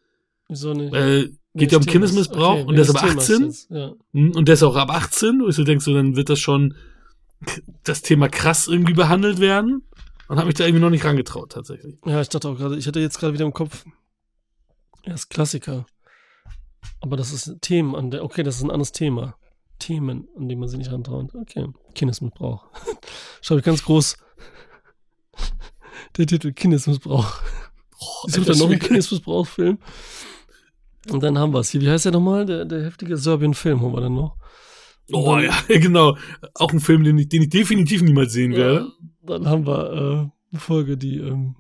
Wieso nicht? Äh, geht ja um. Kindesmissbrauch Okay, und der ist aber Themas 18. jetzt, Ja. Hm, Und der ist auch ab 18. Und so denkst du, dann wird das schon das Thema krass irgendwie behandelt werden. Und habe mich da irgendwie noch nicht rangetraut, tatsächlich. ja, ich dachte auch gerade, ich hatte jetzt gerade wieder im Kopf, er ist Klassiker. Aber das ist Themen an der, okay, das ist ein anderes Thema. Themen, an die man sich nicht rantraut. Okay, Kindesmissbrauch. Schau ich ganz groß. Der Titel Kindesmissbrauch. Ich suche dann noch einen Kindesmissbrauch-Film. Und dann haben wir es hier. Wie heißt der nochmal? Der, der heftige Serbien-Film haben wir dann noch. Oh dann- ja, genau. Auch ein Film, den ich, den ich definitiv niemals sehen werde. Ja, dann haben wir äh, eine Folge, die, ähm,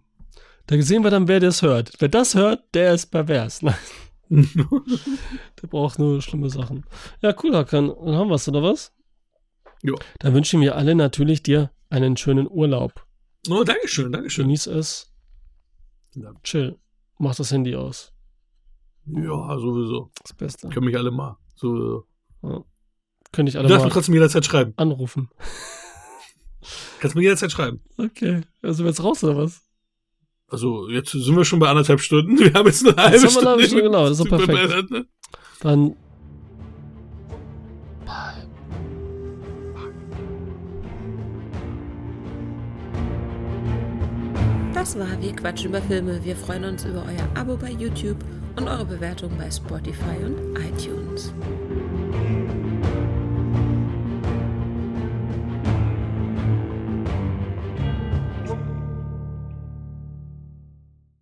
da sehen wir dann, wer das hört. Wer das hört, der ist pervers. Nein, der braucht nur schlimme Sachen. Ja, cool, Hakan. Dann haben wir es, oder was? Jo. Dann wünschen wir alle natürlich dir einen schönen Urlaub. Oh, Dankeschön, Dankeschön. Genieß es. Ja. Chill. Mach das Handy aus. Ja, sowieso. Das Beste. Können mich alle mal. Sowieso. Könnte ich Du alle darfst mir mal trotzdem jederzeit schreiben. anrufen. Kannst mir jederzeit schreiben. Okay. Also jetzt raus, oder was? Also, jetzt sind wir schon bei anderthalb Stunden. Wir haben jetzt eine halbe haben wir eine Stunde. halbe Stunde, genau, das ist perfekt. ne? Dann. Das war Wir quatschen über Filme. Wir freuen uns über euer Abo bei YouTube und eure Bewertung bei Spotify und iTunes.